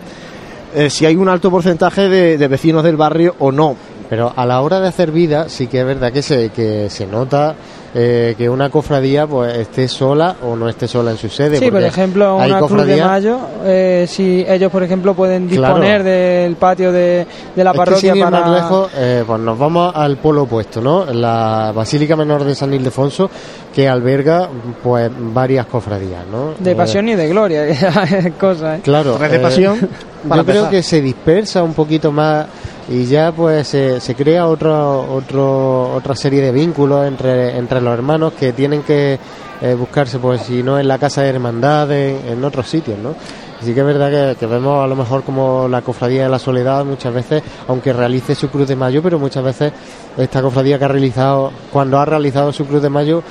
eh, si hay un alto porcentaje de, de vecinos del barrio o no.
Pero a la hora de hacer vida, sí que es verdad que se, que se nota eh, que una cofradía pues esté sola o no esté sola en su sede.
Sí, por ejemplo, una Cruz de
cofradías-
Mayo, eh, si ellos, por ejemplo, pueden
Claro.
disponer del patio de, de la
Es que
parroquia
sin ir
para...
más lejos, eh, pues nos vamos al polo opuesto, ¿no? La Basílica Menor de San Ildefonso, que alberga pues varias cofradías, ¿no?
De
Eh,
pasión y de gloria, que es cosa, ¿eh?
Claro.
Red de pasión,
yo creo que se dispersa un poquito más y ya pues se, se crea otro, otro, otra serie de vínculos entre, entre los hermanos que tienen que eh, buscarse, pues si no en la casa de hermandad, en, en otros sitios, ¿no? Sí que es verdad que, que vemos a lo mejor como la cofradía de la soledad muchas veces, aunque realice su cruz de mayo, pero muchas veces esta cofradía que ha realizado, cuando ha realizado su cruz de mayo,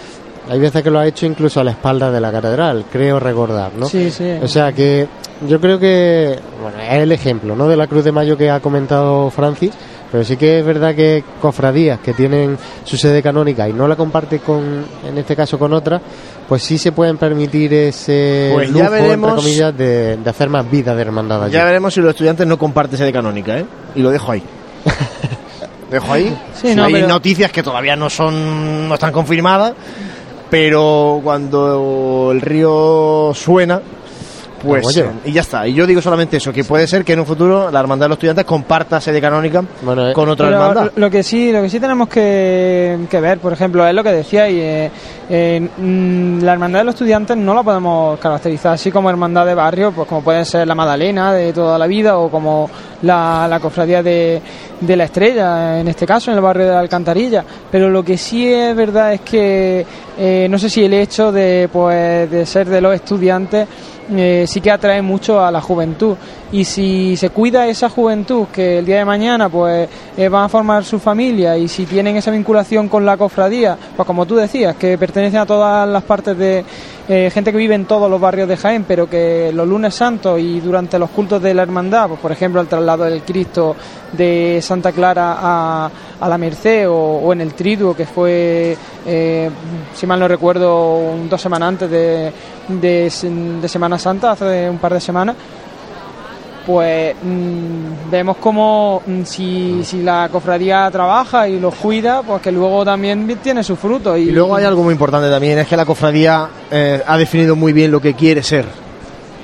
hay veces que lo ha hecho incluso a la espalda de la catedral, creo recordar, ¿no?
Sí, sí.
O sea que yo creo que bueno, es el ejemplo, ¿no? De la Cruz de Mayo que ha comentado Francis, pero sí que es verdad que cofradías que tienen su sede canónica y no la comparte con, en este caso con otra, pues sí se pueden permitir ese
Pues ya
lujo,
veremos-
entre comillas, de, de hacer más vida de hermandad allí.
Ya veremos si los estudiantes no comparten sede canónica, ¿eh? Y lo dejo ahí. dejo ahí.
Sí, no,
hay
pero-
noticias que todavía no son no están confirmadas, pero cuando el río suena, pues
Oye.
eh, y ya está. Y yo digo solamente eso, que puede ser que en un futuro la hermandad de los estudiantes comparta sede canónica con otra
Pero
hermandad.
Lo que sí, lo que sí tenemos que, que ver, por ejemplo, es lo que decía y eh, eh, mm, la hermandad de los estudiantes no la podemos caracterizar así como hermandad de barrio, pues como puede ser la Madalena de toda la vida o como la, la cofradía de, de la Estrella, en este caso en el barrio de la Alcantarilla. Pero lo que sí es verdad es que eh, no sé si el hecho de pues de ser de los estudiantes eh, sí que atrae mucho a la juventud y si se cuida esa juventud que el día de mañana pues eh, van a formar su familia y si tienen esa vinculación con la cofradía pues como tú decías que pertenecen a todas las partes de eh, gente que vive en todos los barrios de Jaén pero que los lunes santos y durante los cultos de la hermandad pues por ejemplo el traslado del Cristo de Santa Clara a, a la Merced o, en el Triduo que fue eh, si mal no recuerdo un- dos semanas antes de, de Semana Santa hace un par de semanas pues mm, vemos como mm, si, si la cofradía trabaja y los cuida, pues que luego también tiene su fruto. Y,
luego hay algo muy importante también, es que la cofradía eh, ha definido muy bien lo que quiere ser.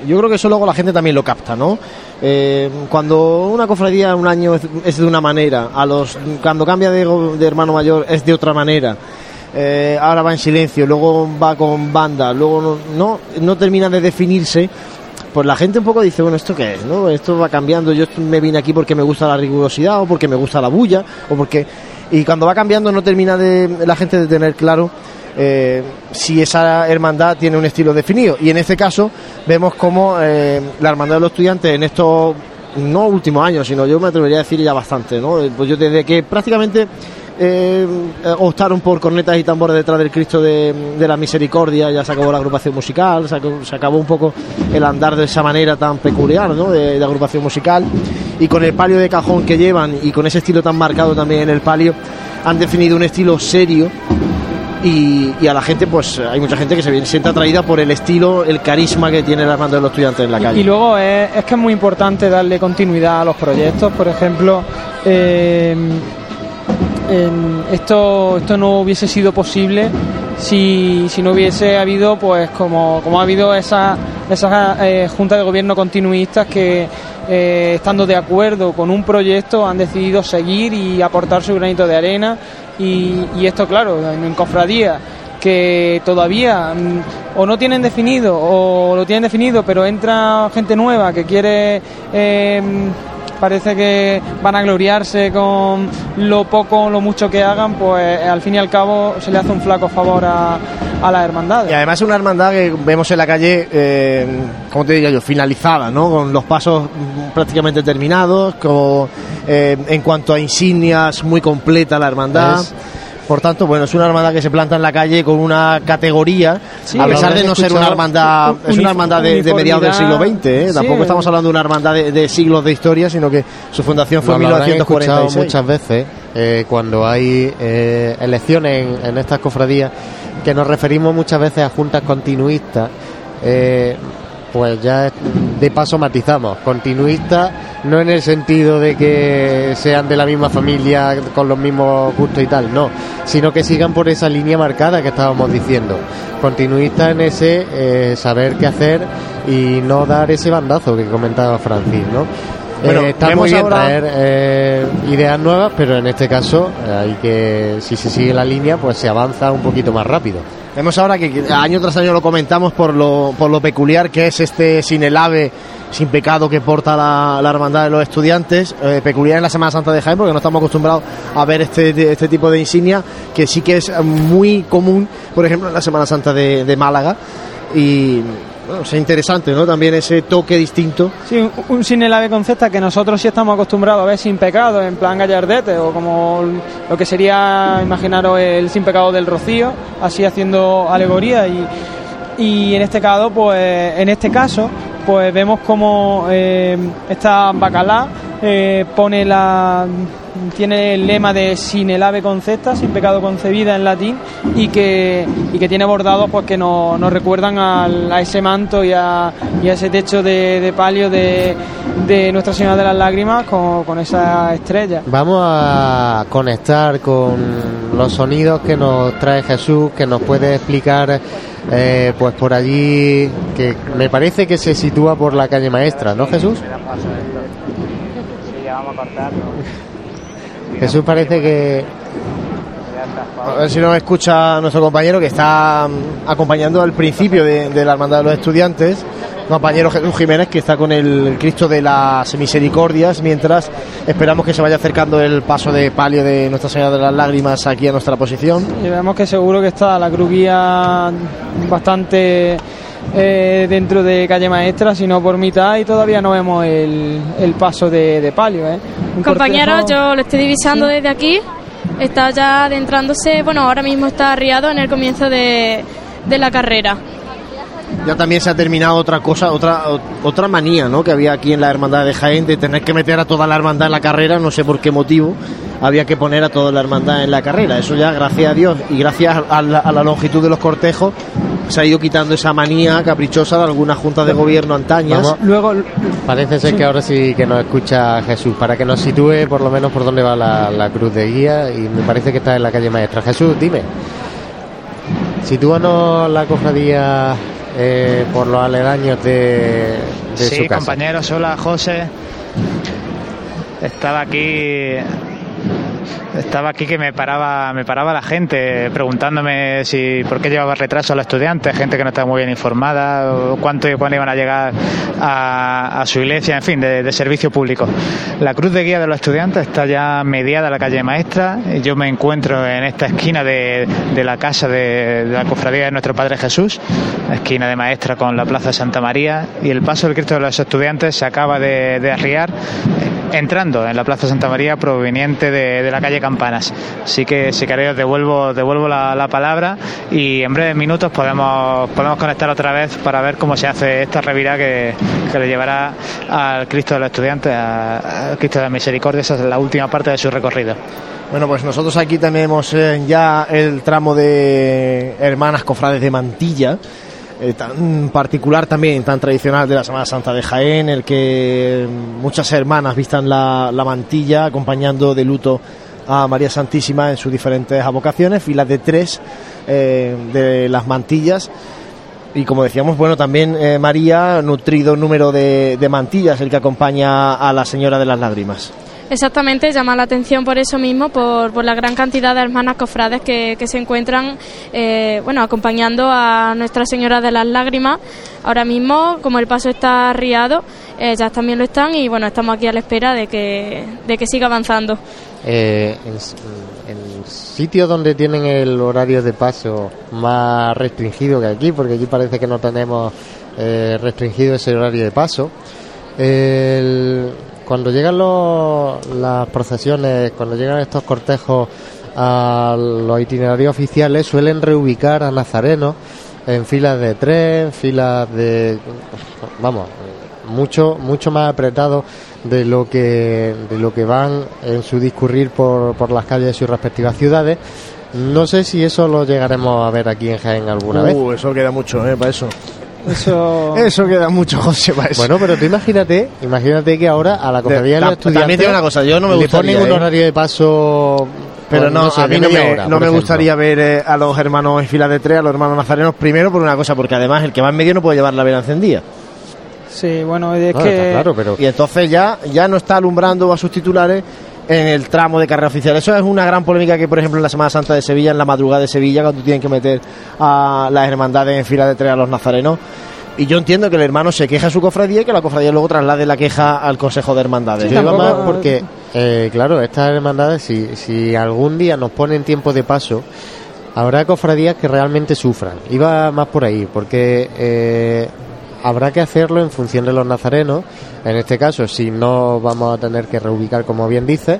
Yo creo que eso luego la gente también lo capta, ¿no? Eh, cuando una cofradía un año es, de una manera, a los cuando cambia de, de hermano mayor es de otra manera. eh, ahora va en silencio, luego va con banda, luego no, no, no termina de definirse. Pues la gente un poco dice, bueno, ¿esto qué es? ¿no? Esto va cambiando, yo me vine aquí porque me gusta la rigurosidad o porque me gusta la bulla o porque... Y cuando va cambiando no termina de la gente de tener claro eh, si esa hermandad tiene un estilo definido. Y en este caso vemos como eh, la hermandad de los estudiantes en estos no últimos años, sino yo me atrevería a decir ya bastante, ¿no? Pues yo desde que prácticamente eh, optaron por cornetas y tambores detrás del Cristo de, de la Misericordia, ya se acabó la agrupación musical, se acabó, se acabó un poco el andar de esa manera tan peculiar, ¿no? De, de agrupación musical y con el palio de cajón que llevan y con ese estilo tan marcado también en el palio han definido un estilo serio y, y a la gente, pues hay mucha gente que se siente atraída por el estilo, el carisma que tiene la hermandad de los estudiantes en la calle.
Y luego es, es que es muy importante darle continuidad a los proyectos. Por ejemplo, eh, en- esto, esto no hubiese sido posible si, si no hubiese habido, pues como, como ha habido esa, esa eh, junta de gobierno continuistas que, eh, estando de acuerdo con un proyecto, han decidido seguir y aportar su granito de arena. Y, y esto, claro, en, en cofradía que todavía mm, o no tienen definido o lo tienen definido pero entra gente nueva que quiere eh, parece que van a gloriarse con lo poco o lo mucho que hagan pues al fin y al cabo se le hace un flaco favor a, a las hermandades
Y además es una hermandad que vemos en la calle, eh, como te diría yo, finalizada, ¿no? Con los pasos prácticamente terminados, con, eh, en cuanto a insignias, muy completa la hermandad.
Es-
Por tanto, bueno, es una hermandad que se planta en la calle con una categoría,
Sí,
a pesar de no ser una hermandad,
Un-
es una hermandad de, de mediados del siglo XX, ¿eh?
Sí,
Tampoco estamos hablando de una hermandad de, de siglos de historia, sino que su fundación fue en
Nos lo habrán escuchado
1946.
muchas veces eh, cuando hay eh, elecciones en, en estas cofradías que nos referimos muchas veces a juntas continuistas eh, pues ya de paso matizamos continuistas no en el sentido de que sean de la misma familia con los mismos gustos y tal, no, sino que sigan por esa línea marcada que estábamos diciendo, continuista en ese eh, saber qué hacer y no dar ese bandazo que comentaba Francis, ¿no?
Bueno,
Eh, está muy bien
ahora-
traer eh, ideas nuevas, pero en este caso eh, hay que, si se sigue la línea, pues se avanza un poquito más rápido.
Vemos ahora que año tras año lo comentamos por lo, por lo peculiar que es este sin el ave, sin pecado que porta la, la hermandad de los estudiantes, eh, peculiar en la Semana Santa de Jaén porque no estamos acostumbrados a ver este, este tipo de insignia que sí que es muy común, por ejemplo, en la Semana Santa de, de Málaga. Y bueno, es interesante, ¿no? También ese toque distinto.
Sí, un, un sin el ave concepta que nosotros sí estamos acostumbrados a ver sin pecado, en plan gallardete, o como lo que sería, imaginaros, el sin pecado del rocío, así haciendo alegoría. Y, y en este caso, pues, en este caso, pues vemos como eh, esta bacalá eh, pone la tiene el lema de sin el ave concepta, sin pecado concebida en latín y que, y que tiene bordados pues que nos, nos recuerdan al- a ese manto y a, y a ese techo de, de palio de, de Nuestra Señora de las Lágrimas con, con esa estrella.
Vamos a conectar con los sonidos que nos trae Jesús, que nos puede explicar, eh, pues por allí, que me parece que se sitúa por la calle Maestra, ¿no, Jesús?
Sí, ya vamos a cortarlo.
Jesús parece que
A ver si nos escucha nuestro compañero que está mm, acompañando al principio de, de la Hermandad de los Estudiantes, compañero Jesús Jiménez, que está con el Cristo de las Misericordias, mientras esperamos que se vaya acercando el paso de palio de Nuestra Señora de las Lágrimas aquí a nuestra posición.
Y vemos que seguro que está la cruz guía bastante eh, dentro de calle maestra, si no por mitad, y todavía no vemos el, el paso de, de palio. ¿eh?
Compañeros,
cortejo-
yo lo estoy divisando desde aquí. Está ya adentrándose, bueno, ahora mismo está arriado en el comienzo de, de la carrera.
Ya también se ha terminado otra cosa, otra otra manía, ¿no? Que había aquí en la hermandad de Jaén de tener que meter a toda la hermandad en la carrera, no sé por qué motivo había que poner a toda la hermandad en la carrera. Eso ya, gracias a Dios y gracias a la, a la longitud de los cortejos, se ha ido quitando esa manía caprichosa de algunas juntas de gobierno antañas.
Vamos.
Luego,
parece ser que ahora sí que nos escucha Jesús, para que nos sitúe por lo menos por dónde va la, la cruz de guía, y me parece que está en la calle Maestra. Jesús, dime, sitúanos la cofradía eh, por los aledaños de, de
sí,
su casa.
compañeros, hola José. Estaba aquí. Estaba aquí que me paraba, me paraba la gente preguntándome si por qué llevaba retraso a los estudiantes, gente que no estaba muy bien informada, o cuánto y cuándo iban a llegar a, su iglesia, en fin, de, de servicio público. La cruz de guía de los estudiantes está ya mediada la calle Maestra. Yo me encuentro en esta esquina de, de la casa de, la cofradía de nuestro Padre Jesús, esquina de Maestra con la Plaza Santa María, y el paso del Cristo de los estudiantes se acaba de, arriar entrando en la Plaza Santa María proveniente de la calle Campanas. Así que si queréis devuelvo, devuelvo la, la palabra y en breves minutos podemos, podemos conectar otra vez para ver cómo se hace esta revirada que, que le llevará al Cristo de los estudiantes, al Cristo de la Misericordia. Esa es la última parte de su recorrido.
Bueno, pues nosotros aquí tenemos eh, ya el tramo de hermanas cofrades de Mantilla, eh, tan particular también, tan tradicional de la Semana Santa de Jaén, el que muchas hermanas vistan la, la mantilla acompañando de luto a María Santísima en sus diferentes avocaciones, filas de tres eh, de las mantillas. Y como decíamos, bueno, también eh, María, nutrido número de, mantillas, el que acompaña a la Señora de las Lágrimas.
Exactamente, llama la atención por eso mismo, por, por la gran cantidad de hermanas cofrades que, que se encuentran, eh, bueno, acompañando a Nuestra Señora de las Lágrimas. Ahora mismo, como el paso está arriado, ya también lo están y bueno, estamos aquí a la espera de que, de que siga avanzando.
Eh, en sitios donde tienen el horario de paso más restringido que aquí, porque aquí parece que no tenemos eh, restringido ese horario de paso. El- cuando llegan los- las procesiones, cuando llegan estos cortejos a los itinerarios oficiales, suelen reubicar a nazarenos en filas de tres, en filas de, vamos, mucho mucho más apretado de lo que de lo que van en su discurrir por, por las calles de sus respectivas ciudades. No sé si eso lo llegaremos a ver aquí en Jaén alguna vez.
Uh, eso queda mucho, eh, para eso.
Eso...
Eso queda mucho, José, para eso.
Bueno, pero tú imagínate, imagínate que ahora a la cofradía de, los estudiantes
también una cosa, yo no me
le
gustaría,
ponen un
¿eh?
horario de paso
Pero
pues,
no,
sé,
a mí no me,
hora,
no me gustaría ver eh, a los hermanos en fila de tres, a los hermanos nazarenos, primero por una cosa, porque además el que va en medio no puede llevar la vela encendida.
Sí, bueno, es
No,
que...
está claro, pero... Y entonces ya, ya no está alumbrando a sus titulares en el tramo de carrera oficial. Eso es una gran polémica que, por ejemplo, en la Semana Santa de Sevilla, en la madrugada de Sevilla, cuando tienen que meter a las hermandades en fila de tres a los nazarenos. Y yo entiendo que el hermano se queja a su cofradía y que la cofradía luego traslade la queja al Consejo de Hermandades.
Yo iba más porque, eh, claro, estas hermandades, si, si algún día nos ponen tiempo de paso, habrá cofradías que realmente sufran. Iba más por ahí, porque eh, habrá que hacerlo en función de los nazarenos. En este caso, si no vamos a tener que reubicar, como bien dice,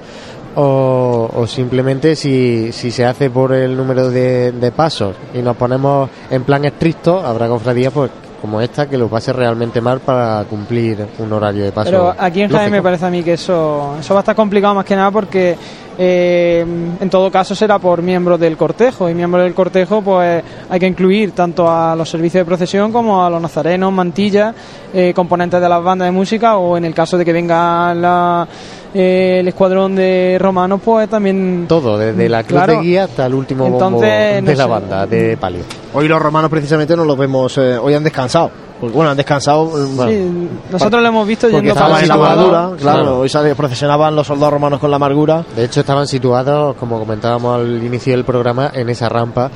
o, o simplemente si, se hace por el número de, de pasos y nos ponemos en plan estricto, habrá cofradías pues como esta que lo pase realmente mal para cumplir un horario de paso.
Pero aquí en Jaén me parece a mí que eso, eso va a estar complicado más que nada porque eh, en todo caso será por miembros del cortejo y miembros del cortejo pues hay que incluir tanto a los servicios de procesión como a los nazarenos, mantillas, eh, componentes de las bandas de música o en el caso de que venga la, eh, el escuadrón de romanos pues también...
Todo, desde la cruz
Claro.
de guía hasta el último bombo
no
de la
sé.
banda de palio.
Hoy los romanos precisamente no los vemos, eh, hoy han descansado. Porque, bueno, han descansado. eh, bueno,
Sí, nosotros lo hemos visto yendo
estaban en la amargura, claro, hoy sale- procesionaban los soldados romanos con la amargura.
De hecho, estaban situados, como comentábamos al inicio del programa, en esa rampa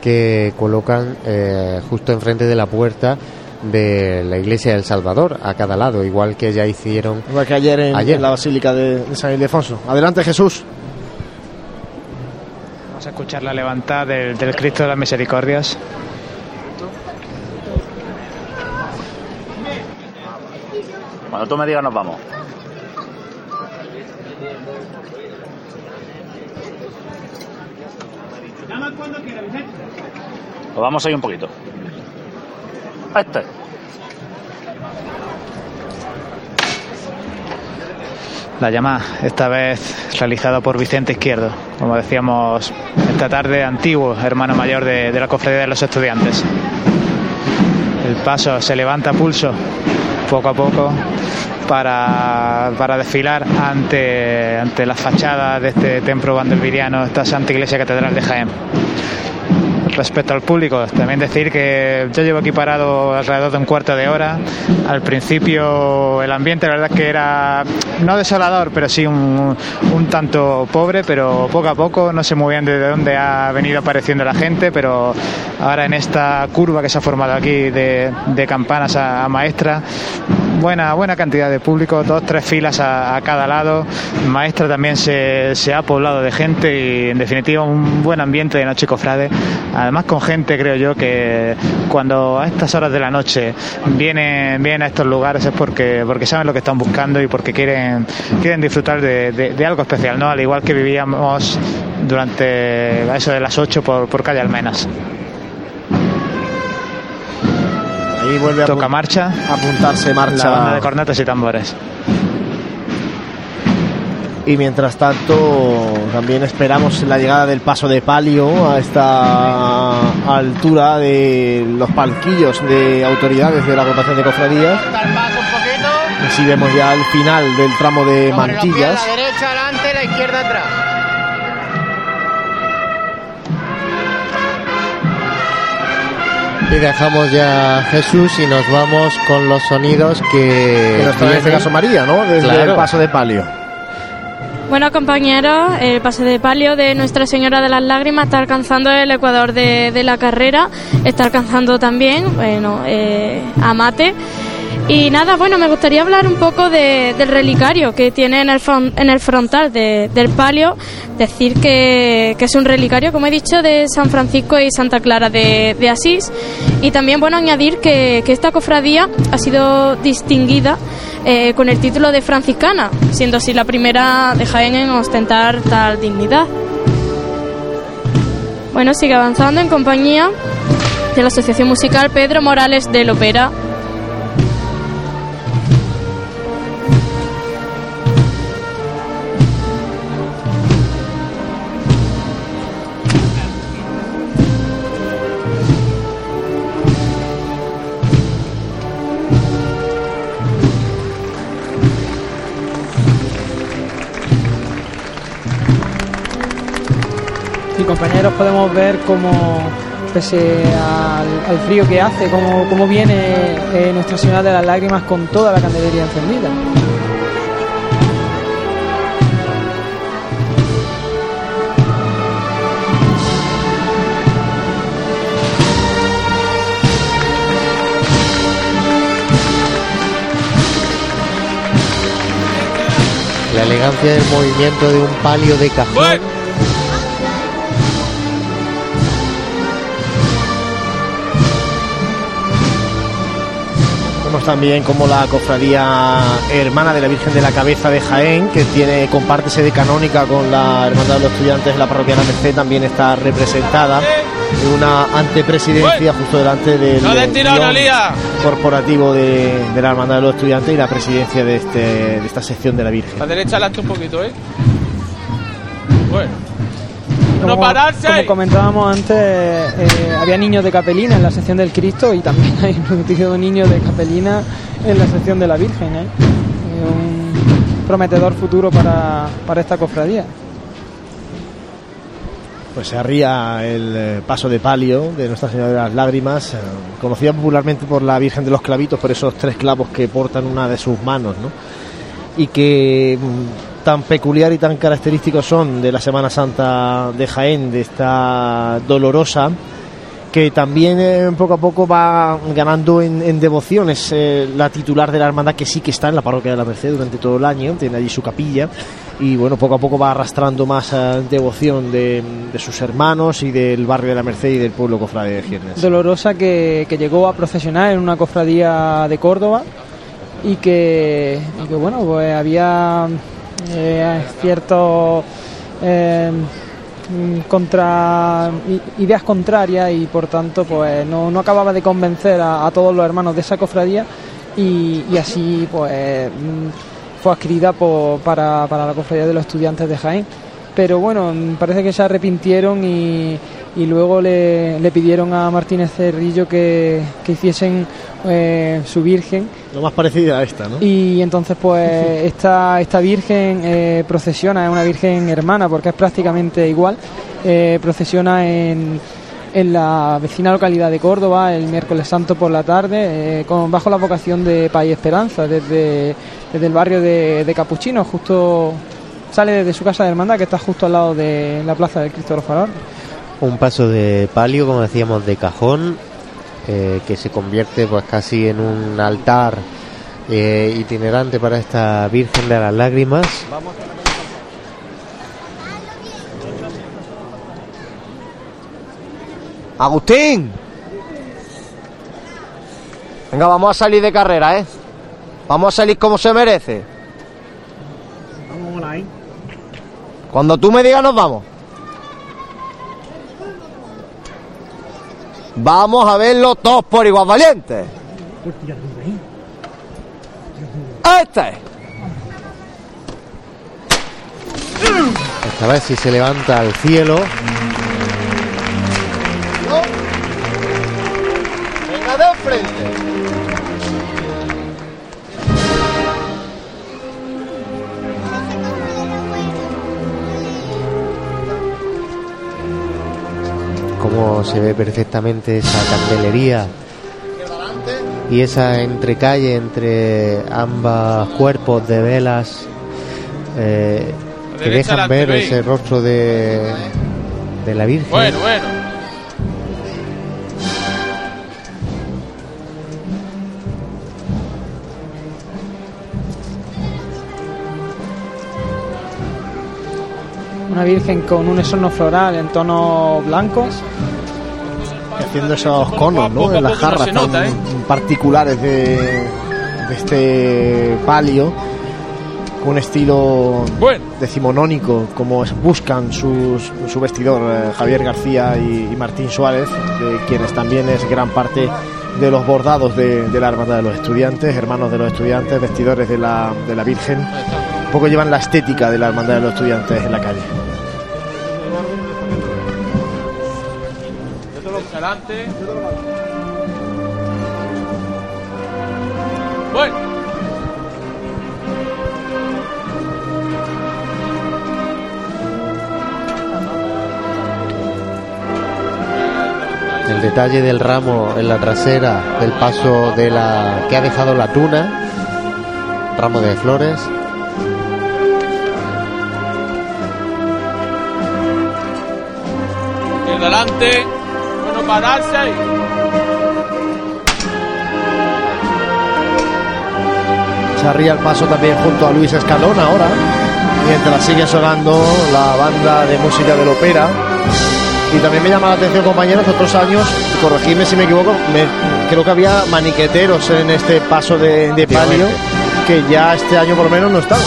que colocan eh, justo enfrente de la puerta de la iglesia del Salvador, a cada lado, igual que ya hicieron
Igual que ayer en,
Ayer.
en la Basílica de, de San Ildefonso. Adelante, Jesús.
Vamos a escuchar la levantada del, del Cristo de las Misericordias.
Cuando tú me digas nos vamos. Nos vamos ahí un poquito.
La llamada, esta vez realizada por Vicente Izquierdo, como decíamos esta tarde, antiguo hermano mayor de, la Cofradía de los Estudiantes. El paso se levanta a pulso poco a poco para, para desfilar ante, ante las fachadas de este templo vandelviriano, esta Santa Iglesia Catedral de Jaén. Respecto al público, también decir que yo llevo aquí parado alrededor de un cuarto de hora. Al principio el ambiente, la verdad que era no desolador, pero sí un, un tanto pobre, pero poco a poco, no sé muy bien de dónde ha venido apareciendo la gente, pero ahora en esta curva que se ha formado aquí de, de campanas a maestra, buena, buena cantidad de público, dos, tres filas a, cada lado. Maestra también se, se ha poblado de gente y en definitiva un buen ambiente de noche cofrade. Además con gente creo yo que cuando a estas horas de la noche vienen, vienen a estos lugares es porque, porque saben lo que están buscando y porque quieren, quieren disfrutar de, de- algo especial, ¿no? Al igual que vivíamos durante eso de las 8 por, por calle Almenas.
Ahí vuelve a
Toca marcha.
apuntarse marcha.
La banda de cornetas y tambores.
Y mientras tanto, también esperamos la llegada del paso de palio a esta altura de los palquillos de autoridades de la agrupación de cofradías. Así vemos ya el final del tramo de mantillas.
La derecha adelante, la izquierda atrás.
Y dejamos ya a Jesús y nos vamos con los sonidos que.
Que nos trae en este caso María, ¿no? Desde
Claro.
el paso de palio.
Bueno, compañeros, el pase de palio de Nuestra Señora de las Lágrimas está alcanzando el ecuador de, de la carrera, está alcanzando también, bueno, eh, a Mate. Y nada, bueno, me gustaría hablar un poco de- del relicario que tiene en el, fron- en el frontal de- del palio. Decir que, que es un relicario, como he dicho, de San Francisco y Santa Clara de, de Asís. Y también, bueno, añadir que, que esta cofradía ha sido distinguida eh, con el título de franciscana, siendo así la primera de Jaén en ostentar tal dignidad. Bueno, sigue avanzando en compañía de la Asociación Musical Pedro Morales del Opera.
Y compañeros podemos ver cómo, pese al, al frío que hace, cómo, cómo viene eh, Nuestra Señora de las Lágrimas con toda la candelería encendida.
La elegancia del movimiento de un palio de cajón.
Vemos también como la cofradía hermana de la Virgen de la Cabeza de Jaén, que tiene comparte sede canónica con la Hermandad de los Estudiantes de la Parroquia de la Merced, también está representada en una antepresidencia justo delante del
No tirón, Alía.
corporativo de, de la Hermandad de los Estudiantes y la presidencia de, este, de esta sección de la Virgen.
La derecha adelante un poquito, ¿eh? Bueno.
Como,
¡No pararse!
como comentábamos antes, eh, había niños de capelina en la sección del Cristo y también hay un niños de capelina en la sección de la Virgen. ¿eh? Eh, un prometedor futuro para, para esta cofradía.
Pues se arría el eh, paso de palio de Nuestra Señora de las Lágrimas, eh, conocida popularmente por la Virgen de los Clavitos, por esos tres clavos que portan una de sus manos, ¿no? Y que mm, tan peculiar y tan característicos son de la Semana Santa de Jaén, de esta dolorosa, que también eh, poco a poco va ganando en, en devoción. Es eh, la titular de la hermandad que sí que está en la parroquia de la Merced durante todo el año, tiene allí su capilla y bueno, poco a poco va arrastrando más eh, devoción de, sus hermanos y del barrio de la Merced y del pueblo cofrade de Giernes.
Dolorosa que, que llegó a procesionar en una cofradía de Córdoba y que, y que, bueno, pues había eh, ciertos eh, mm, contra ideas contrarias y por tanto pues no, no acababa de convencer a, todos los hermanos de esa cofradía y, así pues mm, fue adquirida para, para la cofradía de los estudiantes de Jaén. Pero bueno, mm, parece que se arrepintieron y, y luego le, le pidieron a Martínez Cerrillo que, que hiciesen eh, su virgen
Lo más parecida a esta, ¿no?
y entonces pues esta, esta virgen eh, procesiona, es una virgen hermana porque es prácticamente igual, eh, procesiona en, en la vecina localidad de Córdoba el miércoles santo por la tarde eh, con, bajo la vocación de Paz y Esperanza desde, desde el barrio de, de Capuchino, justo sale desde su casa de hermandad que está justo al lado de la plaza del Cristo de los Faroles.
Un paso de palio, como decíamos, de cajón, eh, que se convierte pues casi en un altar eh, itinerante para esta Virgen de las Lágrimas.
Agustín. Venga, vamos a salir de carrera, ¿eh? Vamos a salir como se merece. Cuando tú me digas nos vamos. Vamos a verlo todos por igual valientes. Este.
Esta vez si se levanta al cielo.
Venga de frente.
Como se ve perfectamente esa candelería y esa entrecalle entre ambos cuerpos de velas eh, que dejan ver ese rostro de, de la Virgen.
Bueno, bueno.
Una virgen con un esorno floral en tono blanco.
haciendo esos conos, ¿no? En las
no
jarras tan
¿eh?
particulares de, de este palio, con un estilo decimonónico, como buscan sus- su vestidor eh, Javier García y, y Martín Suárez, de quienes también es gran parte de los bordados de, de la Hermandad de los Estudiantes, hermanos de los estudiantes, vestidores de la, de la Virgen. Un poco llevan la estética de la Hermandad de los Estudiantes en la calle.
Adelante. Bueno.
detalle del ramo en la trasera del paso de la que ha dejado la tuna, ramo de flores.
Bueno, pararse
arría el paso también junto a Luis Escalón ahora, mientras sigue sonando la banda de música del ópera. Y también me llama la atención, compañeros, otros años, corregidme si me equivoco, me- creo que había maniqueteros en este paso de, de palio, que ya este año por lo menos no están.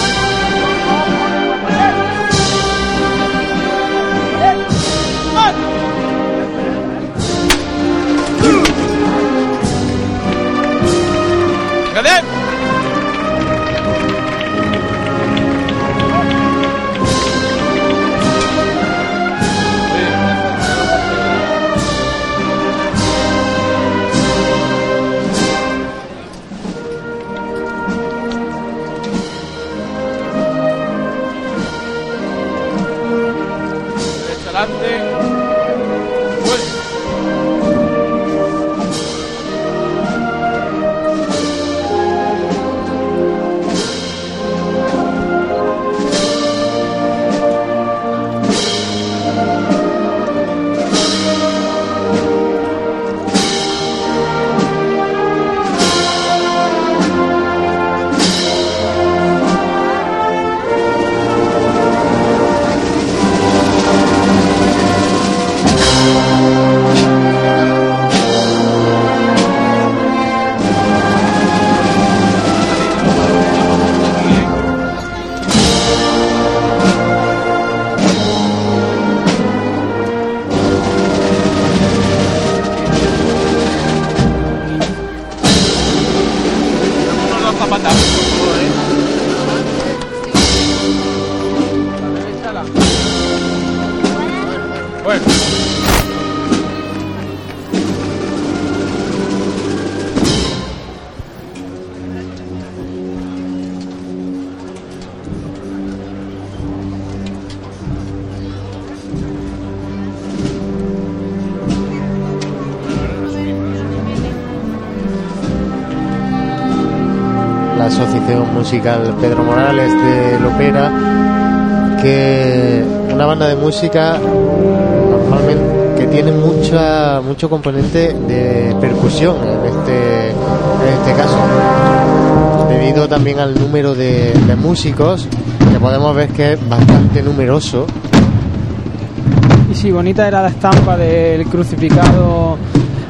Musical Pedro Morales de Lopera, que una banda de música normalmente que tiene mucha mucho componente de percusión en este en este caso. Debido también al número de, músicos que podemos ver que es bastante numeroso.
Y sí, bonita era la estampa del crucificado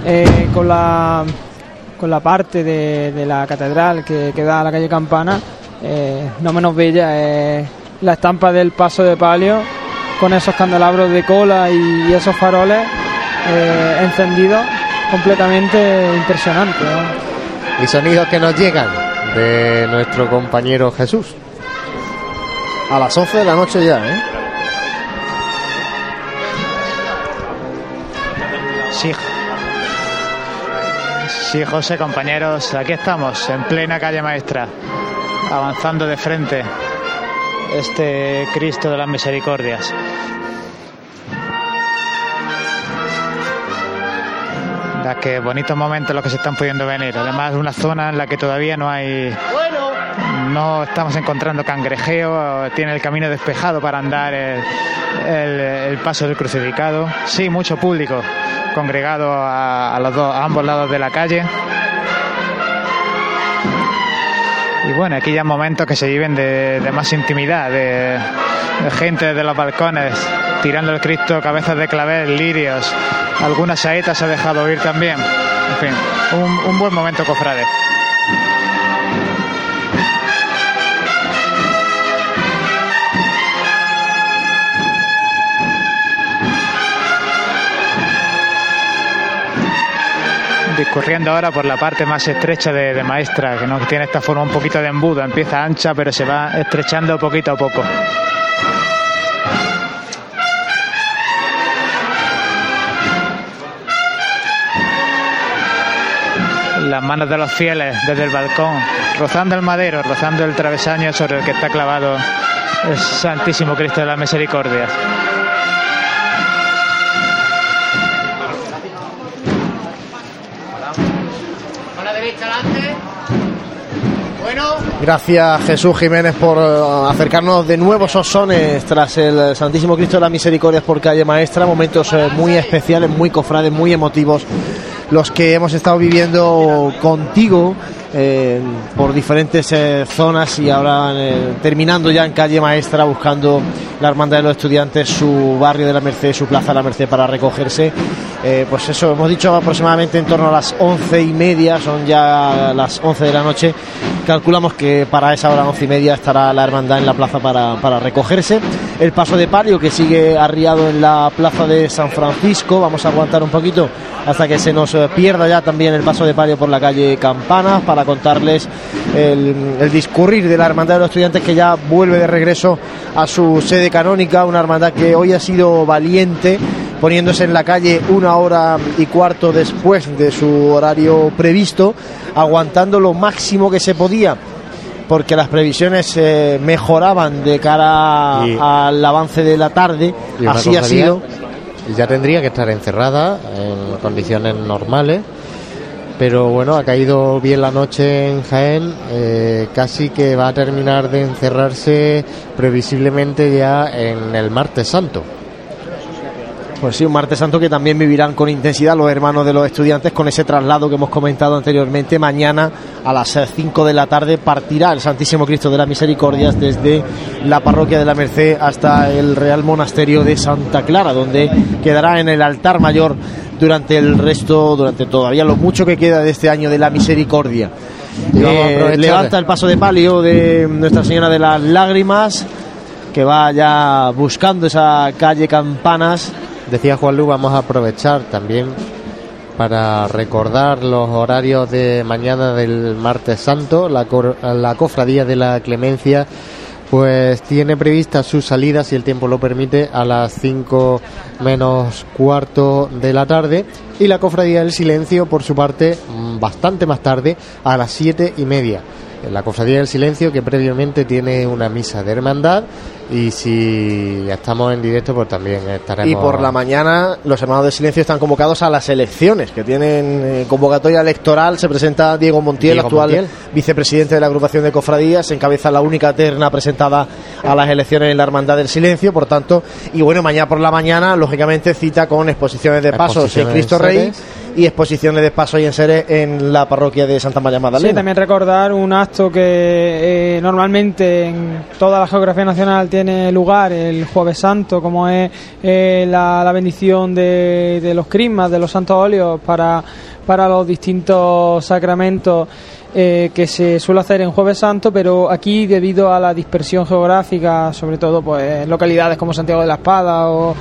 eh, con la con la parte de, de la catedral que, que da a la calle Campana. Eh, no menos bella es la estampa del paso de palio con esos candelabros de cola y, y esos faroles eh, encendidos completamente impresionante. ¿no?
y sonidos que nos llegan de nuestro compañero Jesús
A las 11 de la noche ya, ¿eh?
Sí. Sí, José, compañeros, aquí estamos, en plena calle maestra, avanzando de frente este Cristo de las Misericordias. La que bonitos momentos los que se están pudiendo venir. Además, una zona en la que todavía no hay. No estamos encontrando cangrejeo, tiene el camino despejado para andar el paso del crucificado. Sí, mucho público congregado a, los dos, ambos lados de la calle. Y bueno, aquí ya momentos que se viven de, de más intimidad, de, de gente desde los balcones tirando el Cristo, cabezas de clavel, lirios, algunas saetas se ha dejado oír también. En fin, un, un buen momento, cofrade. Discurriendo ahora por la parte más estrecha de, Maestra, que no tiene esta forma un poquito de embudo, empieza ancha pero se va estrechando poquito a poco. Las manos de los fieles desde el balcón, rozando el madero, rozando el travesaño sobre el que está clavado el Santísimo Cristo de las Misericordias.
Gracias Jesús Jiménez por eh, acercarnos de nuevo esos sones tras el Santísimo Cristo de las Misericordias por calle Maestra, momentos eh, muy especiales, muy cofrades, muy emotivos, los que hemos estado viviendo contigo eh, por diferentes eh, zonas y ahora eh, terminando ya en calle Maestra buscando la hermandad de los estudiantes su barrio de la Merced, su plaza de la Merced para recogerse. Pues eso, hemos dicho aproximadamente en torno a las once y media, son ya las once de la noche. Calculamos que para esa hora, once y media, estará la hermandad en la plaza para, para recogerse. El paso de palio que sigue arriado en la plaza de San Francisco. Vamos a aguantar un poquito hasta que se nos pierda ya también el paso de palio por la calle Campanas para contarles el, el discurrir de la hermandad de los estudiantes que ya vuelve de regreso a su sede canónica. Una hermandad que hoy ha sido valiente poniéndose en la calle una hora y cuarto después de su horario previsto, aguantando lo máximo que se podía, porque las previsiones eh, mejoraban de cara
Y-
al avance de la tarde, así ha sido.
Ya tendría que estar encerrada en condiciones normales. Pero bueno, ha caído bien la noche en Jaén. eh, casi que va a terminar de encerrarse previsiblemente ya en el martes santo.
Pues sí, un martes santo que también vivirán con intensidad los hermanos de los estudiantes con ese traslado que hemos comentado anteriormente. Mañana a las 5 de la tarde partirá el Santísimo Cristo de las Misericordias desde la parroquia de la Merced hasta el Real Monasterio de Santa Clara, donde quedará en el altar mayor durante el resto, durante todavía lo mucho que queda de este año de la Misericordia. Eh, levanta el paso de palio de Nuestra Señora de las Lágrimas, que va ya buscando esa calle Campanas.
Decía Juan Lu, vamos a aprovechar también para recordar los horarios de mañana del martes santo. La, la cofradía de la Clemencia pues tiene prevista su salida, si el tiempo lo permite, a las 5 menos cuarto de la tarde. Y la cofradía del silencio, por su parte, mm, bastante más tarde, a las siete y media. La cofradía del silencio que previamente tiene una misa de hermandad y si estamos en directo pues también estaremos
Y por la mañana los hermanos de silencio están convocados a las elecciones que tienen eh, convocatoria electoral. Se presenta Diego Montiel,
Diego
actual
Montiel.
vicepresidente de la agrupación de cofradías, encabeza la única terna presentada a las elecciones en la Hermandad del Silencio. Por tanto, y bueno, mañana por la mañana, lógicamente cita con exposiciones de pasos en Cristo Rey
seres.
Y exposiciones de pasos y en seres en la parroquia de Santa María
Sí,
Magdalena.
también recordar un acto que eh, normalmente en toda la geografía nacional tiene lugar el Jueves Santo, como es eh, la, bendición de, de los crismas, de los santos óleos para, para los distintos sacramentos eh, que se suele hacer en Jueves Santo, pero aquí debido a la dispersión geográfica, sobre todo pues localidades como Santiago de la Espada o,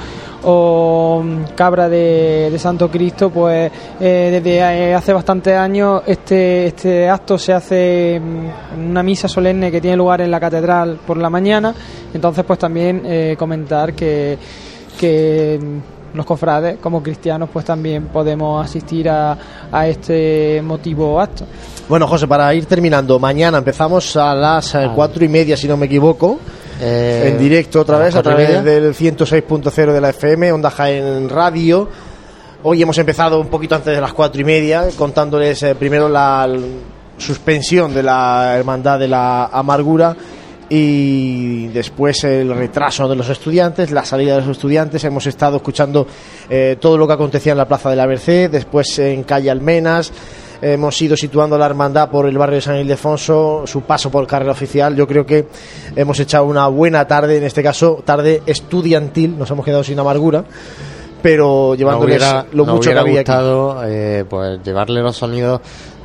o mm, Cabra de, de Santo Cristo, pues eh, desde eh, hace bastantes años este, este acto se hace mm, en una misa solemne que tiene lugar en la catedral por la mañana. Entonces, pues también eh, comentar que, que mm, los cofrades, como cristianos, pues también podemos asistir a, a este motivo acto.
Bueno, José, para ir terminando, mañana empezamos a las cuatro y media, si no me equivoco.
Eh,
en directo otra vez a través del 106.0 de la FM, Onda Jaén Radio. Hoy hemos empezado un poquito antes de las cuatro y media, contándoles eh, primero la suspensión de la Hermandad de la Amargura y después el retraso de los estudiantes, la salida de los estudiantes. Hemos estado escuchando eh, todo lo que acontecía en la Plaza de la Merced, después en calle Almenas. Hemos ido situando la hermandad por el barrio de San Ildefonso, su paso por carrera oficial. Yo creo que hemos echado una buena tarde, en este caso tarde estudiantil, nos hemos quedado sin amargura, pero llevándoles
Nos hubiera-
lo mucho que
hubiera
había
gustado eh, pues llevarle los sonidos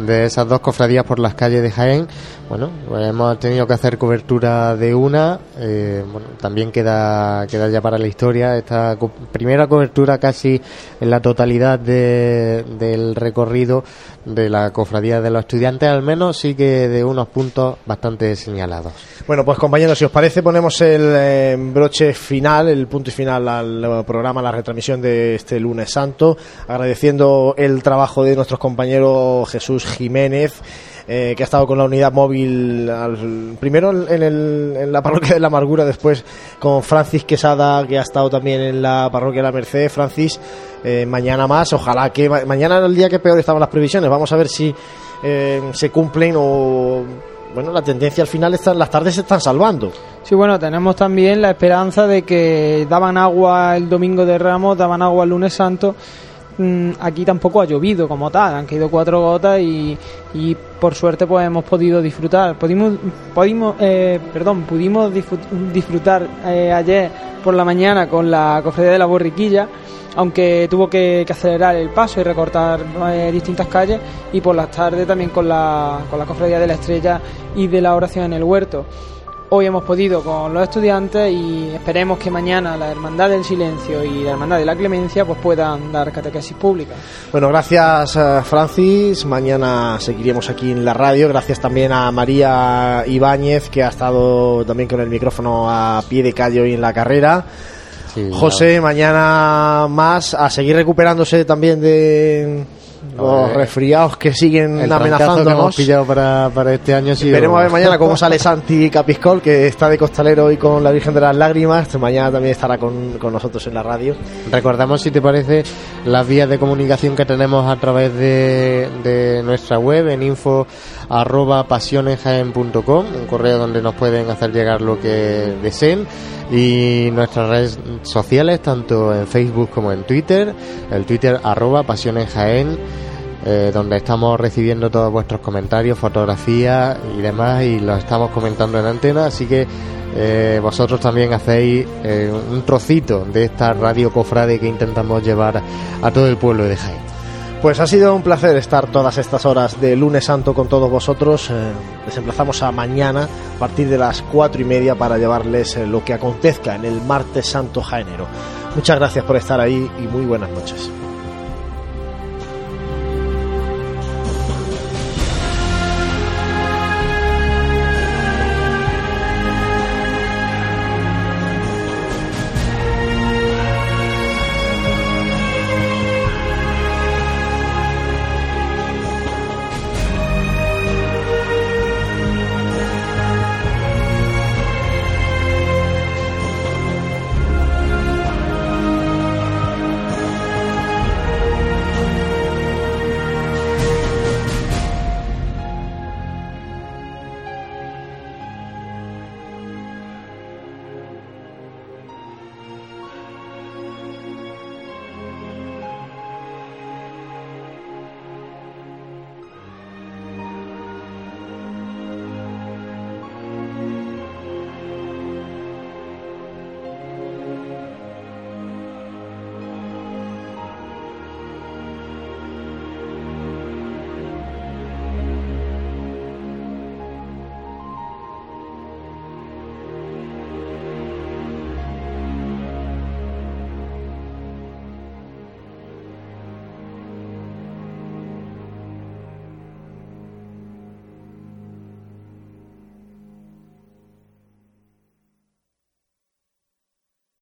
de esas dos cofradías por las calles de Jaén. Bueno, pues hemos tenido que hacer cobertura de una. eh, bueno, también queda queda ya para la historia esta primera cobertura casi en la totalidad de- del recorrido de la cofradía de los estudiantes, al menos sí que de unos puntos bastante señalados.
Bueno, pues compañeros, si os parece, ponemos el eh, broche final, el punto y final al programa, la retransmisión de este lunes santo, agradeciendo el trabajo de nuestros compañeros Jesús Jiménez. eh, que ha estado con la unidad móvil al- primero en, el- en la parroquia de la Amargura, después con Francis Quesada, que ha estado también en la parroquia de la Merced. Francis, eh, mañana más, ojalá que ma- mañana era el día que peor estaban las previsiones. Vamos a ver si eh, se cumplen o bueno, la tendencia al final está, las tardes se están salvando.
Sí, bueno, tenemos también la esperanza de que daban agua el domingo de Ramos, daban agua el lunes santo. Mm, Aquí tampoco ha llovido como tal, han caído cuatro gotas y, por suerte pues hemos podido disfrutar. Pudimos, pudimos, eh, perdón, pudimos disfrut- disfrutar eh, ayer por la mañana con la cofradía de la borriquilla, aunque tuvo que, que acelerar el paso y recortar eh, distintas calles, y por las tardes también con la, con la cofradía de la estrella y de la oración en el huerto. Hoy hemos podido con los estudiantes y esperemos que mañana la Hermandad del Silencio y la Hermandad de la Clemencia pues puedan dar catequesis pública.
Bueno, gracias eh, Francis. Mañana seguiremos aquí en la radio. Gracias también a María Ibáñez, que ha estado también con el micrófono a pie de calle hoy en la carrera. José, mañana más a seguir recuperándose también de los resfriados que siguen
El trancazo que hemos
amenazándonos.
pillado para, para este año sido-
Veremos a ver mañana cómo sale Santi Capiscol, que está de costalero hoy con la Virgen de las Lágrimas. Mañana también estará con, con nosotros en la radio.
Recordamos, si te parece, las vías de comunicación que tenemos a través de, de nuestra web en info arroba pasionesjaen.com, un correo donde nos pueden hacer llegar lo que deseen y nuestras redes sociales, tanto en Facebook como en Twitter, el Twitter arroba pasionesjaen, eh, donde estamos recibiendo todos vuestros comentarios, fotografías y demás y los estamos comentando en antena, así que eh, vosotros también hacéis eh, un trocito de esta radio cofrade que intentamos llevar a todo el pueblo de Jaén.
Pues ha sido un placer estar todas estas horas de lunes santo con todos vosotros. Eh, les emplazamos a mañana a partir de las cuatro y media para llevarles eh, lo que acontezca en el martes santo jaenero. Muchas gracias por estar ahí y muy buenas noches.